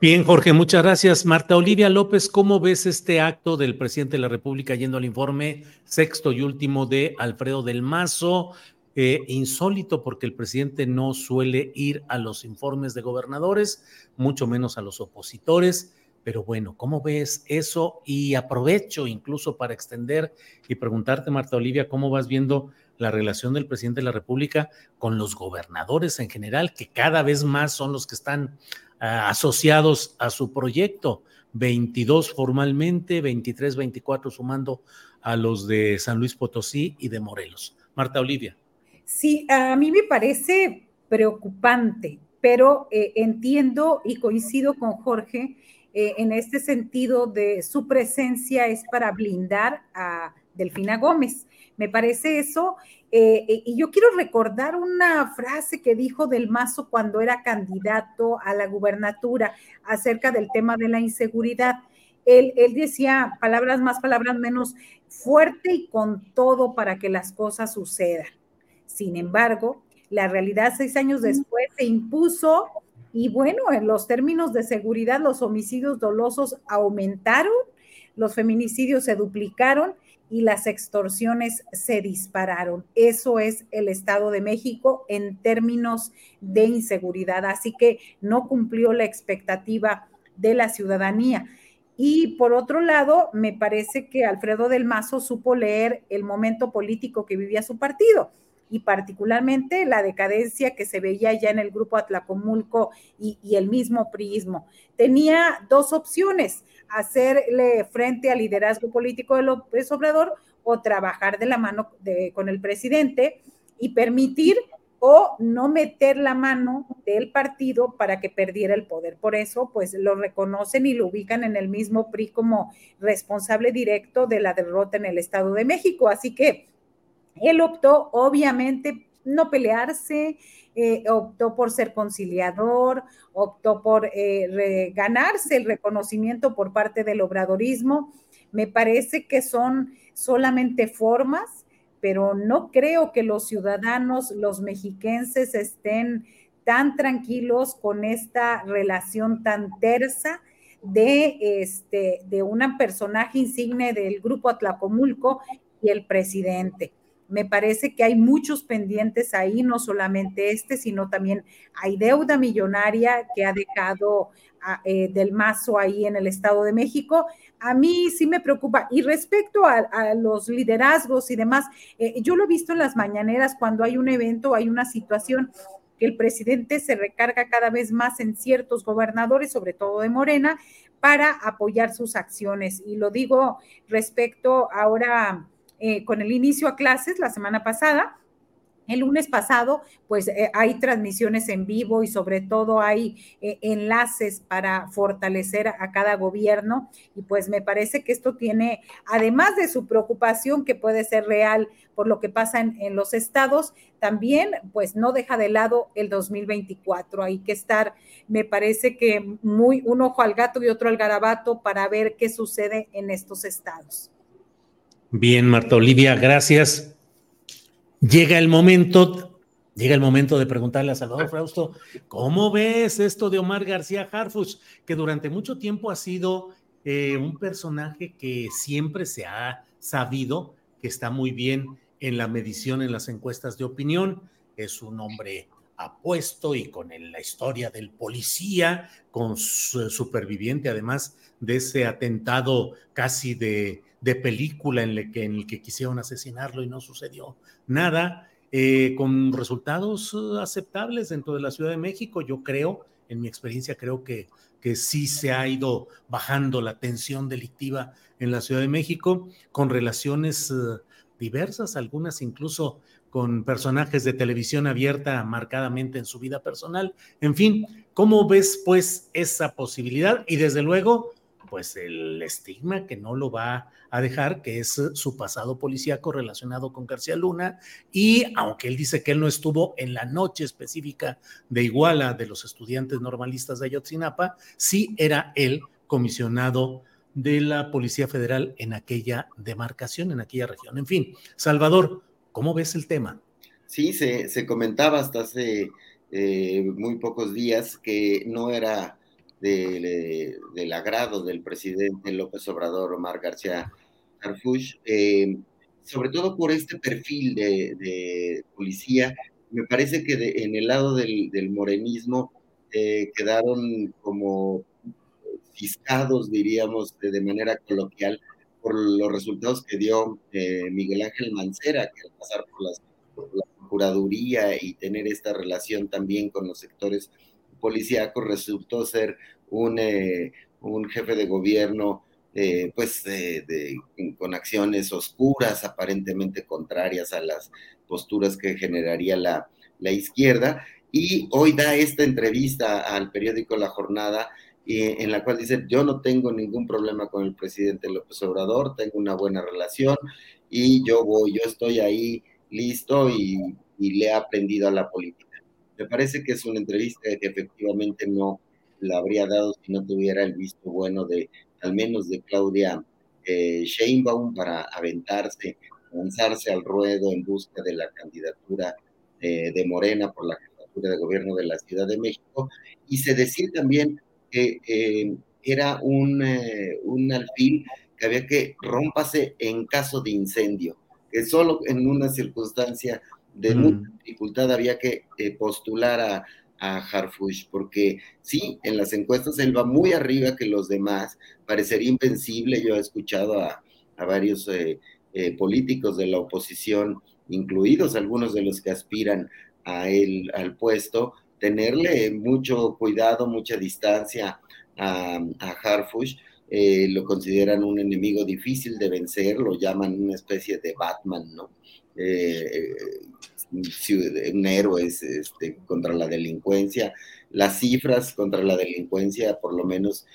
Bien, Jorge, muchas gracias. Marta Olivia López, ¿cómo ves este acto del presidente de la República yendo al informe sexto y último de Alfredo del Mazo? Eh, insólito porque el presidente no suele ir a los informes de gobernadores, mucho menos a los opositores. Pero bueno, ¿cómo ves eso? Y aprovecho incluso para extender y preguntarte, Marta Olivia, ¿cómo vas viendo la relación del presidente de la República con los gobernadores en general, que cada vez más son los que están ah, asociados a su proyecto. 22 formalmente, 23, 24 sumando a los de San Luis Potosí y de Morelos. Marta Olivia. Sí, a mí me parece preocupante, pero eh, entiendo y coincido con Jorge eh, en este sentido de su presencia es para blindar a Delfina Gómez. Me parece eso. Eh, eh, y yo quiero recordar una frase que dijo Del Mazo cuando era candidato a la gubernatura acerca del tema de la inseguridad. Él, él, decía palabras más, palabras menos, fuerte y con todo para que las cosas sucedan. Sin embargo, la realidad seis años después se impuso y bueno, en los términos de seguridad, los homicidios dolosos aumentaron, los feminicidios se duplicaron y las extorsiones se dispararon. Eso es el Estado de México en términos de inseguridad. Así que no cumplió la expectativa de la ciudadanía. Y por otro lado, me parece que Alfredo del Mazo supo leer el momento político que vivía su partido y particularmente la decadencia que se veía ya en el grupo Atlacomulco y, el mismo priismo. Tenía dos opciones, hacerle frente al liderazgo político de López Obrador o trabajar de la mano con el presidente y permitir o no meter la mano del partido para que perdiera el poder. Por eso, pues lo reconocen y lo ubican en el mismo PRI como responsable directo de la derrota en el Estado de México. Así que él optó, obviamente, no pelearse, eh, optó por ser conciliador, optó por eh, ganarse el reconocimiento por parte del obradorismo. Me parece que son solamente formas, pero no creo que los ciudadanos, los mexiquenses estén tan tranquilos con esta relación tan tersa de, este, de un personaje insigne del grupo Atlacomulco y el presidente. Me parece que hay muchos pendientes ahí, no solamente este, sino también hay deuda millonaria que ha dejado eh, del mazo ahí en el Estado de México. A mí sí me preocupa. Y respecto a, los liderazgos y demás, eh, yo lo he visto en las mañaneras cuando hay un evento, hay una situación que el presidente se recarga cada vez más en ciertos gobernadores, sobre todo de Morena, para apoyar sus acciones. Y lo digo respecto ahora eh, con el inicio a clases la semana pasada. El lunes pasado, pues eh, hay transmisiones en vivo y sobre todo hay eh, enlaces para fortalecer a, cada gobierno y pues me parece que esto tiene, además de su preocupación que puede ser real por lo que pasa en, en los estados, también pues no deja de lado el 2024. Hay que estar, me parece que muy un ojo al gato y otro al garabato para ver qué sucede en estos estados. Bien, Marta Olivia, gracias. Llega el momento, llega el momento de preguntarle a Salvador Frausto, ¿cómo ves esto de Omar García Harfuch, que durante mucho tiempo ha sido eh, un personaje que siempre se ha sabido que está muy bien en la medición en las encuestas de opinión, es un hombre apuesto y con la historia del policía, con su superviviente además de ese atentado casi de, película en el, que, en el que quisieron asesinarlo y no sucedió nada, eh, con resultados uh, aceptables dentro de la Ciudad de México. Yo creo, en mi experiencia, creo que, que sí se ha ido bajando la tensión delictiva en la Ciudad de México, con relaciones uh, diversas, algunas incluso con personajes de televisión abierta marcadamente en su vida personal. En fin, ¿cómo ves pues esa posibilidad? Y desde luego, pues el estigma que no lo va a dejar, que es su pasado policíaco relacionado con García Luna, y aunque él dice que él no estuvo en la noche específica de Iguala de los estudiantes normalistas de Ayotzinapa, sí era él comisionado de la Policía Federal en aquella demarcación, en aquella región. En fin, Salvador, ¿cómo ves el tema? Sí, se, comentaba hasta hace eh, muy pocos días que no era del agrado del presidente López Obrador, Omar García Harfuch, eh, sobre todo por este perfil de, policía. Me parece que en el lado del, morenismo eh, quedaron como fiscados, diríamos, de, manera coloquial, por los resultados que dio eh, Miguel Ángel Mancera, que al pasar por, las, la Procuraduría y tener esta relación también con los sectores policíacos, resultó ser un, eh, un jefe de gobierno eh, pues con acciones oscuras, aparentemente contrarias a las posturas que generaría la, la izquierda. Y hoy da esta entrevista al periódico La Jornada en la cual dice, yo no tengo ningún problema con el presidente López Obrador, tengo una buena relación y yo voy, yo estoy ahí listo y, le he aprendido a la política. Me parece que es una entrevista que efectivamente no la habría dado si no tuviera el visto bueno de, al menos de Claudia eh, Sheinbaum para aventarse, lanzarse al ruedo en busca de la candidatura eh, de Morena por la jefatura de gobierno de la Ciudad de México. Y se decir también que eh, era un, un, alfil que había que rompase en caso de incendio, que solo en una circunstancia de mm. mucha dificultad había que eh, postular a, a Harfush, porque sí, en las encuestas él va muy arriba que los demás, parecería invencible, yo he escuchado a, a varios políticos de la oposición, incluidos algunos de los que aspiran a él, al puesto, tenerle mucho cuidado, mucha distancia a, a Harfush. Eh, lo consideran un enemigo difícil de vencer, lo llaman una especie de Batman, ¿no? Eh, un héroe este, contra la delincuencia. Las cifras contra la delincuencia, por lo menos,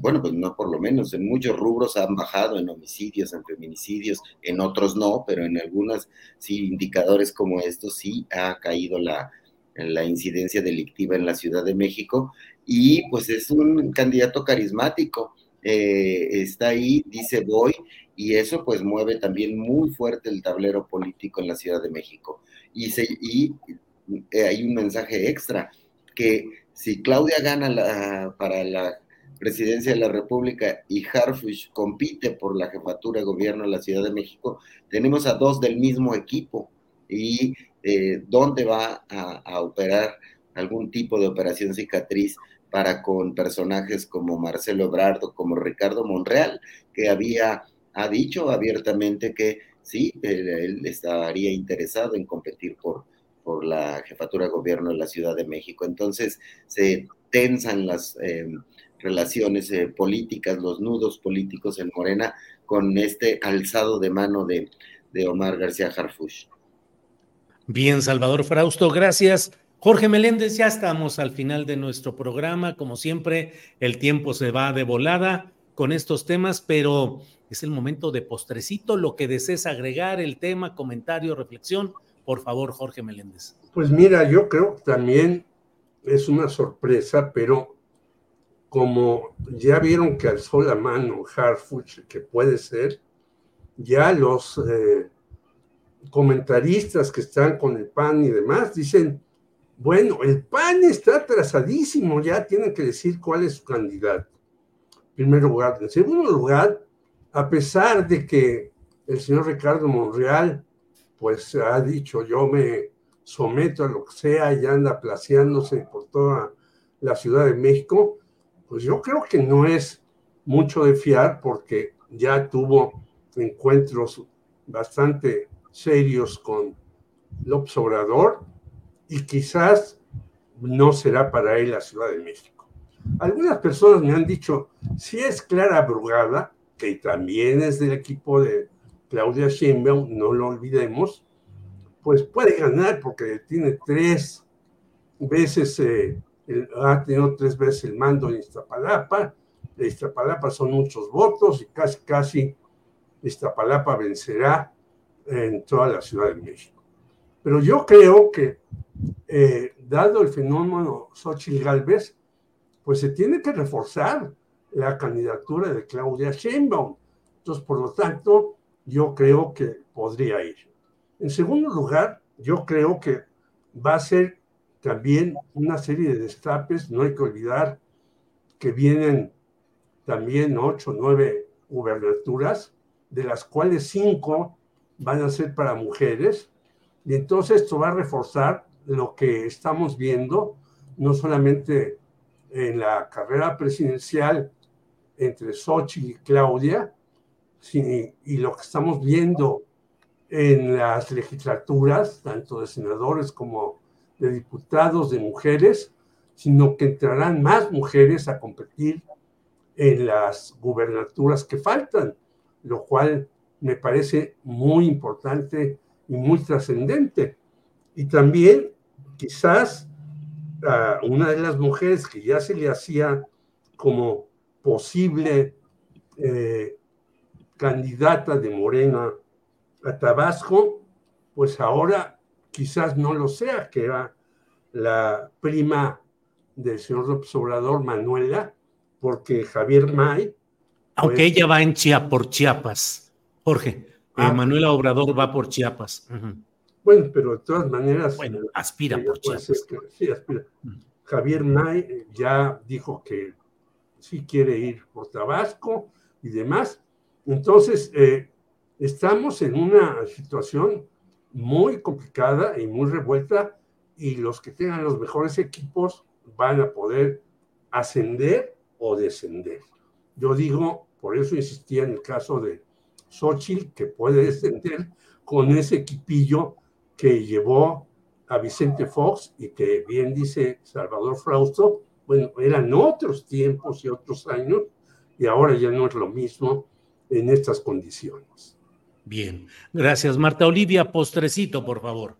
bueno, pues no por lo menos, en muchos rubros han bajado en homicidios, en feminicidios, en otros no, pero en algunos sí, indicadores como estos sí ha caído la, la incidencia delictiva en la Ciudad de México y pues es un candidato carismático, eh, está ahí, dice voy y eso pues mueve también muy fuerte el tablero político en la Ciudad de México. Y, y eh, hay un mensaje extra, que si Claudia gana para la presidencia de la República y Harfush compite por la jefatura de gobierno de la Ciudad de México, tenemos a dos del mismo equipo y eh, dónde va a, operar algún tipo de operación cicatriz para con personajes como Marcelo Ebrardo, como Ricardo Monreal, que había ha dicho abiertamente que sí, él, estaría interesado en competir por, por la jefatura de gobierno de la Ciudad de México. Entonces se tensan las em, relaciones eh, políticas, los nudos políticos en Morena con este alzado de mano de, de Omar García Harfuch. Bien, Salvador Frausto, gracias. Jorge Meléndez, ya estamos al final de nuestro programa. Como siempre, el tiempo se va de volada con estos temas, pero es el momento de postrecito. Lo que desees agregar, el tema, comentario, reflexión, por favor, Jorge Meléndez. Pues mira, yo creo que también es una sorpresa, pero como ya vieron que alzó la mano Harfuch, que puede ser, ya los eh, comentaristas que están con el PAN y demás dicen, bueno, el PAN está atrasadísimo, ya tienen que decir cuál es su candidato. Primer lugar. En segundo lugar, a pesar de que el señor Ricardo Monreal, pues ha dicho, yo me someto a lo que sea y anda placeándose por toda la Ciudad de México, pues yo creo que no es mucho de fiar porque ya tuvo encuentros bastante serios con López Obrador y quizás no será para él la Ciudad de México. Algunas personas me han dicho, si es Clara Brugada, que también es del equipo de Claudia Sheinbaum, no lo olvidemos, pues puede ganar porque tiene tres veces, eh, ha tenido tres veces el mando en Iztapalapa, de Iztapalapa son muchos votos y casi, casi Iztapalapa vencerá en toda la Ciudad de México. Pero yo creo que, eh, dado el fenómeno Xochitl Galvez, pues se tiene que reforzar la candidatura de Claudia Sheinbaum. Entonces, por lo tanto, yo creo que podría ir. En segundo lugar, yo creo que va a ser también una serie de destapes, no hay que olvidar que vienen también ocho, nueve gubernaturas, de las cuales cinco van a ser para mujeres, y entonces esto va a reforzar lo que estamos viendo, no solamente en la carrera presidencial entre Xochitl y Claudia, y lo que estamos viendo en las legislaturas, tanto de senadores como de diputados, de mujeres, sino que entrarán más mujeres a competir en las gubernaturas que faltan, lo cual me parece muy importante y muy trascendente. Y también quizás a una de las mujeres que ya se le hacía como posible eh, candidata de Morena a Tabasco, pues ahora quizás no lo sea, que era la prima del señor López Obrador, Manuela, porque Javier May. Aunque pues ella va en Chiapas, por Chiapas, Jorge. Eh, ah. Manuela Obrador va por Chiapas. Bueno, pero de todas maneras. Bueno, aspira por Chiapas. sí, aspira. Javier May eh, ya dijo que sí quiere ir por Tabasco y demás. Entonces, eh, estamos en una situación muy complicada y muy revuelta y los que tengan los mejores equipos van a poder ascender o descender. Yo digo, por eso insistía en el caso de Xochitl, que puede descender con ese equipillo que llevó a Vicente Fox y que bien dice Salvador Frausto, bueno, eran otros tiempos y otros años y ahora ya no es lo mismo en estas condiciones. Bien, gracias Marta Olivia. Postrecito, por favor.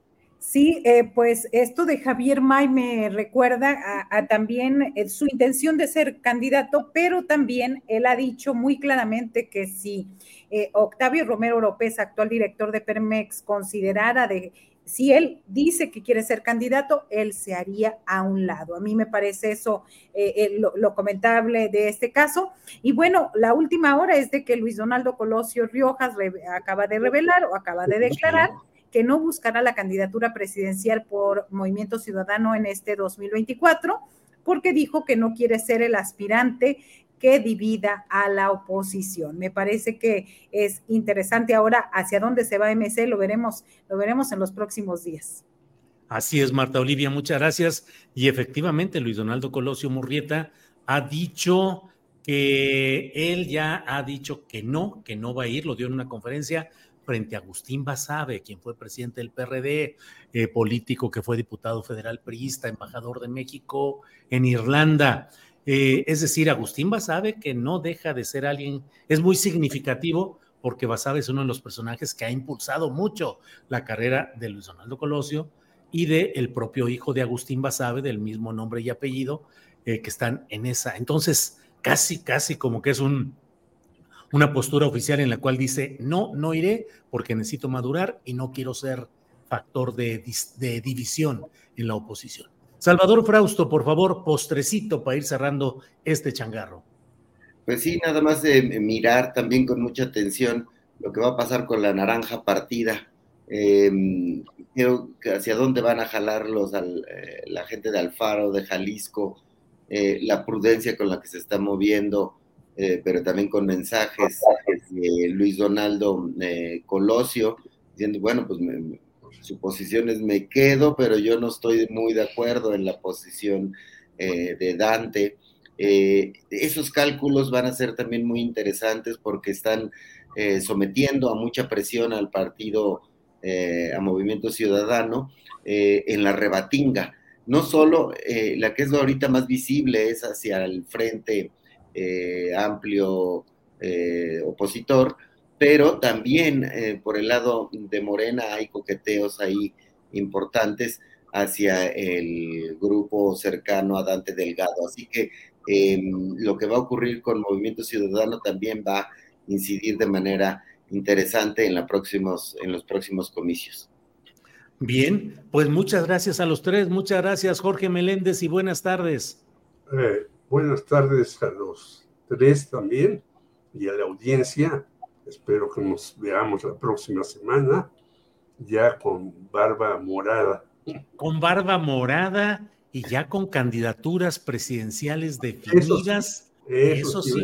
Sí, eh, pues esto de Javier May me recuerda a, también eh, su intención de ser candidato, pero también él ha dicho muy claramente que si eh, Octavio Romero López, actual director de Permex, considerara de si él dice que quiere ser candidato, él se haría a un lado. A mí me parece eso eh, eh, lo, comentable de este caso. Y bueno, la última hora es de que Luis Donaldo Colosio Riojas acaba de revelar o acaba de declarar que no buscará la candidatura presidencial por Movimiento Ciudadano en este 2024 porque dijo que no quiere ser el aspirante que divida a la oposición. Me parece que es interesante ahora hacia dónde se va MC, lo veremos, lo veremos en los próximos días. Así es, Marta Olivia, muchas gracias. Y efectivamente, Luis Donaldo Colosio Murrieta ha dicho que él ya ha dicho que no, que no va a ir, lo dio en una conferencia frente a Agustín Basabe, quien fue presidente del PRD, eh, político que fue diputado federal priista, embajador de México en Irlanda. Eh, es decir, Agustín Basabe, que no deja de ser alguien, es muy significativo porque Basabe es uno de los personajes que ha impulsado mucho la carrera de Luis Donaldo Colosio y del el propio hijo de Agustín Basabe, del mismo nombre y apellido, eh, que están en esa. Entonces, casi, casi como que es un, una postura oficial en la cual dice, no, no iré porque necesito madurar y no quiero ser factor de división en la oposición. Salvador Frausto, por favor, postrecito para ir cerrando este changarro. Pues sí, nada más de mirar también con mucha atención lo que va a pasar con la naranja partida. Em, hacia dónde van a jalar los, eh, la gente de Alfaro, de Jalisco, eh, la prudencia con la que se está moviendo, eh, pero también con mensajes de Luis Donaldo Colosio, diciendo, bueno, pues suposiciones me quedo, pero yo no estoy muy de acuerdo en la posición eh, de Dante. Eh, esos cálculos van a ser también muy interesantes porque están eh, sometiendo a mucha presión al partido, a Movimiento Ciudadano, en la rebatinga. No solo la que es ahorita más visible es hacia el frente amplio opositor, pero también por el lado de Morena hay coqueteos ahí importantes hacia el grupo cercano a Dante Delgado. Así que em, lo que va a ocurrir con Movimiento Ciudadano también va a incidir de manera interesante en, la próximos, en los próximos comicios. Bien, pues muchas gracias a los tres, muchas gracias Jorge Meléndez y buenas tardes. Eh, buenas tardes a los tres también y a la audiencia. Espero que nos veamos la próxima semana ya con barba morada con barba morada y ya con candidaturas presidenciales definidas. Eso sí,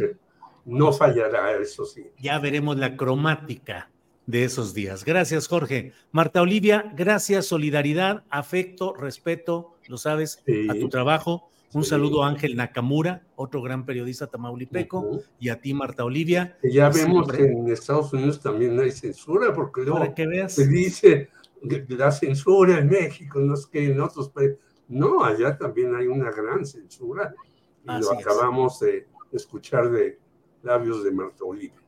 No fallará, eso sí. Ya veremos la cromática de esos días. Gracias, Jorge. Marta Olivia, gracias, solidaridad, afecto, respeto, lo sabes, a tu trabajo. Un saludo a Ángel Nakamura, otro gran periodista tamaulipeco, y a ti, Marta Olivia. ya vemos que en Estados Unidos también hay censura, porque luego que veas. se dice la censura en México, no es que en otros países. No, allá también hay una gran censura. Y lo acabamos de escuchar de labios de Marta Olivia.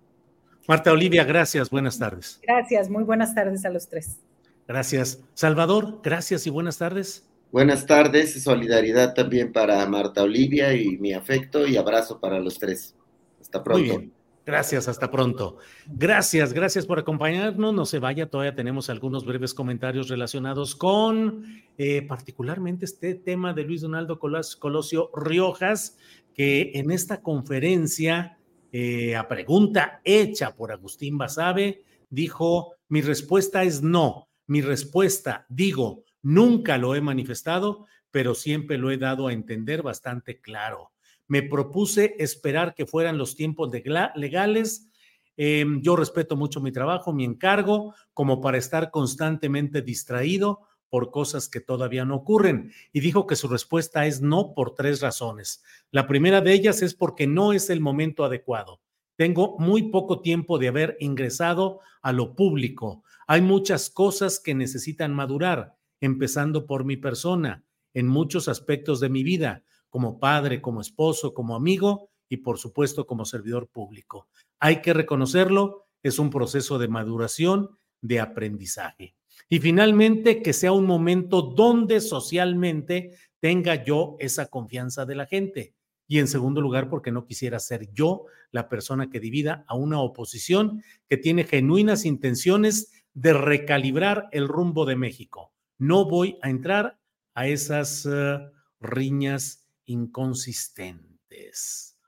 Marta Olivia, gracias, buenas tardes. Gracias, muy buenas tardes a los tres. Gracias. Salvador, gracias y buenas tardes. Buenas tardes, solidaridad también para Marta Olivia y mi afecto y abrazo para los tres. Hasta pronto. Gracias, hasta pronto. Gracias, gracias por acompañarnos. No se vaya, todavía tenemos algunos breves comentarios relacionados con eh, particularmente este tema de Luis Donaldo Colosio Riojas, que en esta conferencia, eh, a pregunta hecha por Agustín Basabe, dijo, mi respuesta es no. Mi respuesta, digo, nunca lo he manifestado, pero siempre lo he dado a entender bastante claro me propuse esperar que fueran los tiempos legales. Em, yo respeto mucho mi trabajo, mi encargo, como para estar constantemente distraído por cosas que todavía no ocurren. Y dijo que su respuesta es no por tres razones. La primera de ellas es porque no es el momento adecuado. Tengo muy poco tiempo de haber ingresado a lo público. Hay muchas cosas que necesitan madurar, empezando por mi persona, en muchos aspectos de mi vida como padre, como esposo, como amigo y por supuesto como servidor público. Hay que reconocerlo, es un proceso de maduración, de aprendizaje. Y finalmente, que sea un momento donde socialmente tenga yo esa confianza de la gente. Y en segundo lugar, porque no quisiera ser yo la persona que divida a una oposición que tiene genuinas intenciones de recalibrar el rumbo de México. No voy a entrar a esas eh, riñas inconsistentes.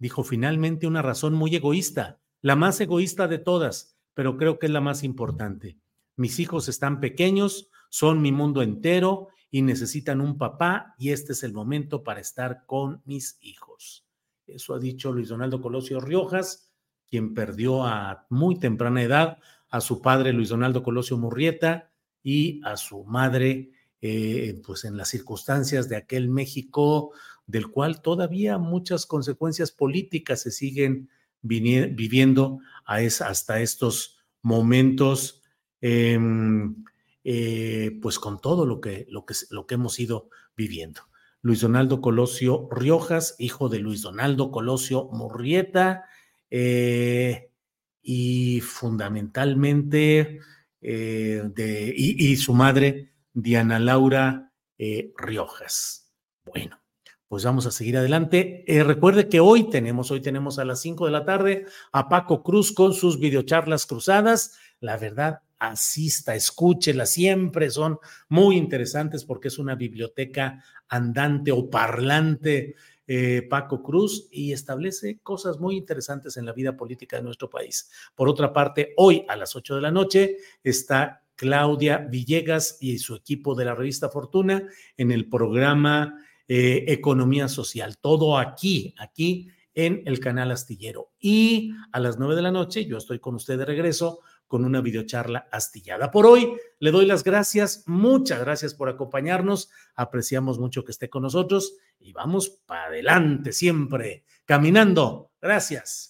Dijo finalmente una razón muy egoísta, la más egoísta de todas, pero creo que es la más importante. Mis hijos están pequeños, son mi mundo entero y necesitan un papá y este es el momento para estar con mis hijos. Eso ha dicho Luis Donaldo Colosio Riojas, quien perdió a muy temprana edad a su padre Luis Donaldo Colosio Murrieta y a su madre eh, pues en las circunstancias de aquel México del cual todavía muchas consecuencias políticas se siguen viviendo hasta estos momentos, em, eh, pues con todo lo que, lo, que, lo que hemos ido viviendo. Luis Donaldo Colosio Riojas, hijo de Luis Donaldo Colosio Murrieta, eh, y fundamentalmente de, y, su madre Diana Laura eh, Riojas. Bueno, pues vamos a seguir adelante. Eh, recuerde que hoy tenemos, hoy tenemos a las 5 de la tarde a Paco Cruz con sus videocharlas cruzadas. La verdad, asista, escúchela, siempre son muy interesantes porque es una biblioteca andante o parlante. Eh, Paco Cruz y establece cosas muy interesantes en la vida política de nuestro país. Por otra parte, hoy a las 8 de la noche está Claudia Villegas y su equipo de la revista Fortuna en el programa eh, Economía Social. Todo aquí, aquí en el canal Astillero. Y a las nueve de la noche yo estoy con usted de regreso con una videocharla astillada. Por hoy le doy las gracias, muchas gracias por acompañarnos, apreciamos mucho que esté con nosotros y vamos para adelante siempre, caminando. Gracias.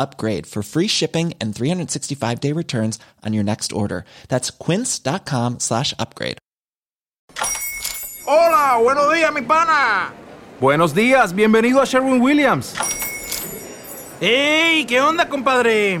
upgrade for free shipping and 365 day returns on your next order. That's quince.com slash upgrade. Hola, buenos días, mi pana. Buenos días, bienvenido a Sherwin Williams. ¡Ey! ¿Qué onda, compadre?